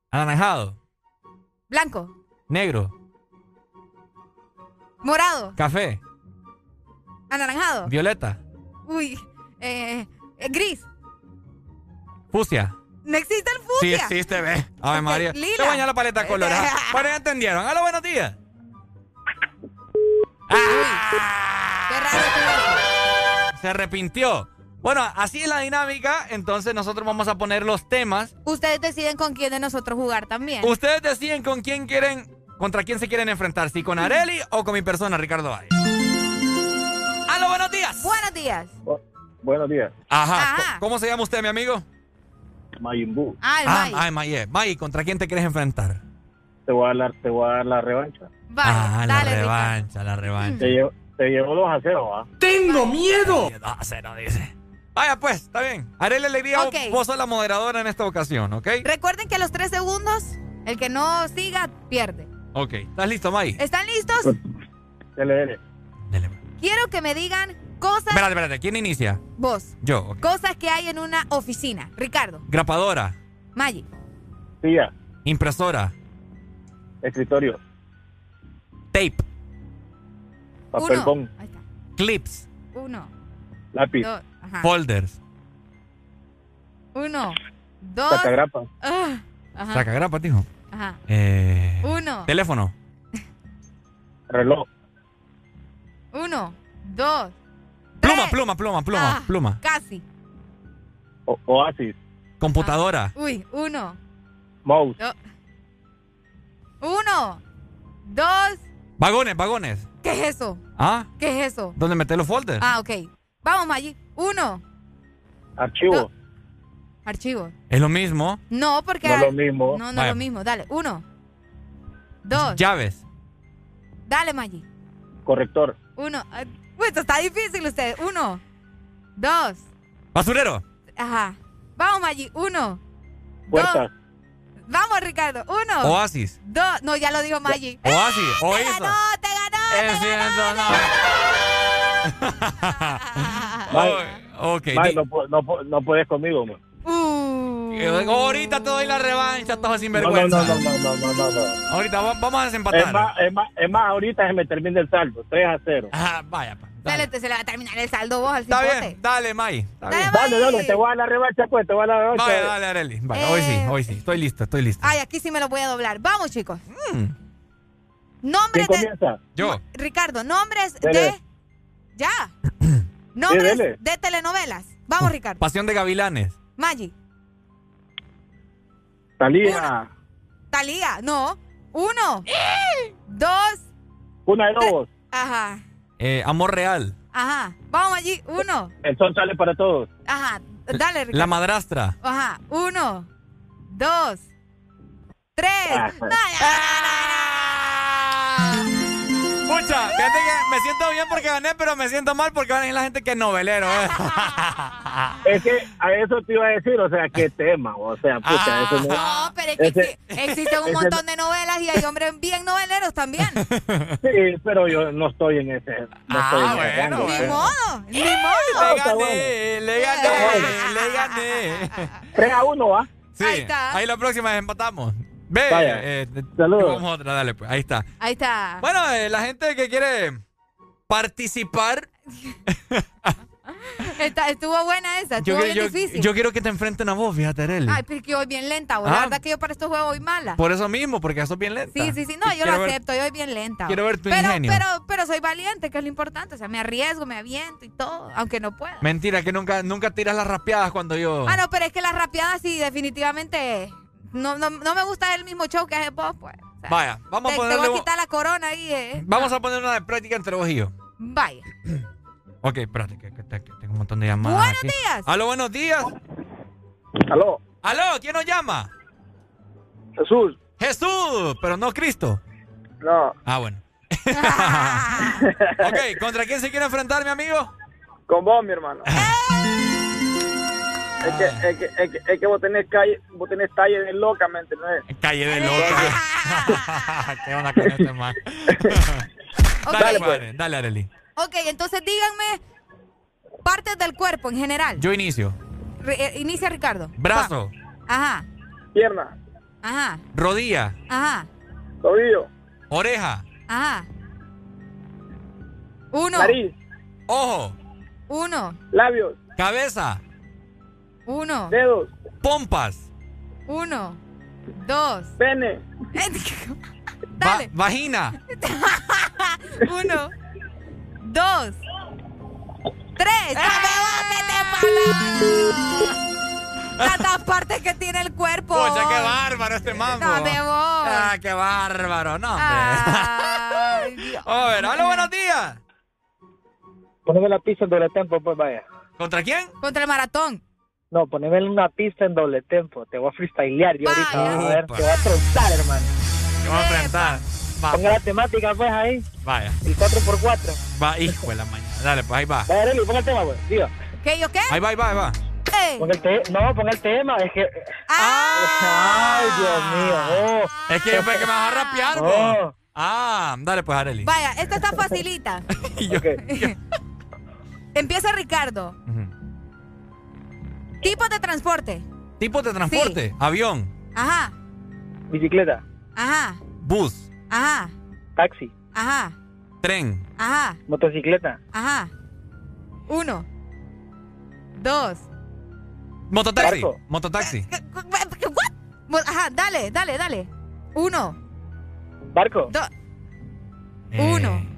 anaranjado, Blanco. negro, Morado. café, Anaranjado. violeta, Uy. eh, eh, gris. fucsia. No existe el Sí fucsia. existe, ve. Ave María. lila. Te baña la paleta. ¿ah? [laughs] Bueno, ya entendieron. Hola, buenos días. ¡Ah! Qué raro Se arrepintió. Bueno, así es la dinámica. Entonces nosotros vamos a poner los temas. Ustedes deciden con quién de nosotros jugar también. Ustedes deciden con quién quieren, contra quién se quieren enfrentar. Si con Areli o con mi persona, Ricardo Valle. ¡Aló, buenos días! Buenos días. Buenos días. Ajá. Ajá. ¿Cómo se llama usted, mi amigo? Mayimbu. Ah, el Ah, May. ay, Maye. May, ¿contra quién te quieres enfrentar? Te voy a dar la, te voy a dar la revancha. Vaya, ah, la Ricardo. revancha, la revancha. Te llevo, te llevo 2 a 0, ¿ah? ¡Tengo miedo! No, cero, dice. Vaya, pues, está bien. Haré la alegría. Ok. Vos sos la moderadora en esta ocasión, ¿ok? Recuerden que a los tres segundos, el que no siga, pierde. Ok. ¿Estás listo, May? ¿Están listos? Dele, dele. Quiero que me digan cosas. Espérate, espérate. ¿Quién inicia? Vos. Yo. ok. Cosas que hay en una oficina. Ricardo. Grapadora. Maggi. Silla, Impresora. escritorio, Tape. papel Uno. bond, Clips. Uno. lápiz, Dos. Ajá. Folders. Uno. Dos. sacagrapa, ah, ajá. Saca grapa, dijo. Ajá. Eh, Uno. Teléfono. reloj, Uno. Dos. Pluma, pluma, pluma, pluma, Ah, pluma. Casi. o- oasis, Computadora. Uy. Uno. mouse, do- Uno. Dos. Vagones, vagones. ¿Qué es eso? ¿Ah? ¿Qué es eso? ¿Dónde meter los folders? Ah, ok. Vamos, Maggi. Uno. archivo, Archivo. Es lo mismo. No, porque. No es lo mismo. No, no es lo mismo. Dale. Uno. Dos. Llaves. Dale, Maggi. corrector, Uno. Ah, Uy, esto está difícil, usted. Uno. Dos. Basurero. Ajá. Vamos, Maggi. Uno. puertas, Dos. Vamos, Ricardo. Uno. Oasis. Dos. No, ya lo dijo Maggi. Oasis. ¡Te Oasis. ganó! ¡Te ganó! Es cierto, no. [laughs] May. May, no, no, no puedes conmigo, man. Eh, Ahorita te doy la revancha, todos No, no, sinvergüenza. no, no, no, no, no, no. Ahorita va- vamos a desempatar. Es más, es, más, es más, ahorita se me termina el saldo, 3 a 0. Ajá, vaya. pa. Dale, te- se le va a terminar el saldo vos al Está cipote. bien, dale, May. Está Dale, bien. Dale, dale, te voy a la revancha, pues, te voy a la revancha. Vaya, dale, Areli. Hoy sí, hoy sí. Estoy listo, estoy listo. Ay, aquí sí me lo voy a doblar. Vamos, chicos. Mm. Nombres ¿Quién de. comienza? Yo. Ricardo, nombres Dele. de. Ya. Nombres dele. de telenovelas. Vamos, Ricardo. Pasión de gavilanes. Maggi. Talía, Talía. No. Uno. Dos. una de lobos, Ajá. Eh, amor real. Ajá. Vamos allí. Uno. el sol sale para todos, Ajá. Dale, Ricardo. La madrastra. Ajá. Uno, dos, tres. Ah. No, ya. Pucha, fíjate que me siento bien porque gané, pero me siento mal porque van a decir la gente que es novelero. ¿eh? [laughs] Es que a eso te iba a decir, o sea, qué tema, o sea, pucha, eso no... No, pero es que Ese- existen un ese- montón de novelas y hay hombres bien noveleros también. [laughs] Sí, pero yo no estoy en ese... No Ah, estoy en ese bueno, rango, Ni modo, ni Le modo. gané, le gané, le gané. [laughs] 3 a 1, ¿va? Sí, Ahí está. ahí la próxima empatamos. Ve, Vaya. eh, te- Saludos. Vamos a otra, dale, pues, ahí está. Ahí está. Bueno, eh, la gente que quiere participar, [laughs] Está- estuvo buena esa, estuvo bien yo, difícil. yo quiero que te enfrenten a vos, fíjate, Arely. Ay, pero es que yo voy bien lenta. Ah. La verdad que yo para estos juegos voy mala. Por eso mismo, porque sos bien lenta. Sí, sí, sí. No, yo Quiero lo ver- acepto, yo voy bien lenta. quiero ver tu pero, ingenio. Pero, pero soy valiente, que es lo importante. O sea, me arriesgo, me aviento y todo, aunque no pueda. Mentira, que nunca, nunca tiras las rapeadas cuando yo... Ah, no, pero es que las rapeadas sí, definitivamente. No, no, no me gusta el mismo show que haces vos, pues. O sea, Vaya, vamos te, a te ponerle... voy a quitar la corona ahí, eh. Vamos a poner una de práctica entre vos y yo. Vaya. [clears throat] Ok, espérate, que, que te- que tengo un montón de llamadas Buenos aquí. días. Aló, buenos días. Aló, Aló, ¿quién nos llama? Jesús. Jesús, pero no Cristo. No, Ah, bueno. [laughs] [laughs] ok, ¿contra quién se quiere enfrentar, mi amigo? con vos, mi hermano. Es que, es que, es que, es que vos tenés calle, vos tenés talle de loca, ¿me entendés? Calle de loca. [laughs] [laughs] ¿Qué onda con este man? [laughs] dale, Ok. padre, dale, Arely. Ok, entonces díganme partes del cuerpo en general. Yo inicio. Re- eh, inicia Ricardo. Brazo, Va. Ajá, Pierna, ajá, rodilla, ajá, tobillo, oreja, ajá. Uno, nariz, ojo, uno, labios, cabeza, uno, dedos, pompas, uno, dos. pene, [laughs] va- Dale. vagina, [laughs] Uno, dos, tres. Tantas [laughs] partes que tiene el cuerpo. Pocha, qué bárbaro este mambo. No, de vos. Ah, qué bárbaro, no, hombre. Ay, Dios. A ver, aló, buenos días. poneme la pista en doble tempo, pues vaya. ¿Contra quién? Contra el maratón. No, poneme una pista en doble tempo, te voy a freestylear yo ahorita, Vaya. vas a ver, te voy a trozar, hermano. Te vamos a enfrentar. Va, Ponga la temática, pues, ahí, vaya. el 4x4. Va, hijo de la mañana. Dale, pues ahí va. Vaya, Arely, ponga el tema, pues, diga. ¿Qué, yo qué? Ahí va, ahí va, ahí va. Eh. Ponga el te no, ponga el tema, es que... Ah. Ay, Dios mío, oh. Es que yo pensé que me vas a rapear, Oh. vos. Ah, dale pues, Arely. Vaya, esta está facilita. [laughs] Y yo- Ok. [laughs] Empieza Ricardo. Ujú. Tipos de transporte. Tipos de transporte. Avión, Ajá, Bicicleta, ajá, bus, ajá, taxi, ajá, tren, ajá, motocicleta, ajá. Uno, dos. mototaxi. Barco. Mototaxi. What? Ajá, dale, dale, dale. Uno, barco, dos, Eh, Uno.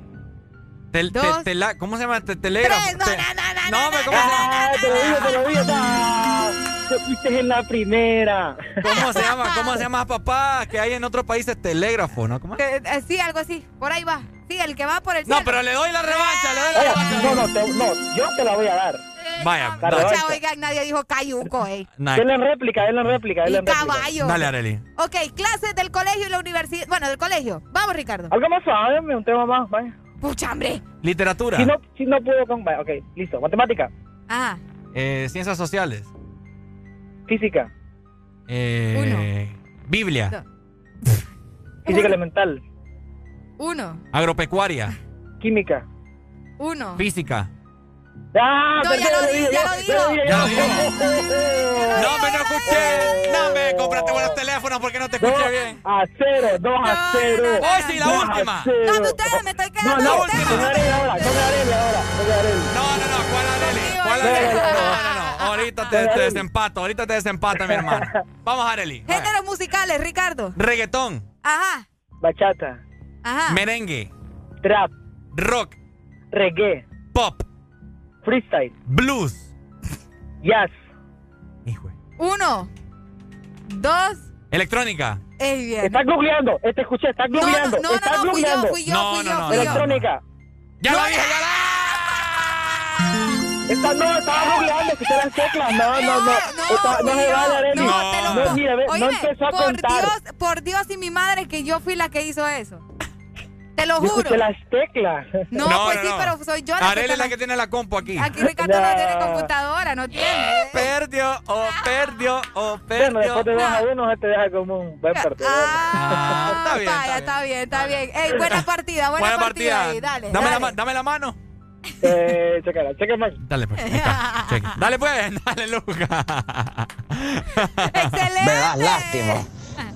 Tel- te- ¿Cómo se llama? Te- telégrafo. tres. No, Te- no, no, no, No, no, no, ¿cómo se no, llama? Ah, te lo digo, te lo digo, ah, te fuiste en la primera. ¿Cómo se llama? ¿Cómo se llama, papá? Que hay en otros países telégrafo, ¿no? ¿Cómo? Eh, eh, sí, algo así. Por ahí va. Sí, el que va por el No, pero le doy la revancha, le doy la revancha. no, no, te- no, yo te la voy a dar. Vaya, dale. Pucha, oigan, nadie dijo cayuco, eh. Nah, Denle en réplica, denle en réplica, denle réplica. caballo. Dale, Arely. Ok, clases del colegio y la universidad. Bueno, del colegio. Vamos, Ricardo. Algo más suave, un tema más, vaya. Pucha, hambre. Literatura. Si no, si no puedo con... Ok, listo. Matemática, Ajá. Eh, ciencias sociales. física, Eh, Biblia. Dos. física elemental, Uno. Agropecuaria. química. Uno. Física. ¡Ah! No, ya lo di, ya lo dijo. Ya lo No, me no escuché. No, me cómprate buenos teléfonos porque no te escuché bien. a cero, dos a No, cero. no, no. Hoy sí, la última. No, de ustedes me estoy No, quedando. no, con ahora, con ahora, con Arely. No, no, no, ¿cuál Arely? ¿Cuál Arely? no, no, No, no. no, no. Ahorita te, te desempato, ahorita te desempata, mi hermano. Vamos. Vaya. Géneros musicales, Ricardo. Reggaetón, Ajá. Bachata, Ajá. merengue, trap, rock, reggae, pop, freestyle, blues. jazz, Hijo. Uno. Dos. Electrónica. Ey, bien. Está googleando, te escuché, está No, no, googleando, no, está no, no, fui yo, googleando. fui yo, No, fui no, yo, no, fui no, yo. Electrónica, ¡Ya No, lo dije, ya Esta no, estaba googleando, escuché las teclas. No, no, no. Esta- no se vale, Arely. No, te lo No, mira, ve, no Óyeme, empezó a por contar. Dios, por Dios y mi madre que yo fui la que hizo eso. Te lo Yo juro. escuché las teclas. No, pues sí, pero soy yo la que Arely es la que tiene la compu aquí. Aquí Ricardo no tiene computadora, no tiene. Perdió, o perdió, o Bueno, perdió. después de 2 a 1 se te deja como un buen perdedor. Ah, está bien, Vaya, está bien, está bien. Ey, buena partida, buena, Buena partida. partida. ahí, dale, dame, La, dale. ma- dame la mano. Eh, chequera, cheque más. Dale, pues. está, [laughs] cheque. Dale, pues. [laughs] Dale, Luca. Excelente. Me das lástima.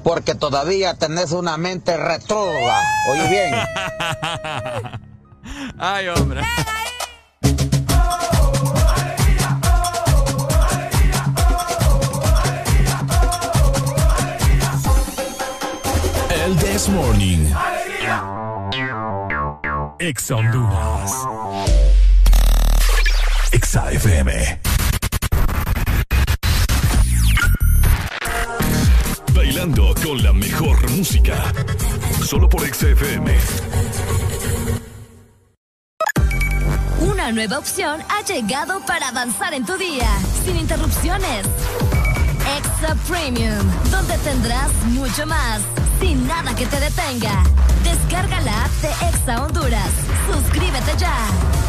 Porque todavía tenés una mente retrógrada. Oye bien. [laughs] Ay, hombre. El This Morning. Ex Honduras. Exa FM. Bailando con la mejor música. Solo por Exa FM. Una nueva opción ha llegado para avanzar en tu día, sin interrupciones. Extra Premium, donde tendrás mucho más, sin nada que te detenga. Descarga la app de Exa Honduras. Suscríbete ya.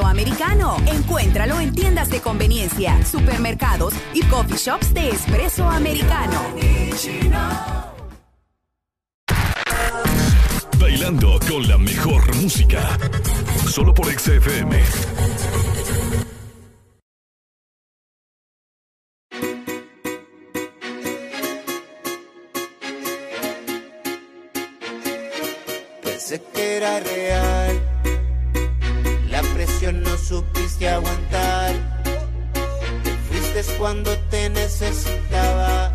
Americano. Encuéntralo en tiendas de conveniencia, supermercados y coffee shops de espresso americano. Bailando con la mejor música. Solo por Exa FM. Pensé que era real. Supiste aguantar. Te fuiste cuando te necesitaba.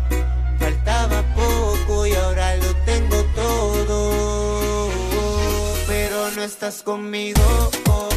Faltaba poco y ahora lo tengo todo. Pero no estás conmigo. oh,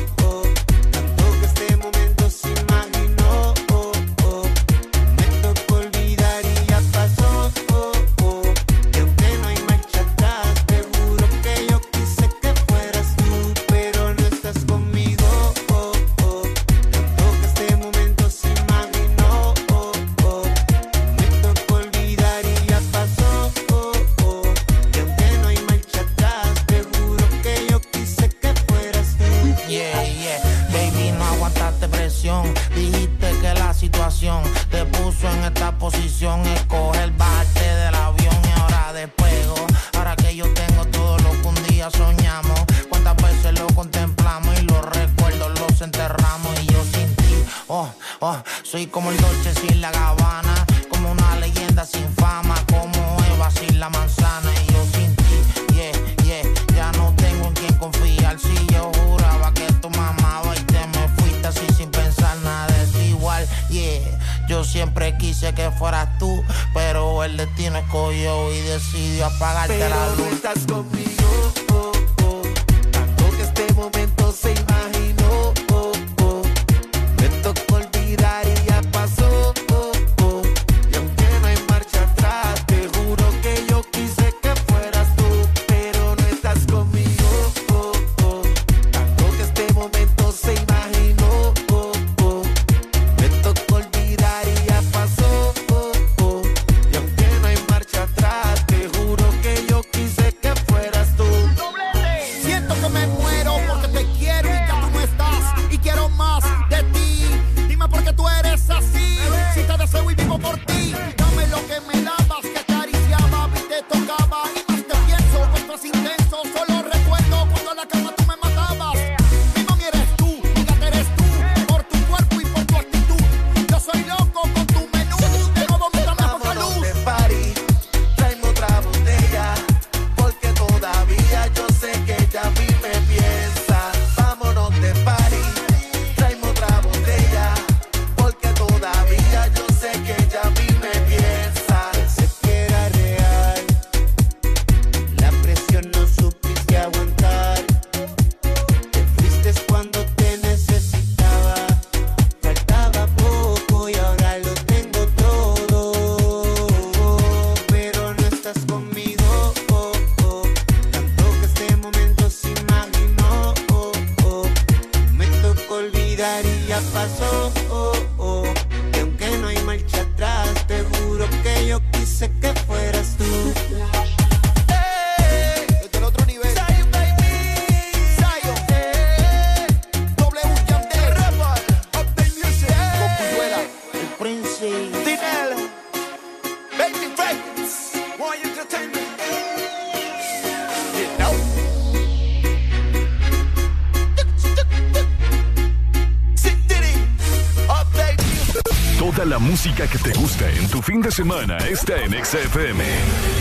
fin de semana está en XFM.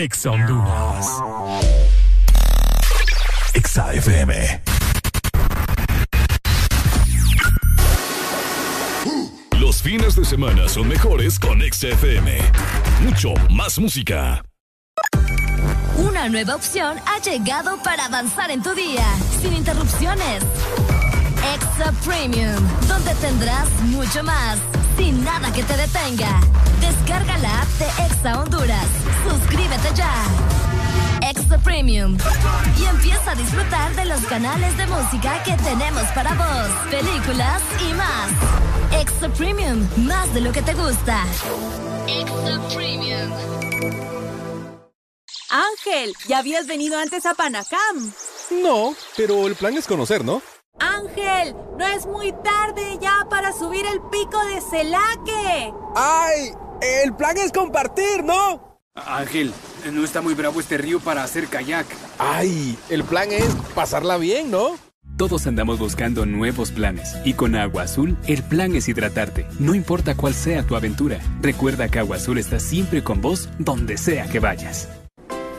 Ex Honduras. Exa FM. Los fines de semana son mejores con Exa FM. Mucho más música. Una nueva opción ha llegado para avanzar en tu día, sin interrupciones. Extra Premium, donde tendrás mucho más, sin nada que te detenga. Descarga la app de Exa Honduras. Suscríbete ya. Extra Premium. Y empieza a disfrutar de los canales de música que tenemos para vos, películas y más. Extra Premium, más de lo que te gusta. Extra Premium. Ángel, ¿ya habías venido antes a Panacam? No, pero el plan es conocer, ¿no? Ángel, no es muy tarde ya para subir el pico de Celaque. ¡Ay! El plan es compartir, ¿no? Ángel, no está muy bravo este río para hacer kayak. ¡Ay! El plan es pasarla bien, ¿no? Todos andamos buscando nuevos planes y con Agua Azul el plan es hidratarte, no importa cuál sea tu aventura. Recuerda que Agua Azul está siempre con vos donde sea que vayas.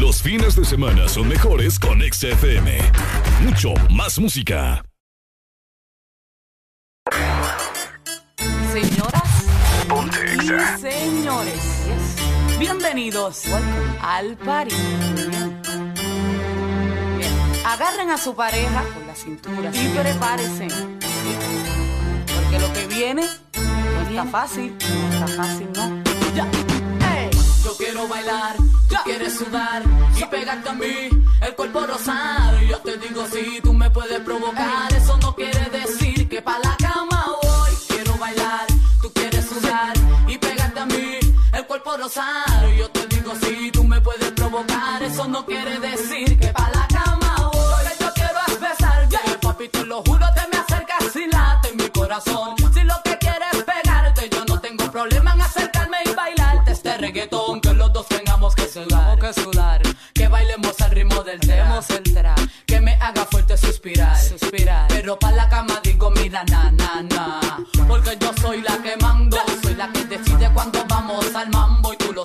Los fines de semana son mejores con XFM. Mucho más música. Señoras y señores, bienvenidos al party. Bien. Agarren a su pareja con la cintura y prepárense. Porque lo que viene no está fácil, no está fácil, ¿no? Ya. Yo quiero bailar, tú quieres sudar y pegarte a mí, el cuerpo rosado. Yo te digo si tú me puedes provocar, eso no quiere decir que pa' la cama voy. Quiero bailar, tú quieres sudar y pegarte a mí, el cuerpo rosado. Yo te digo si tú me puedes provocar, eso no quiere decir que pa' la cama voy. Lo que yo quiero es besarte, papi, te lo juro, te me acercas y late en mi corazón. Este reggaetón. Que los dos tengamos que sudar, que sudar. Que bailemos al ritmo del tema, el tra. Que me haga fuerte suspirar, suspirar. Pero pa' la cama digo, mira, na, na, na. Porque yo soy la que mando, soy la que decide cuando vamos al mambo y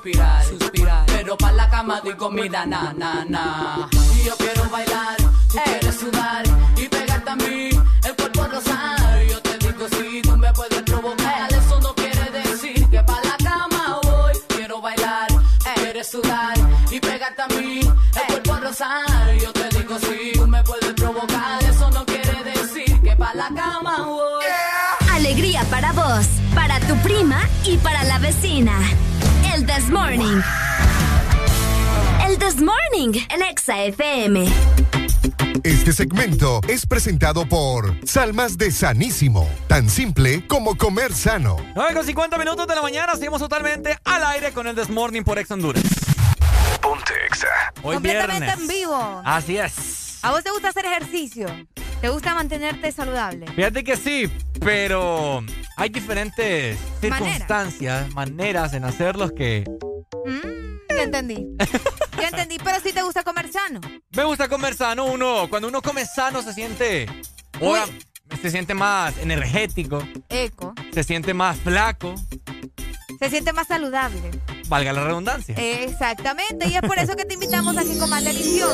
suspirar, suspirar. Pero pa' la cama digo, mira, na, na, na. Y yo quiero bailar, tú quieres sudar y pegarte a mí, el cuerpo rosado. Yo te digo, si tú me puedes provocar, eso no quiere decir que pa' la cama voy. Quiero bailar, quieres sudar y pegarte a mí, el cuerpo rosado. Yo te digo, si tú me puedes provocar, eso no quiere decir que pa' la cama voy. Alegría para vos, para tu prima y para la vecina. This Morning. El This Morning, el Exa FM. Este segmento es presentado por Salmas de Sanísimo, tan simple como comer sano. 9 con 50 minutos de la mañana, seguimos totalmente al aire con el This Morning por Ex Honduras. Ponte Exa. Hoy Completamente viernes. en vivo. Así es. ¿A vos te gusta hacer ejercicio? ¿Te gusta mantenerte saludable? Fíjate que sí, pero hay diferentes circunstancias, maneras en hacerlos que Mm, ya entendí. Ya entendí, pero sí te gusta comer sano. me gusta comer sano. Uno, cuando uno come sano se siente, ahora, se siente más energético, Eco. se siente más flaco, Se siente más saludable. Valga la redundancia. Exactamente, y es por eso que te invitamos a que comas delicioso,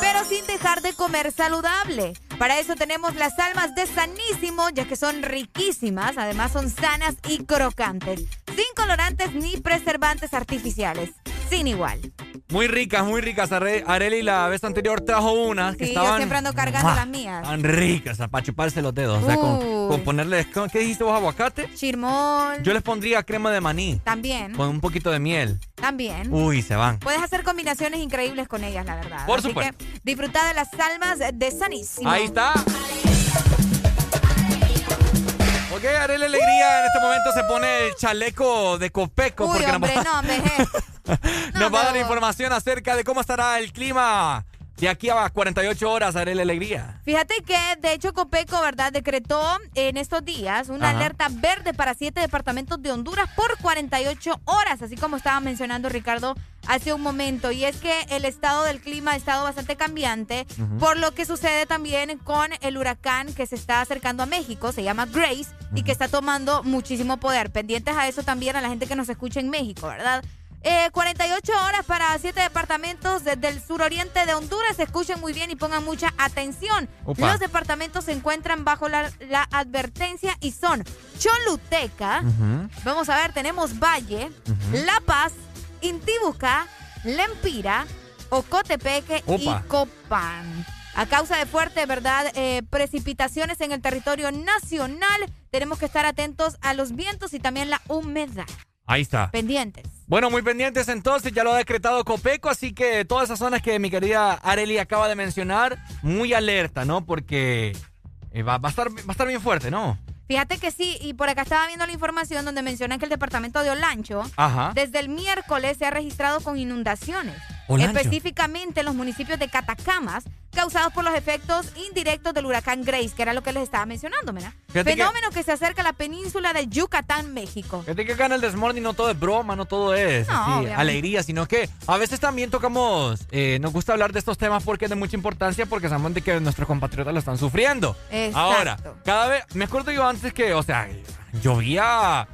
pero sin dejar de comer saludable. Para eso tenemos las almas de Sanísimo, ya que son riquísimas, además son sanas y crocantes, sin colorantes ni preservantes artificiales, sin igual. Muy ricas, muy ricas. Areli la vez anterior trajo unas que Sí, yo estaban... siempre ando cargando ¡Mua! las mías. Tan ricas, para chuparse los dedos. O sea, con, con ponerle... ¿con- ¿Qué dijiste vos, aguacate? Chirmol. Yo les pondría crema de maní También, con un poquito de miel. también. Uy, se van. Puedes hacer combinaciones increíbles con ellas, la verdad. Por Así supuesto. que disfruta de las almas de Sanísimo. Ahí está. ¿Ok? Arely Alegría en este momento se pone el chaleco de Copeco. Uy, porque nos hombre, va- no, hombre. je. [laughs] nos va a dar información acerca de cómo estará el clima de aquí a 48 horas, Arely Alegría. Fíjate que, de hecho, Copeco, ¿verdad? Decretó en estos días una Ajá. alerta verde para siete departamentos de Honduras por 48 horas, así como estaba mencionando Ricardo hace un momento. Y es que el estado del clima ha estado bastante cambiante, por lo que sucede también con el huracán que se está acercando a México, se llama Grace, y que está tomando muchísimo poder. Pendientes a eso también a la gente que nos escucha en México, ¿verdad? Eh, 48 horas para siete departamentos desde el suroriente de Honduras. Escuchen muy bien y pongan mucha atención. Opa. Los departamentos se encuentran bajo la, la advertencia y son Choluteca. Vamos a ver, tenemos Valle, La Paz, Intibucá, Lempira, Ocotepeque Opa. y Copán. A causa de fuertes, ¿verdad? Eh, precipitaciones en el territorio nacional, tenemos que estar atentos a los vientos y también la humedad. Ahí está. Pendientes. Bueno, muy pendientes entonces, ya lo ha decretado Copeco, así que todas esas zonas que mi querida Areli acaba de mencionar, muy alerta, ¿no? Porque eh, va, va a estar, va a estar bien fuerte, ¿no? Fíjate que sí, y por acá estaba viendo la información donde mencionan que el departamento de Olancho, Ajá. desde el miércoles se ha registrado con inundaciones. Olancho. Específicamente en los municipios de Catacamas, causados por los efectos indirectos del huracán Grace, que era lo que les estaba mencionando, ¿verdad? Que- Fenómeno que... se acerca a la península de Yucatán, México. Fíjate que acá en el Desmorning no todo es broma, no todo es No, así, obviamente. alegría, sino que a veces también tocamos, eh, nos gusta hablar de estos temas porque es de mucha importancia, porque sabemos de que nuestros compatriotas lo están sufriendo. Exacto. Ahora, cada vez, me acuerdo yo antes que, o sea, llovía,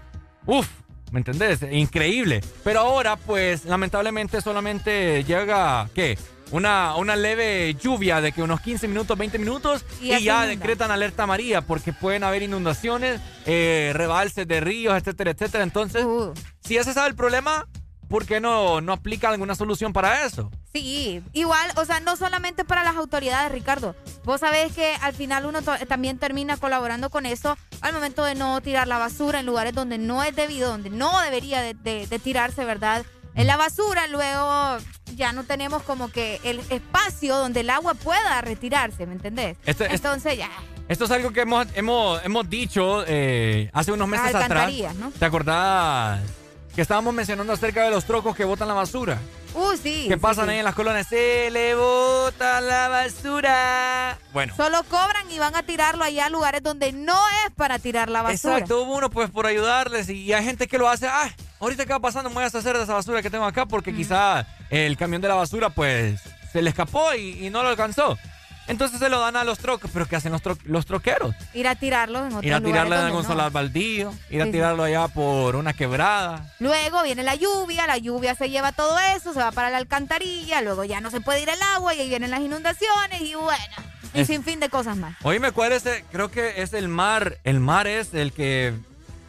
uff, ¿me entendés? Increíble. Pero ahora, pues, lamentablemente solamente llega, ¿qué? Una, una leve lluvia de que unos 15 minutos, 20 minutos Y y, ya inunda. decretan alerta amarilla porque pueden haber inundaciones, eh, rebalses de ríos, etcétera, etcétera. Entonces, Uh. si ese sabe el problema, ¿por qué no, no aplica alguna solución para eso? Sí, igual, o sea, no solamente para las autoridades, Ricardo. Vos sabés que al final uno también termina colaborando con eso al momento de no tirar la basura en lugares donde no es debido, donde no debería de, de- de tirarse, ¿verdad? En la basura luego ya no tenemos como que el espacio donde el agua pueda retirarse, ¿me entendés? Este- este- Entonces ya, Esto es algo que hemos, hemos, hemos dicho eh, hace unos meses atrás. ¿Te acordás que estábamos mencionando acerca de los trocos que botan la basura? uh, sí. que sí, pasan sí. ahí en las colonias? Se le bota la basura. Bueno. Solo cobran y van a tirarlo allá a lugares donde no es para tirar la basura. Exacto, hubo uno pues por ayudarles y hay gente que lo hace, ah, ahorita que va pasando me voy a deshacer de esa basura que tengo acá porque quizá el camión de la basura pues se le escapó y, y no lo alcanzó. Entonces se lo dan a los trocos, pero ¿qué hacen los, tro- los troqueros? Ir a tirarlo en otro Ir a tirarlo en algún no. baldío, ir a sí. tirarlo allá por una quebrada. Luego viene la lluvia, la lluvia se lleva todo eso, se va para la alcantarilla, luego ya no se puede ir el agua y ahí vienen las inundaciones y bueno, y Es- sin fin de cosas más. Oíme, ¿cuál es? el- creo que es el mar. El mar es el que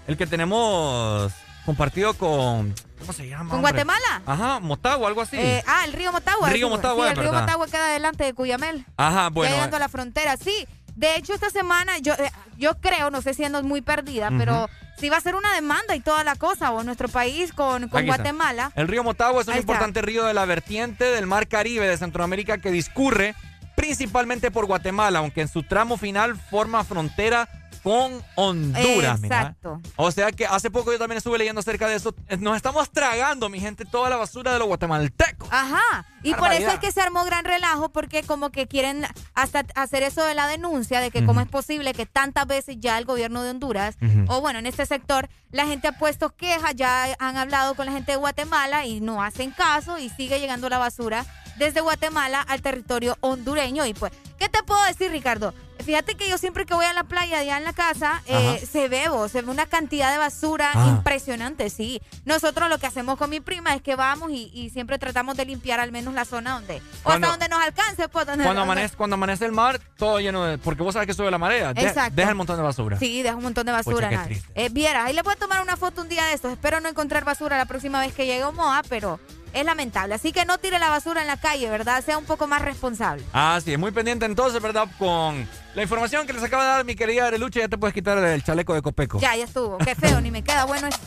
el que tenemos compartido con ¿cómo se llama? ¿Con hombre? Guatemala? Ajá, Motagua, algo así. Eh, ah, el río Motagua. Río. Motagua, Sí, el río. Motagua queda delante de Cuyamel. Ajá, bueno. llegando a la frontera, sí. De hecho, esta semana yo, eh, yo creo, no sé si ando muy perdida, pero sí va a ser una demanda y toda la cosa, o nuestro país con, con está. Guatemala. El río Motagua es un Ahí está. importante río de la vertiente del Mar Caribe de Centroamérica que discurre principalmente por Guatemala, aunque en su tramo final forma frontera con Honduras. mira. Exacto. O sea que hace poco yo también estuve leyendo acerca de eso. Nos estamos tragando, mi gente, toda la basura de los guatemaltecos. Ajá. Y por eso es que se armó gran relajo, porque como que quieren hasta hacer eso de la denuncia de que cómo es posible que tantas veces ya el gobierno de Honduras, o bueno, en este sector, la gente ha puesto quejas, ya han hablado con la gente de Guatemala y no hacen caso y sigue llegando la basura desde Guatemala al territorio hondureño. Y pues, ¿qué te puedo decir, Ricardo? Fíjate que yo siempre que voy a la playa, allá en la casa, eh, se ve, vos, se ve una cantidad de basura Ah. impresionante, sí. Nosotros lo que hacemos con mi prima es que vamos y, y siempre tratamos de limpiar al menos la zona donde, o hasta donde nos alcance, pues donde Cuando amanece, cuando amanece el mar, todo lleno de... Porque vos sabes que sube la marea. De- Exacto. deja el montón de basura. Sí, deja un montón de basura. Pucha, qué. Eh, Viera, ahí le voy a tomar una foto un día de estos. Espero no encontrar basura la próxima vez que llegue a Omoa, pero es lamentable. Así que no tire la basura en la calle, ¿verdad? Sea un poco más responsable. Ah, sí, muy pendiente entonces, ¿verdad? Con la información que les acaba de dar mi querida Arelucha, ya te puedes quitar el chaleco de Copeco. Ya, ya estuvo. Qué feo, ni me queda bueno eso.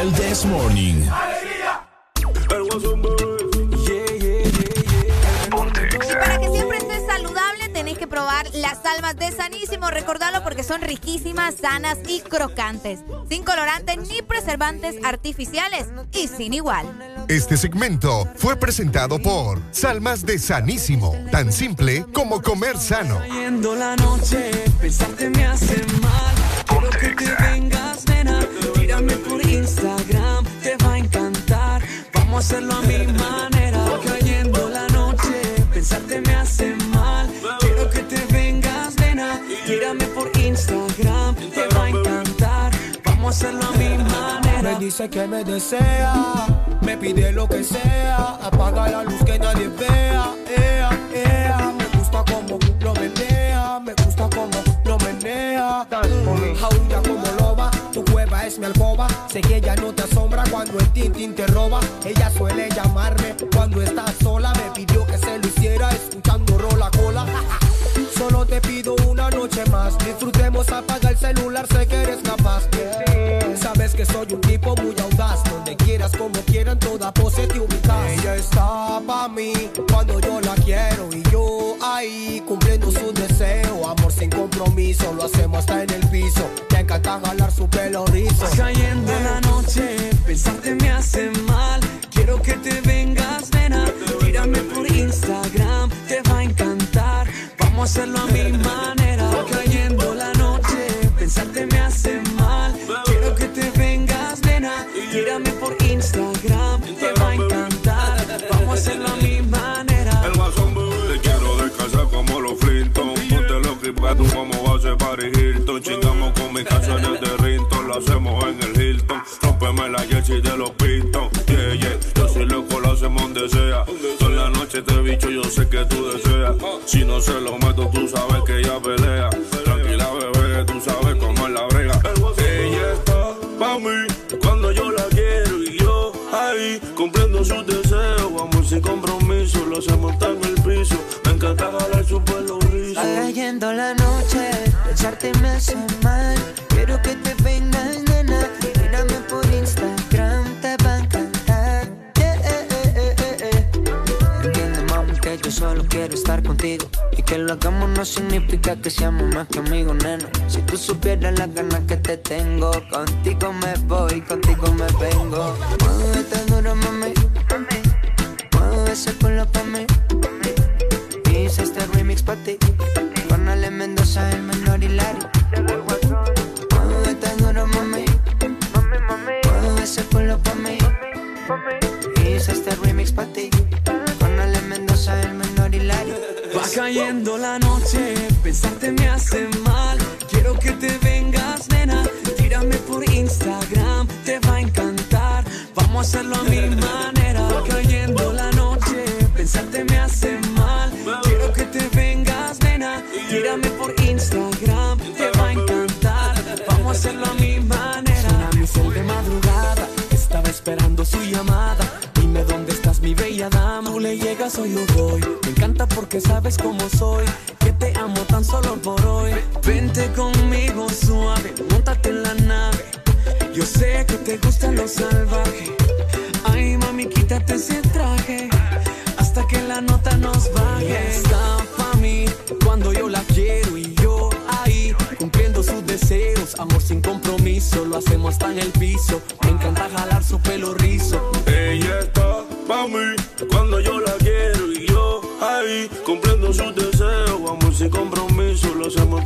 El This Morning. Salmas de Sanísimo. Recordalo porque son riquísimas, sanas y crocantes. Sin colorantes ni preservantes artificiales y sin igual. Este segmento fue presentado por Salmas de Sanísimo, tan simple como comer sano. Cayendo la noche, pensarte me hace mal. Quiero que te vengas, nena. Tírame por Instagram, te va a encantar. Vamos a hacerlo a mi manera. Cayendo la noche, pensarte me hace hacerlo a mi manera. Me dice que me desea, me pide lo que sea, apaga la luz que nadie vea, ea, ea. Me gusta como lo menea, me gusta como lo menea. Jaulla como loba, tu cueva es mi alcoba. Sé que ella no te asombra cuando el tintín te roba. Ella suele llamarme cuando está sola, me pidió que se lo hiciera escuchando rola cola. [laughs] Solo te pido una noche más, disfrutemos, apaga el celular, sé que eres capaz. Que soy un tipo muy audaz, donde quieras, como quieran, toda pose te ubicas. Ella está pa' mí cuando yo la quiero y yo ahí cumpliendo su deseo. Amor sin compromiso, lo hacemos hasta en el piso. Me encanta jalar su pelo rizo. Cayendo la noche, pensarte me hace mal. Quiero que te vengas, nena. Tírame por Instagram, te va a encantar. Vamos a hacerlo a mi manera. Cayendo la noche, pensarte me Jersey de los Piston. Yeah, yeah, yo soy loco, lo hacemos donde sea. Toda la noche te bicho, yo sé que tú deseas. Si no se lo meto, tú sabes que ella pelea. Tranquila, bebé, tú sabes cómo es la brega. Ella está pa' mí cuando yo la quiero y yo ahí cumpliendo sus deseos. Amor sin compromiso, lo hacemos en el piso. Me encanta jalar su pelo rizo. Va cayendo la noche, pensarte me hace mal. Quiero que te solo quiero estar contigo. Y que lo hagamos no significa que seamos más que amigos, nena. Si tú supieras las ganas que te tengo, contigo me voy, contigo me vengo. Muévete duro, mami. Mueve ese culo pa' mí. Hice este remix pa' ti. Con Ale Mendoza, el menor y Larry. Muévete duro, mami. Mueve ese culo pa' mí. Hice este remix pa' ti. El menor Larry. Va cayendo la noche, pensarte me hace mal. Quiero que te vengas, nena. Tírame por Instagram, te va a encantar. Vamos a hacerlo a mi [laughs] manera. Va cayendo la noche, pensarte me hace mal. Quiero que te vengas, nena. Tírame por Instagram, te va a encantar. Vamos a hacerlo a mi manera. Suena mi cel de madrugada, estaba esperando su llamada. Mi bella dama. Tú le llegas o yo voy. Me encanta porque sabes cómo soy. Que te amo tan solo por hoy. Vente conmigo suave, montate en la nave. Yo sé que te gusta lo salvaje. Ay, mami, quítate ese traje. Hasta que la nota nos baje. Está pa' mí cuando yo la quiero y yo ahí cumpliendo sus deseos. Amor sin compromiso, lo hacemos hasta en el piso. Me encanta jalar su pelo rizo. Mí cuando yo la quiero y yo ahí cumpliendo sus deseos. Amor sin compromiso, lo hacemos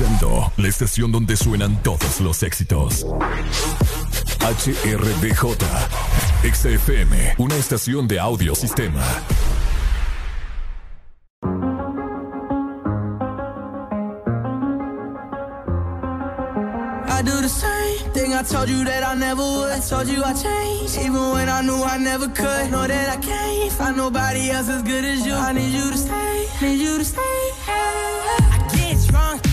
escuchando la estación donde suenan todos los éxitos. HRDJ, XFM, una estación de audio sistema. I do the same thing I told you that I never would. I told you I changed, even when I knew I never could. Know that I can't find nobody else as good as you. I need you to stay, need you to stay. Hey, hey.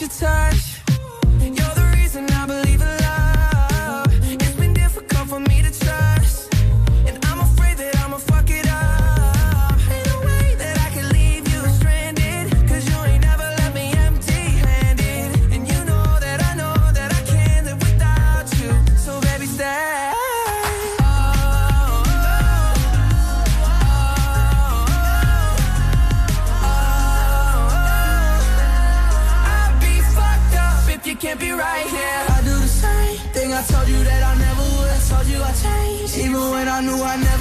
your touch. I knew I never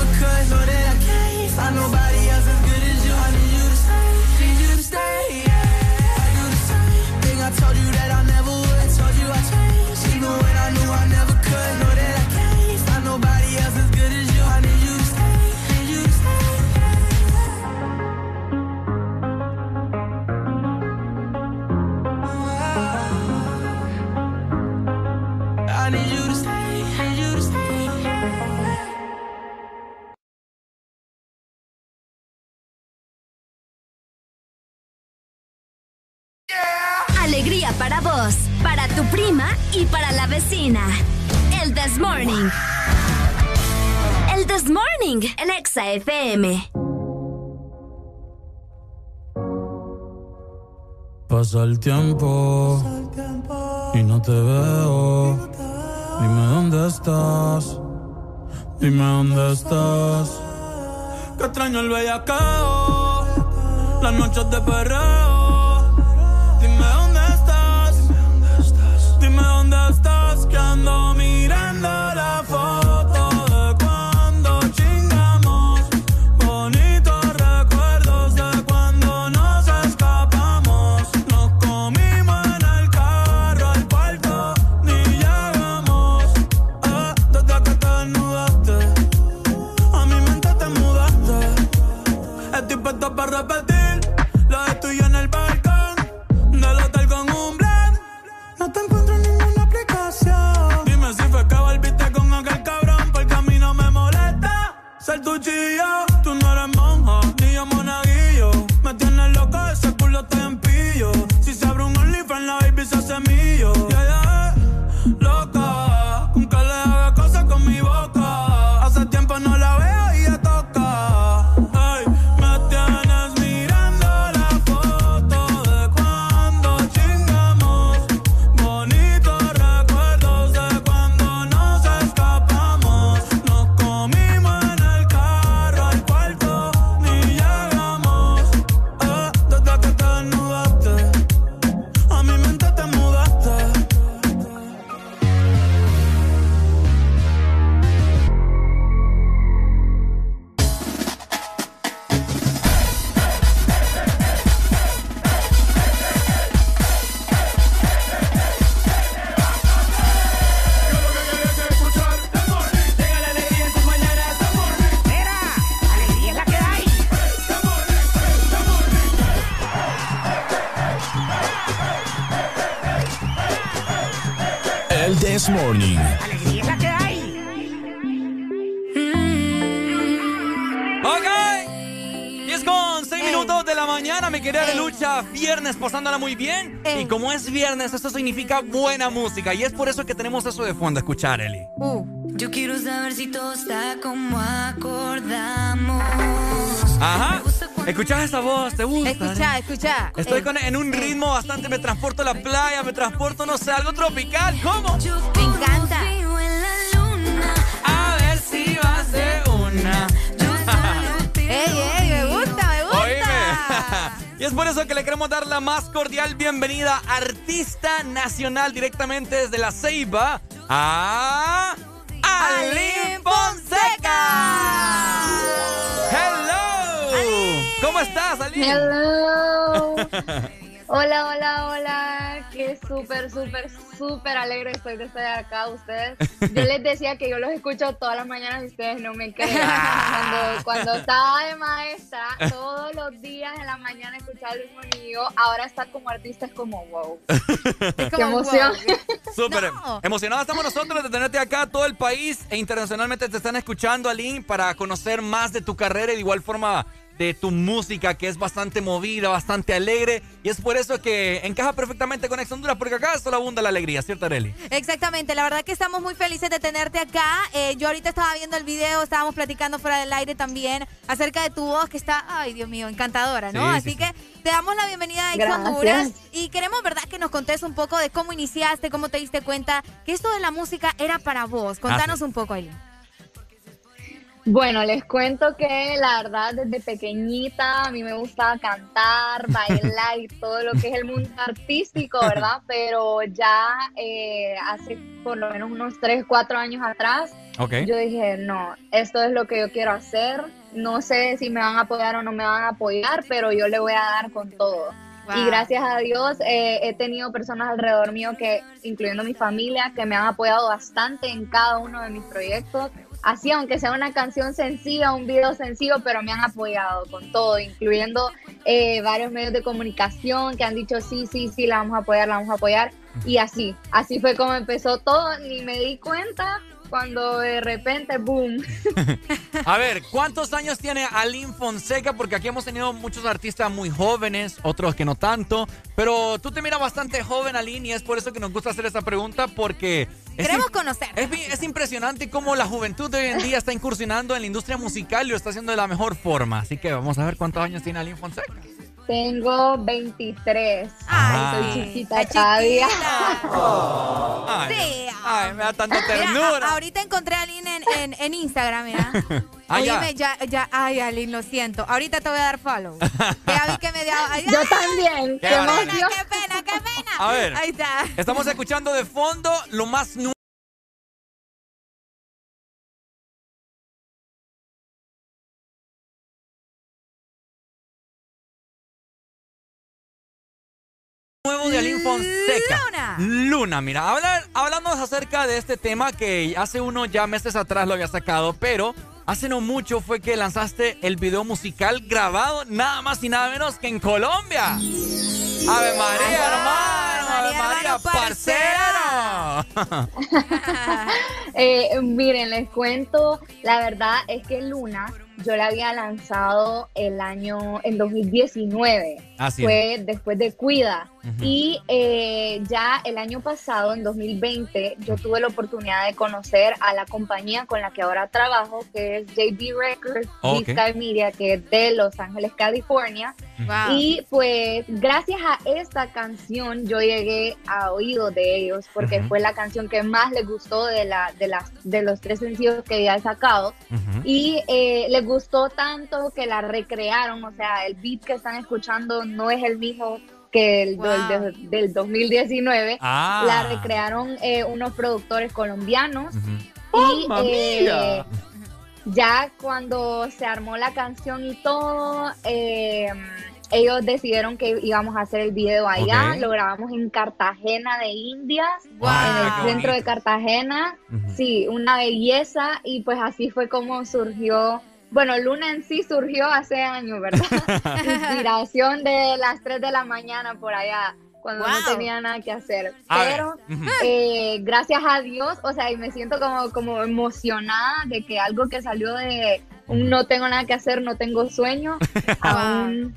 y para la vecina. El This Morning. El This Morning en Exa FM. Pasa el tiempo y no te veo. Dime dónde estás. Dime dónde estás. Que extraño el bellacao. Las noches de perreo pasándola muy bien. Y eh. como es viernes, esto significa buena música. Y es por eso que tenemos eso de fondo escuchar, Eli. Uh. Yo quiero saber si todo está como acordamos. Ajá. Escuchás esa voz, te gusta. Escuchá, escucha. Estoy con, eh. en un ritmo bastante. Me transporto a la playa, me transporto, no sé, algo tropical. ¿Cómo? Yo Y es por eso que le queremos dar la más cordial bienvenida, artista nacional directamente desde la Ceiba, a Alin Fonseca. Hello. ¿Cómo estás, Alin? Hello. [laughs] Hola, hola, hola. Súper, súper, súper alegre estoy de estar acá ustedes. [laughs] Yo les decía que yo los escucho todas las mañanas y ustedes no me creen. Cuando, cuando estaba de maestra, todos los días en la mañana escuchaba el mismo. Ahora estar como artista es como wow. [laughs] Qué emoción. [laughs] Súper emocionados estamos nosotros de tenerte acá. Todo el país e internacionalmente te están escuchando, Alin, para conocer más de tu carrera y de igual forma de tu música, que es bastante movida, bastante alegre. Y es por eso que encaja perfectamente con Ex Honduras, porque acá solo abunda la alegría, ¿cierto, Areli? Exactamente, la verdad que estamos muy felices de tenerte acá. Eh, yo ahorita estaba viendo el video, estábamos platicando fuera del aire también acerca de tu voz que está, ay Dios mío, encantadora, ¿no? Sí, Así sí, que te damos la bienvenida a Ex Gracias. Honduras y queremos, ¿verdad?, que nos contes un poco de cómo iniciaste, cómo te diste cuenta que esto de la música era para vos. Contanos un poco, Aileen. Bueno, les cuento que la verdad desde pequeñita a mí me gustaba cantar, [laughs] bailar y todo lo que es el mundo artístico, ¿verdad? [laughs] Pero ya eh, hace por lo menos unos 3, 4 años atrás, Ok. yo dije, no, esto es lo que yo quiero hacer. No sé si me van a apoyar o no me van a apoyar, pero yo le voy a dar con todo. Y gracias a Dios eh, he tenido personas alrededor mío que, incluyendo mi familia, que me han apoyado bastante en cada uno de mis proyectos. Así, aunque sea una canción sencilla, un video sencillo, pero me han apoyado con todo, incluyendo eh, varios medios de comunicación que han dicho sí, sí, sí, la vamos a apoyar, la vamos a apoyar. Y así, así fue como empezó todo. Ni me di cuenta cuando de repente, boom. [laughs] A ver, ¿cuántos años tiene Alin Fonseca? Porque aquí hemos tenido muchos artistas muy jóvenes, otros que no tanto. Pero tú te miras bastante joven, Alin, y es por eso que nos gusta hacer esta pregunta, porque... es Queremos conocer. Es, es impresionante cómo la juventud de hoy en día está incursionando en la industria musical y lo está haciendo de la mejor forma. Así que vamos a ver cuántos años tiene Alin Fonseca. Tengo 23. Ay, soy chiquita está cada día. [laughs] Ay, Sí. ay, me da tanta Mira, ternura. a- ahorita encontré a Aline en, en, en Instagram, mira. [laughs] Ah, ya. Oíme, ya, ya, ay, Aline, lo siento. Ahorita te voy a dar follow. Ya vi que me dio. ay, Yo ay, también. Qué Qué emoción. ¡Qué pena, qué pena! A ver. Ahí está. Estamos escuchando de fondo lo más nuevo. Alin Fonseca. Luna. Luna, mira, habla- hablamos acerca de este tema que hace unos ya meses atrás lo había sacado, pero hace no mucho fue que lanzaste el video musical grabado nada más y nada menos que en Colombia. Ave María, hermano, Ave María, parcero. [laughs] Eh, miren, les cuento, la verdad es que Luna yo la había lanzado el año, en 2019. Así es. Fue después de Cuida. Y eh, ya el año pasado, en 2020, yo tuve la oportunidad de conocer a la compañía con la que ahora trabajo, que es JB Records, Ok. Big Sky Media, que es de Los Ángeles, California. Wow. Y pues gracias a esta canción yo llegué a oídos de ellos porque Ujú. fue la canción que más les gustó de, la, de, las, de los tres sencillos que ya he sacado. Y eh, les gustó tanto que la recrearon, o sea, el beat que están escuchando no es el mismo que el Wow. del, del 2019. Ah. La recrearon eh, unos productores colombianos. Y ¡Mamma eh, mía! ya cuando se armó la canción y todo, eh, ellos decidieron que íbamos a hacer el video allá. Lo grabamos en Cartagena de Indias, Wow. en el centro de. Cartagena. Sí, una belleza y pues así fue como surgió. Bueno, Luna en sí surgió hace años, ¿verdad? [laughs] Inspiración de las 3 de la mañana por allá, cuando no tenía nada que hacer. A Pero eh, gracias a Dios, o sea, y me siento como, como emocionada de que algo que salió de un no tengo nada que hacer, no tengo sueño, [laughs] a un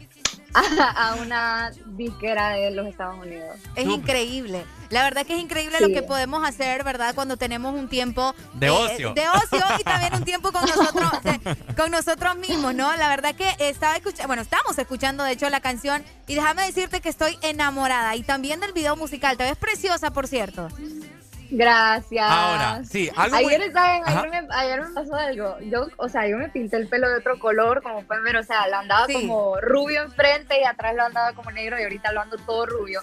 a, [laughs] a una disquera de los Estados Unidos. Es increíble. La verdad que es increíble Sí. lo que podemos hacer, ¿verdad? Cuando tenemos un tiempo De eh, ocio. de ocio y también un tiempo con [laughs] nosotros, de- con nosotros mismos, ¿no? La verdad que estaba escuchando, bueno, estamos escuchando de hecho la canción y déjame decirte que estoy enamorada y también del video musical. Te ves preciosa, por cierto. Gracias. Ahora, sí, algo muy- ayer, ¿saben? Ajá. Ayer, me, ayer me pasó algo. Yo, o sea, yo me pinté el pelo de otro color, como pueden ver, o sea, lo andaba Sí. como rubio enfrente y atrás lo andaba como negro y ahorita lo ando todo rubio.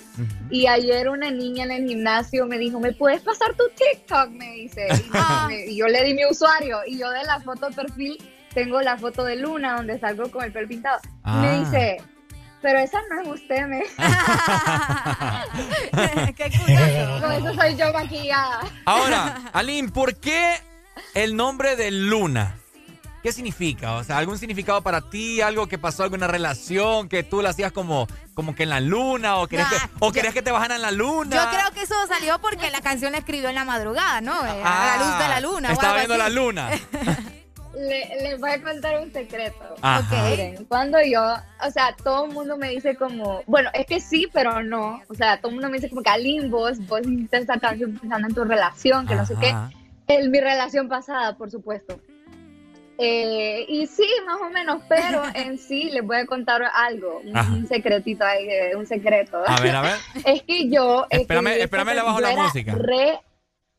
Y ayer una niña en el gimnasio me dijo, ¿me puedes pasar tu TikTok? Me dice. Y, Ah. me- y yo le di mi usuario y yo de la foto de perfil tengo la foto de Luna donde salgo con el pelo pintado. Ah. Me dice, pero esa no es usted, me [laughs] Qué curioso. Con eso soy yo maquillada. Ahora, Aline, ¿por qué el nombre de Luna? ¿Qué significa? O sea, ¿algún significado para ti? ¿Algo que pasó, alguna relación que tú la hacías como, como que en la luna? ¿O querías, Nah, que, o querías que te bajaran la luna? Yo creo que eso salió porque la canción la escribió en la madrugada, ¿no? Ah, a la luz de la luna. Estaba viendo la luna. [laughs] Le, les voy a contar un secreto. Ajá. Miren, cuando yo, o sea, todo el mundo me dice como, bueno, es que sí, pero no. O sea, todo el mundo me dice como que Aline, vos, vos hiciste esta canción pensando en tu relación, que no sé qué. En mi relación pasada, por supuesto. Eh, y sí, más o menos, pero [laughs] en sí les voy a contar algo, un, Ajá. un secretito ahí, eh, un secreto. A ver, a ver. [laughs] Es que yo. Espérame, esta espérame, le bajo la música. Re,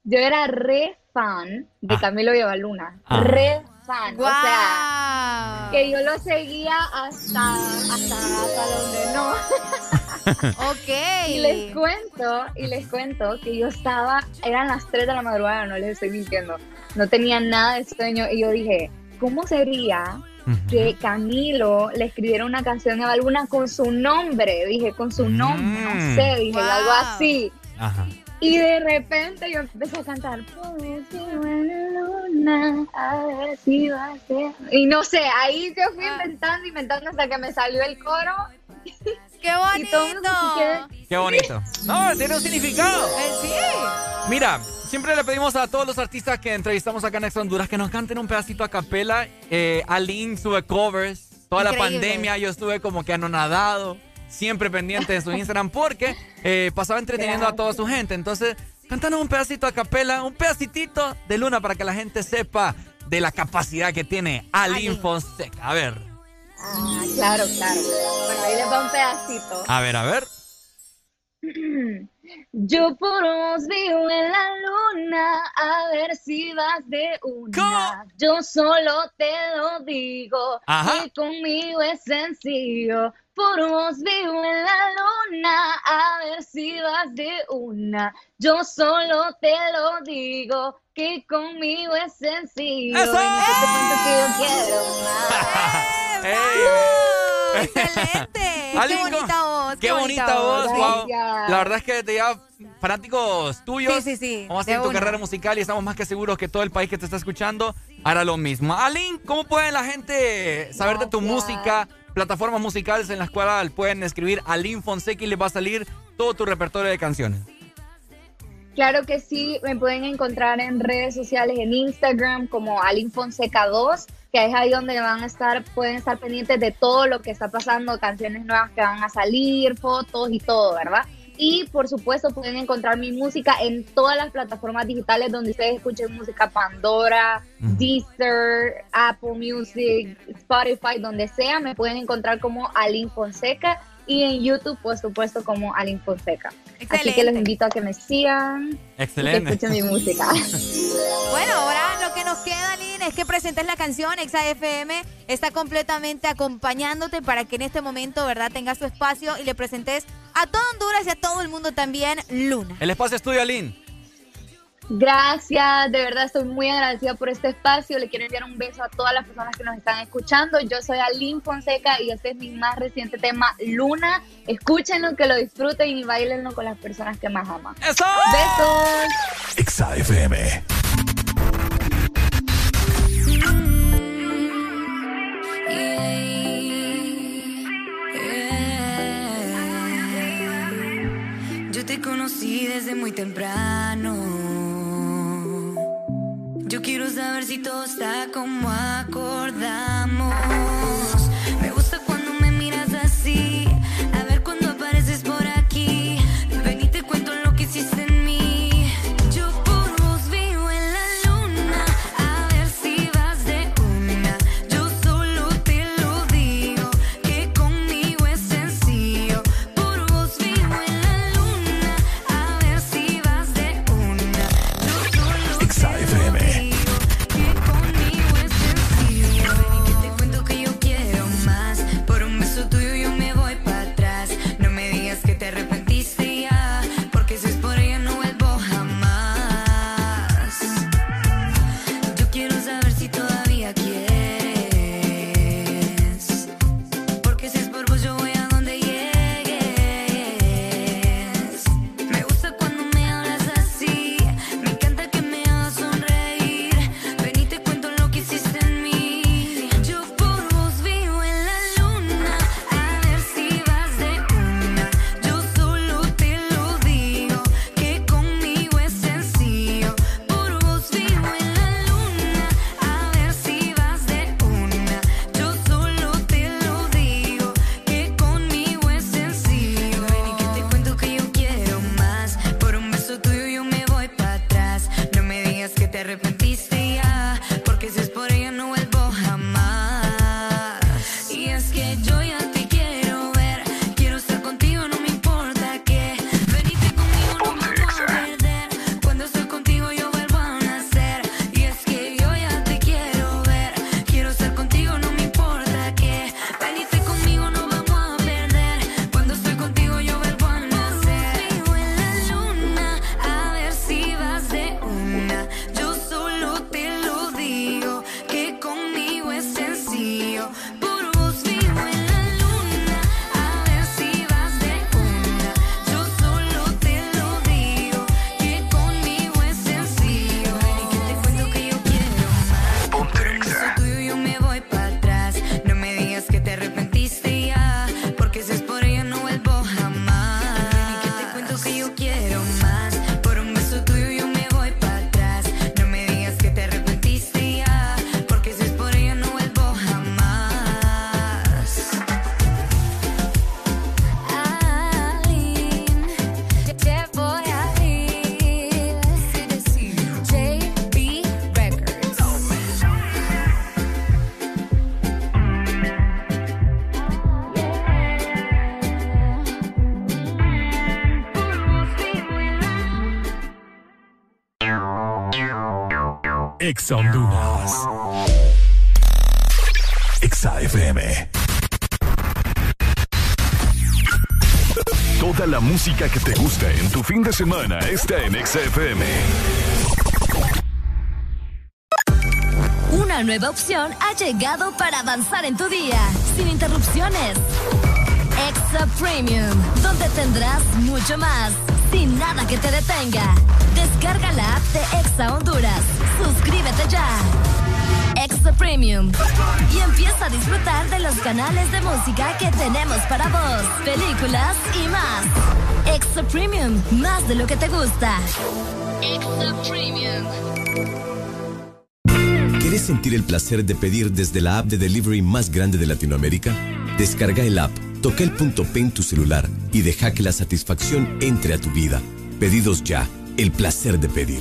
yo era re fan de Camilo Luna. Ah. Re fan. O Guau. sea, que yo lo seguía hasta, hasta, hasta donde no. [laughs] Ok. Y les cuento, y les cuento que yo estaba, eran las 3 de la madrugada, no les estoy mintiendo. No tenía nada de sueño y yo dije, ¿cómo sería que Camilo le escribiera una canción a Luna con su nombre? Dije, con su nombre, no Mm. sé, dije, Wow. algo así. Ajá. Y de repente yo empecé a cantar, "Pues, si buena luna, a ver si va a ser". Y no sé, ahí yo fui inventando, inventando hasta que me salió el coro. [laughs] ¡Qué quedó- Qué bonito. No, tiene un significado. Eh, sí. Mira, siempre le pedimos a todos los artistas que entrevistamos acá en Extra Honduras que nos canten un pedacito a capela. Eh, Aline sube covers. Toda la pandemia yo estuve como que anonadado, siempre pendiente de su Instagram porque eh, pasaba entreteniendo a toda su gente. Entonces, cántanos un pedacito a capela, un pedacitito de Luna para que la gente sepa de la capacidad que tiene Aline Fonseca. A ver, Ah, claro, claro. Bueno, ahí les va un pedacito. a ver, a ver. [clears throat] Yo por vos vivo en la luna, a ver si vas de una. Yo solo te lo digo, Ajá. y conmigo es sencillo. Por vos vivo en la luna, a ver si vas de una. Yo solo te lo digo, que conmigo es sencillo. ¡Eso! Y no te cuento que yo quiero más. [laughs] ¡Ey! ¡Excelente! [laughs] ¡Qué bonita voz! Qué bonita voz, wow. La verdad es que te lleva fanáticos tuyos. Sí, sí, sí, Vamos a tu una. carrera musical y estamos más que seguros que todo el país que te está escuchando hará lo mismo. Aline, ¿cómo puede la gente saber de tu música? Plataformas musicales en las cuales pueden escribir Aline Fonseca y les va a salir todo tu repertorio de canciones. Claro que sí, me pueden encontrar en redes sociales, en Instagram como Alin Fonseca 2, que es ahí donde van a estar, pueden estar pendientes de todo lo que está pasando, canciones nuevas que van a salir, fotos y todo, ¿verdad? Y por supuesto pueden encontrar mi música en todas las plataformas digitales donde ustedes escuchen música Pandora, Deezer, Apple Music, Spotify, donde sea, me pueden encontrar como Alin Fonseca y en YouTube, por supuesto, como Alin Fonseca. Así que Excelente. los invito a que me sigan y que Excelente. escuchen mi música. [laughs] Bueno, ahora lo que nos queda, Lynn, es que presentes la canción. Exa FM está completamente acompañándote para que en este momento, ¿verdad?, tengas tu espacio y le presentes a todo Honduras y a todo el mundo también Luna. El espacio es tuyo, Aline. Gracias, de verdad estoy muy agradecida por este espacio. Le quiero enviar un beso a todas las personas que nos están escuchando. Yo soy Aline Fonseca y este es mi más reciente tema, Luna. Escúchenlo, que lo disfruten y bailenlo con las personas que más aman. ¡Eso! Besos. Exa FM. Yo te conocí desde muy temprano. Yo quiero saber si todo está como acordamos. Me gusta cuando me miras así. Ex Honduras. Exa FM. Toda la música que te gusta en tu fin de semana está en Exa FM. Una nueva opción ha llegado para avanzar en tu día, sin interrupciones. Extra Premium, donde tendrás mucho más, sin nada que te detenga. Descarga la app de Exa Honduras. Suscríbete ya. Extra Premium. Y empieza a disfrutar de los canales de música que tenemos para vos, películas y más. Extra Premium, más de lo que te gusta. Extra Premium. ¿Quieres sentir el placer de pedir desde la app de delivery más grande de Latinoamérica? Descarga el app, toca el punto P en tu celular y deja que la satisfacción entre a tu vida. Pedidos ya, el placer de pedir.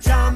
jam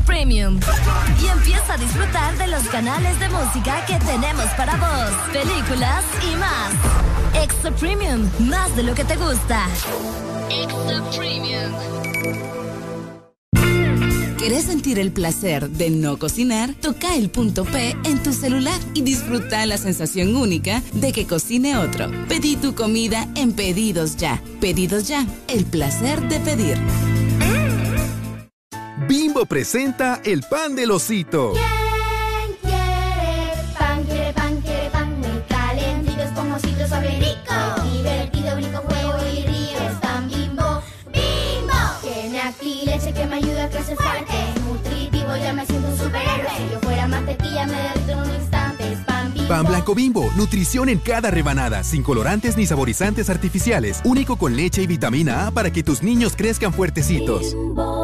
Premium. Y empieza a disfrutar de los canales de música que tenemos para vos, películas y más. Extra Premium, más de lo que te gusta. Extra Premium. ¿Querés sentir el placer de no cocinar? Toca el punto P en tu celular y disfruta la sensación única de que cocine otro. Pedí tu comida en Pedidos Ya. Pedidos Ya, el placer de pedir. Presenta el pan del osito. ¿Quién quiere pan? Quiere pan, quiere pan. Muy calentitos como osito sabe rico. Divertido, brinco, juego y río. Es pan bimbo, bimbo. Tiene aquí leche que me ayuda a crecer fuerte. Nutritivo, ya me siento un superhéroe. Si yo fuera más tetilla, me derrito en un instante. Es pan bimbo. Pan blanco bimbo. Nutrición en cada rebanada. Sin colorantes ni saborizantes artificiales. Único con leche y vitamina A para que tus niños crezcan fuertecitos. Bimbo.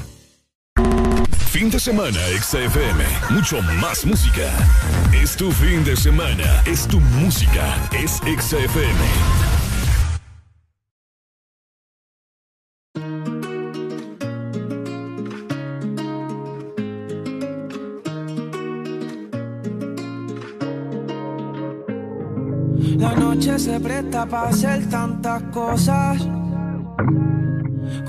Fin de semana, XFM. Mucho más música. Es tu fin de semana. Es tu música. Es XFM. La noche se presta para hacer tantas cosas.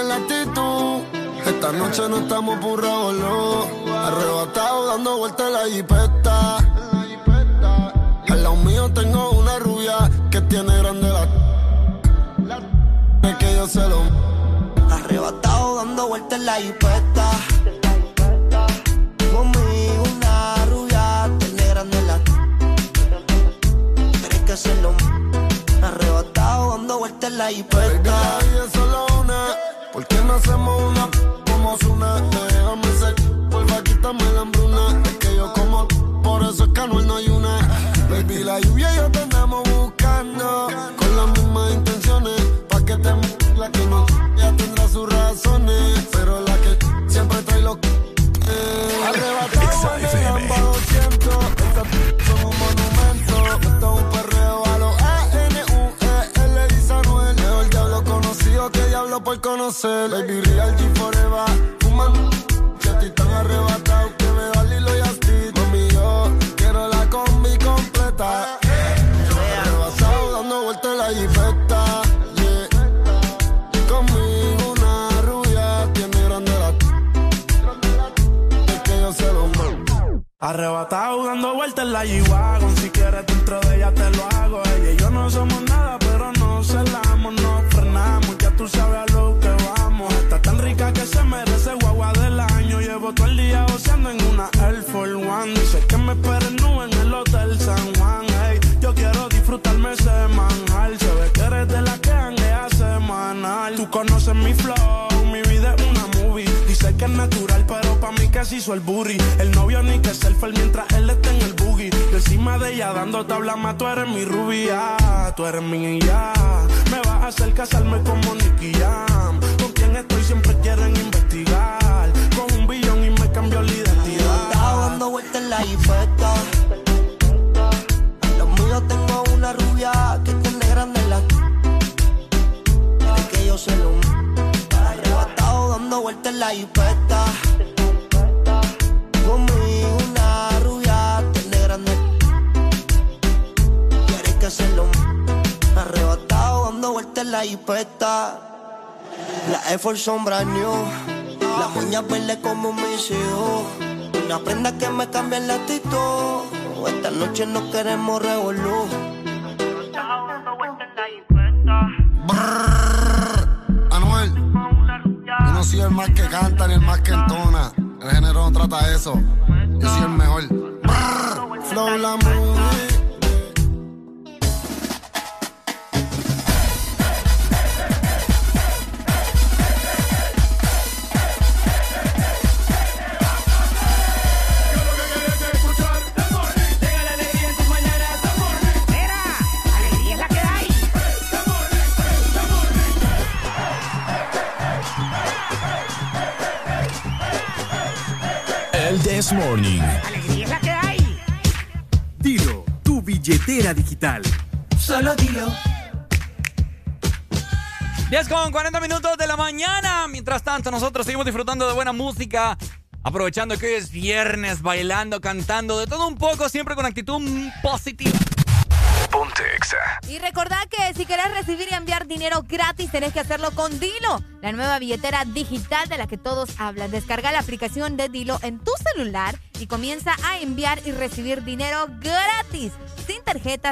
Esta noche no estamos burrados, no. Arrebatado dando vueltas en la jipeta. Al lado mío tengo una rubia que tiene grande la. Es que yo se lo. Arrebatado dando vueltas en la jipeta. Queremos revolú. Con 40 minutos de la mañana. Mientras tanto, nosotros seguimos disfrutando de buena música. Aprovechando que hoy es viernes, bailando, cantando, de todo un poco, siempre con actitud positiva. Ponte Exa. Y recordad que si querés recibir y enviar dinero gratis, tenés que hacerlo con Dilo, la nueva billetera digital de la que todos hablan. Descarga la aplicación de Dilo en tu celular y comienza a enviar y recibir dinero gratis,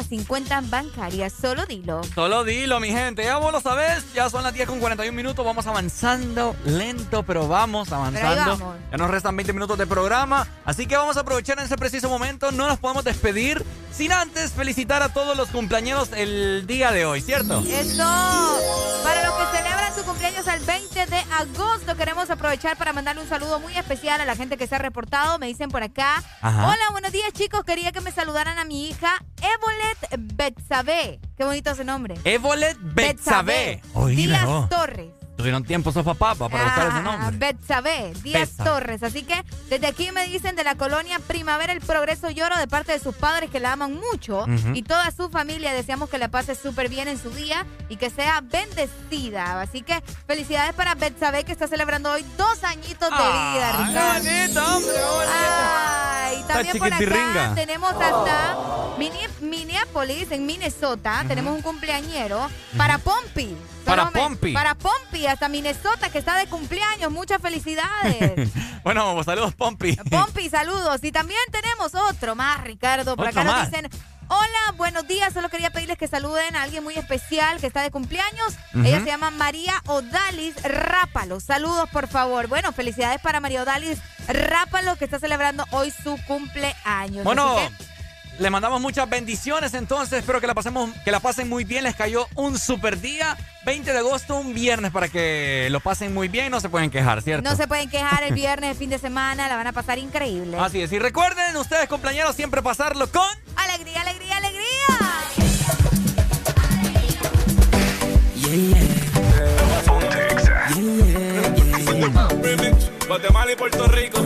sin cuentas bancarias, solo Dilo. Solo dilo, mi gente. Ya vos lo sabés. Ya son las 10 con 41 minutos. Vamos avanzando lento, pero vamos avanzando. vamos. Ya nos restan 20 minutos de programa. Así que vamos a aprovechar en ese preciso momento. No nos podemos despedir sin antes felicitar a todos los cumpleaños el día de hoy, ¿cierto? Eso. Para los que celebran su cumpleaños el 20 de agosto, queremos aprovechar para mandarle un saludo muy especial a la gente que se ha reportado. Me dicen por acá. Ajá. Hola, buenos días, chicos. Quería que me saludaran a mi hija Evolet Betsabe. Qué bonito ese nombre. Evolet Betsabe. Díaz. Torres. Tuvieron tiempo esos papás para buscar ese Ah, nombre. Betsabe, Díaz Betsabe. Torres. Así que desde aquí me dicen de la colonia Primavera el Progreso Lloro de parte de sus padres que la aman mucho y toda su familia. Deseamos que la pase súper bien en su día y que sea bendecida. Así que felicidades para Betsabe que está celebrando hoy dos añitos de vida, qué bonito, hombre, bonito. También por acá tenemos hasta Minneapolis, en Minnesota. Tenemos un cumpleañero para Pompi. Para Pompi. Para Pompi, hasta Minnesota, que está de cumpleaños. Muchas felicidades. [laughs] bueno, saludos, Pompi. Pompi, saludos. Y también tenemos otro más, Ricardo. Por acá más. nos dicen. Hola, buenos días. Solo quería pedirles que saluden a alguien muy especial que está de cumpleaños. Ella se llama María Odalis Rápalo. Saludos, por favor. Bueno, felicidades para María Odalis Rápalo, que está celebrando hoy su cumpleaños. Bueno, Así que, Les mandamos muchas bendiciones entonces. Espero que la pasemos, que la pasen muy bien. Les cayó un super día. 20 de agosto, un viernes para que lo pasen muy bien. No se pueden quejar, ¿cierto? No se pueden quejar el viernes, el fin de semana, la van a pasar increíble. Así es. Y recuerden ustedes, compañeros, siempre pasarlo con alegría, alegría, alegría. Yeah, yeah. Yeah, yeah, Remix, Guatemala y Puerto Rico.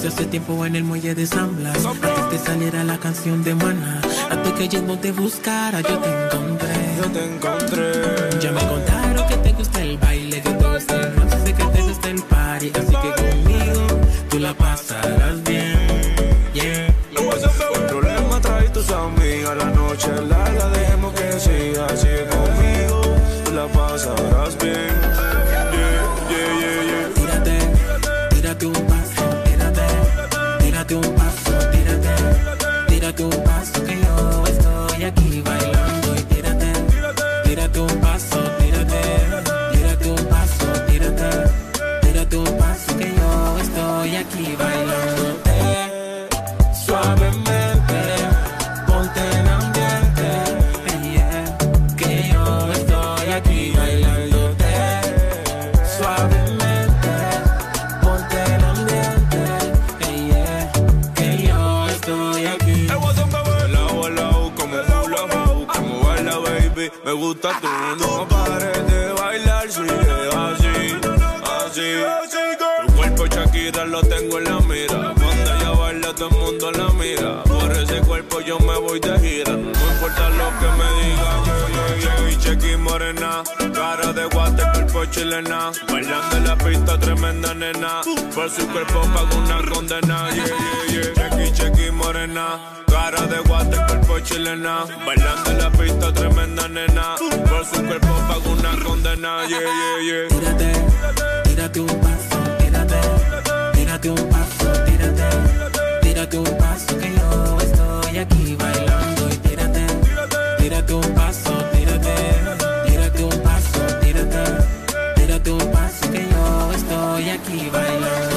Conocí hace tiempo en el muelle de San Blas. Antes que saliera la canción de Maná. Antes que yo no te buscara, yo te encontré. Yo te encontré. Ya me contaron que te gusta el baile, que te gusta el rock, sé que te gusta el party. Así que voy de gira, no importa lo que me digan, Chequi, chequi, morena, cara de guate, cuerpo chilena, bailando en la pista tremenda nena, por su cuerpo pago una condena, yeah, yeah, yeah. Chequi, chequi, morena, cara de guate, cuerpo chilena, bailando en la pista tremenda nena, por su cuerpo pago una condena, yeah, yeah, yeah. Tírate, tírate un paso, tírate, tírate un paso, tírate, tírate un paso que yo estoy aquí bailando y tírate, tírate un paso, tírate, tírate un paso, tírate, tírate un paso que yo estoy aquí bailándote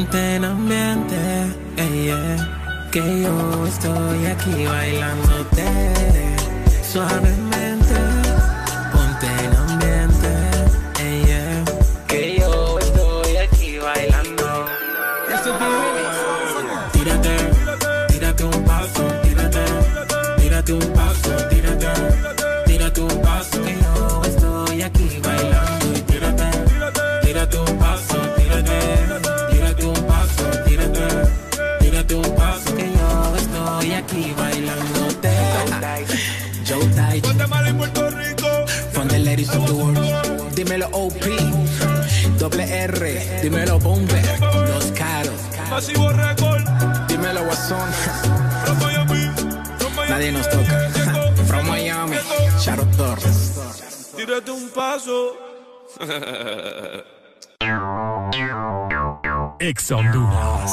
ponte en ambiente, hey, yeah, que yo estoy aquí bailándote. Suavemente, aquí bailándote. Joe Tight, Guatemala y Puerto Rico. from the ladies of the world. Dímelo OP, doble R, dímelo Bombe, los caros. Masivo Record, Dímelo Guasón, from Miami, from Miami. nadie nos toca. From Miami, Shadow Torres. Tírate un paso. Ex Honduras.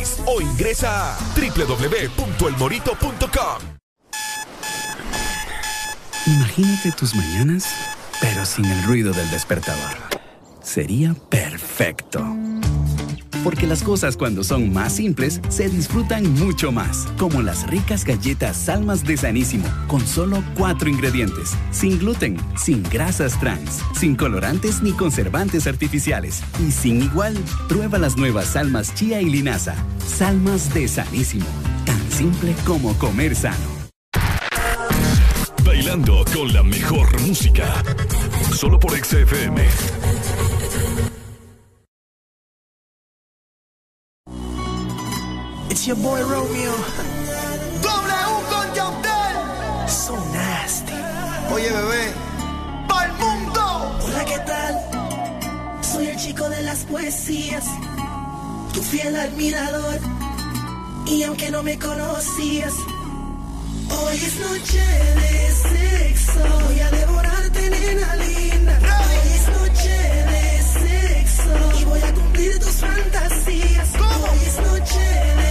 2283-6676 o ingresa a www.elmorito.com. Imagínate tus mañanas, pero sin el ruido del despertador. Sería perfecto. Porque las cosas cuando son más simples se disfrutan mucho más, como las ricas galletas Salmas de Sanísimo, con solo cuatro ingredientes, sin gluten, sin grasas trans, sin colorantes ni conservantes artificiales y sin igual. Prueba las nuevas Salmas Chía y Linaza, Salmas de Sanísimo, tan simple como comer sano. Bailando con la mejor música. Solo por XFM. It's your boy Romeo. W con Yandel. So nasty. Oye, bebé. ¡Pa'l mundo! Hola, ¿qué tal? Soy el chico de las poesías, tu fiel admirador. Y aunque no me conocías, hoy es noche de sexo. Voy a devorarte, nena linda. Hoy es noche de sexo. Y voy a cumplir tus fantasías. Hoy es noche de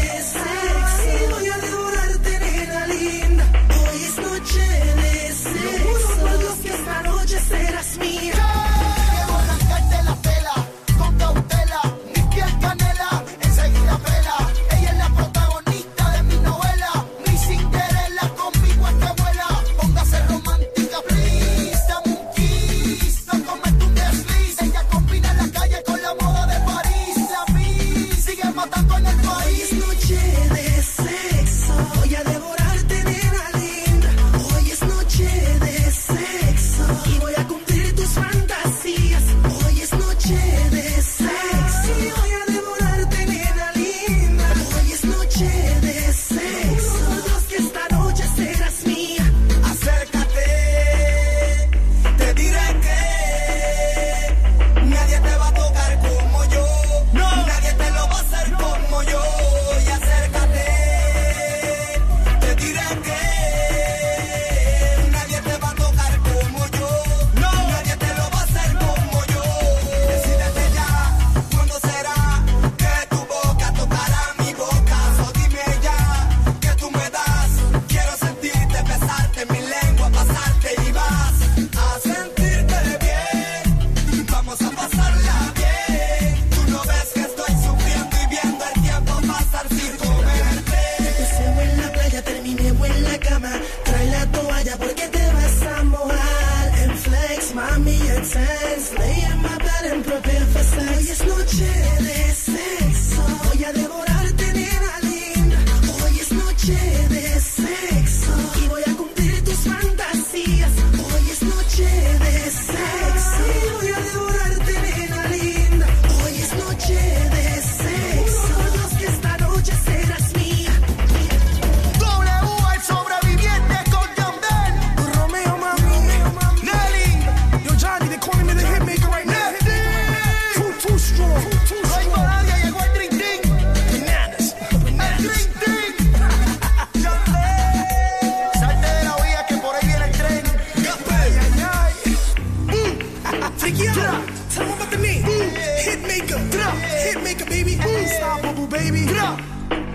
Baby.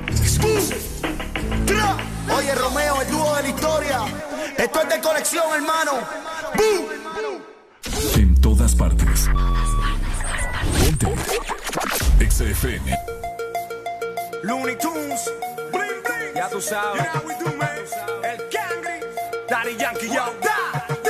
Exclusive. Oye, Romeo, el dúo de la historia. Esto es de colección, hermano. En todas partes. Ponte. XFM. Looney Tunes. Ya tú sabes. El Cangri. Daddy Yankee, yo. Daddy,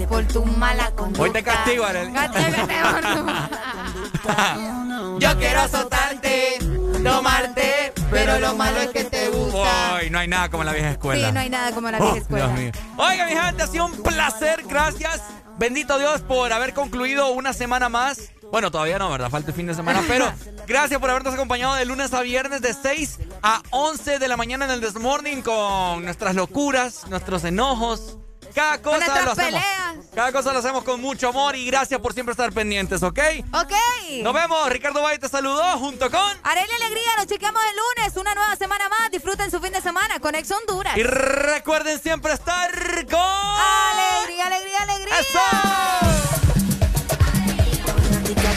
Por tu mala conducta. Hoy te castigo, Arely. [laughs] Yo quiero azotarte, tomarte, pero lo malo es que te gusta. Uy, no hay nada como la vieja escuela. Sí, no hay nada como la vieja oh, escuela. Dios mío. Oiga, mi gente, ha sido un placer. Gracias. Bendito Dios por haber concluido una semana más. Bueno, todavía no, ¿verdad? Falta el fin de semana. [laughs] Pero gracias por habernos acompañado de lunes a viernes de 6 a 11 de la mañana en el Desmorning con nuestras locuras, nuestros enojos. Cada cosa lo hacemos. Peleas. Cada cosa lo hacemos con mucho amor y gracias por siempre estar pendientes, ¿ok? Ok. Nos vemos. Ricardo Valle te saludó junto con... Arely Alegría, nos chequeamos el lunes. Una nueva semana más. Disfruten su fin de semana. Conexión Honduras. Y recuerden siempre estar con... Alegría, alegría, alegría. ¡Eso!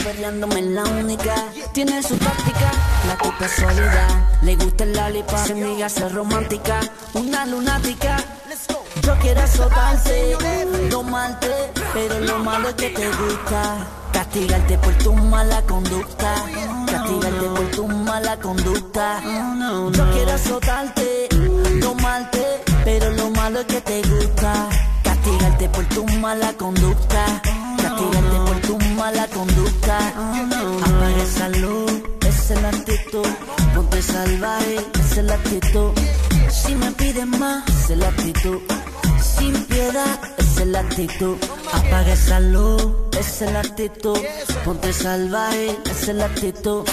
Peleándome la única, tiene su táctica, la tipa sólida, le gusta el lalipa, romántica, una lunática quiere azotarse. No malte, pero lo malo es que te gusta. Castigarte por tu mala conducta. Castigarte por tu mala conducta. Yo quiero azotarte, no malte, pero lo malo es que te gusta. Castigarte por tu mala conducta. Castigarte por tu mala conducta. Apaga esa luz, esa es la actitud. Ponte salvaje, esa es la actitud. Si me pides más, esa es la actitud sin piedad, es la actitud. Apaga esa luz, es la actitud. Ponte salvaje, es la actitud.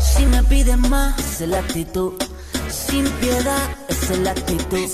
Si me piden más, es la actitud. Sin piedad, es la actitud.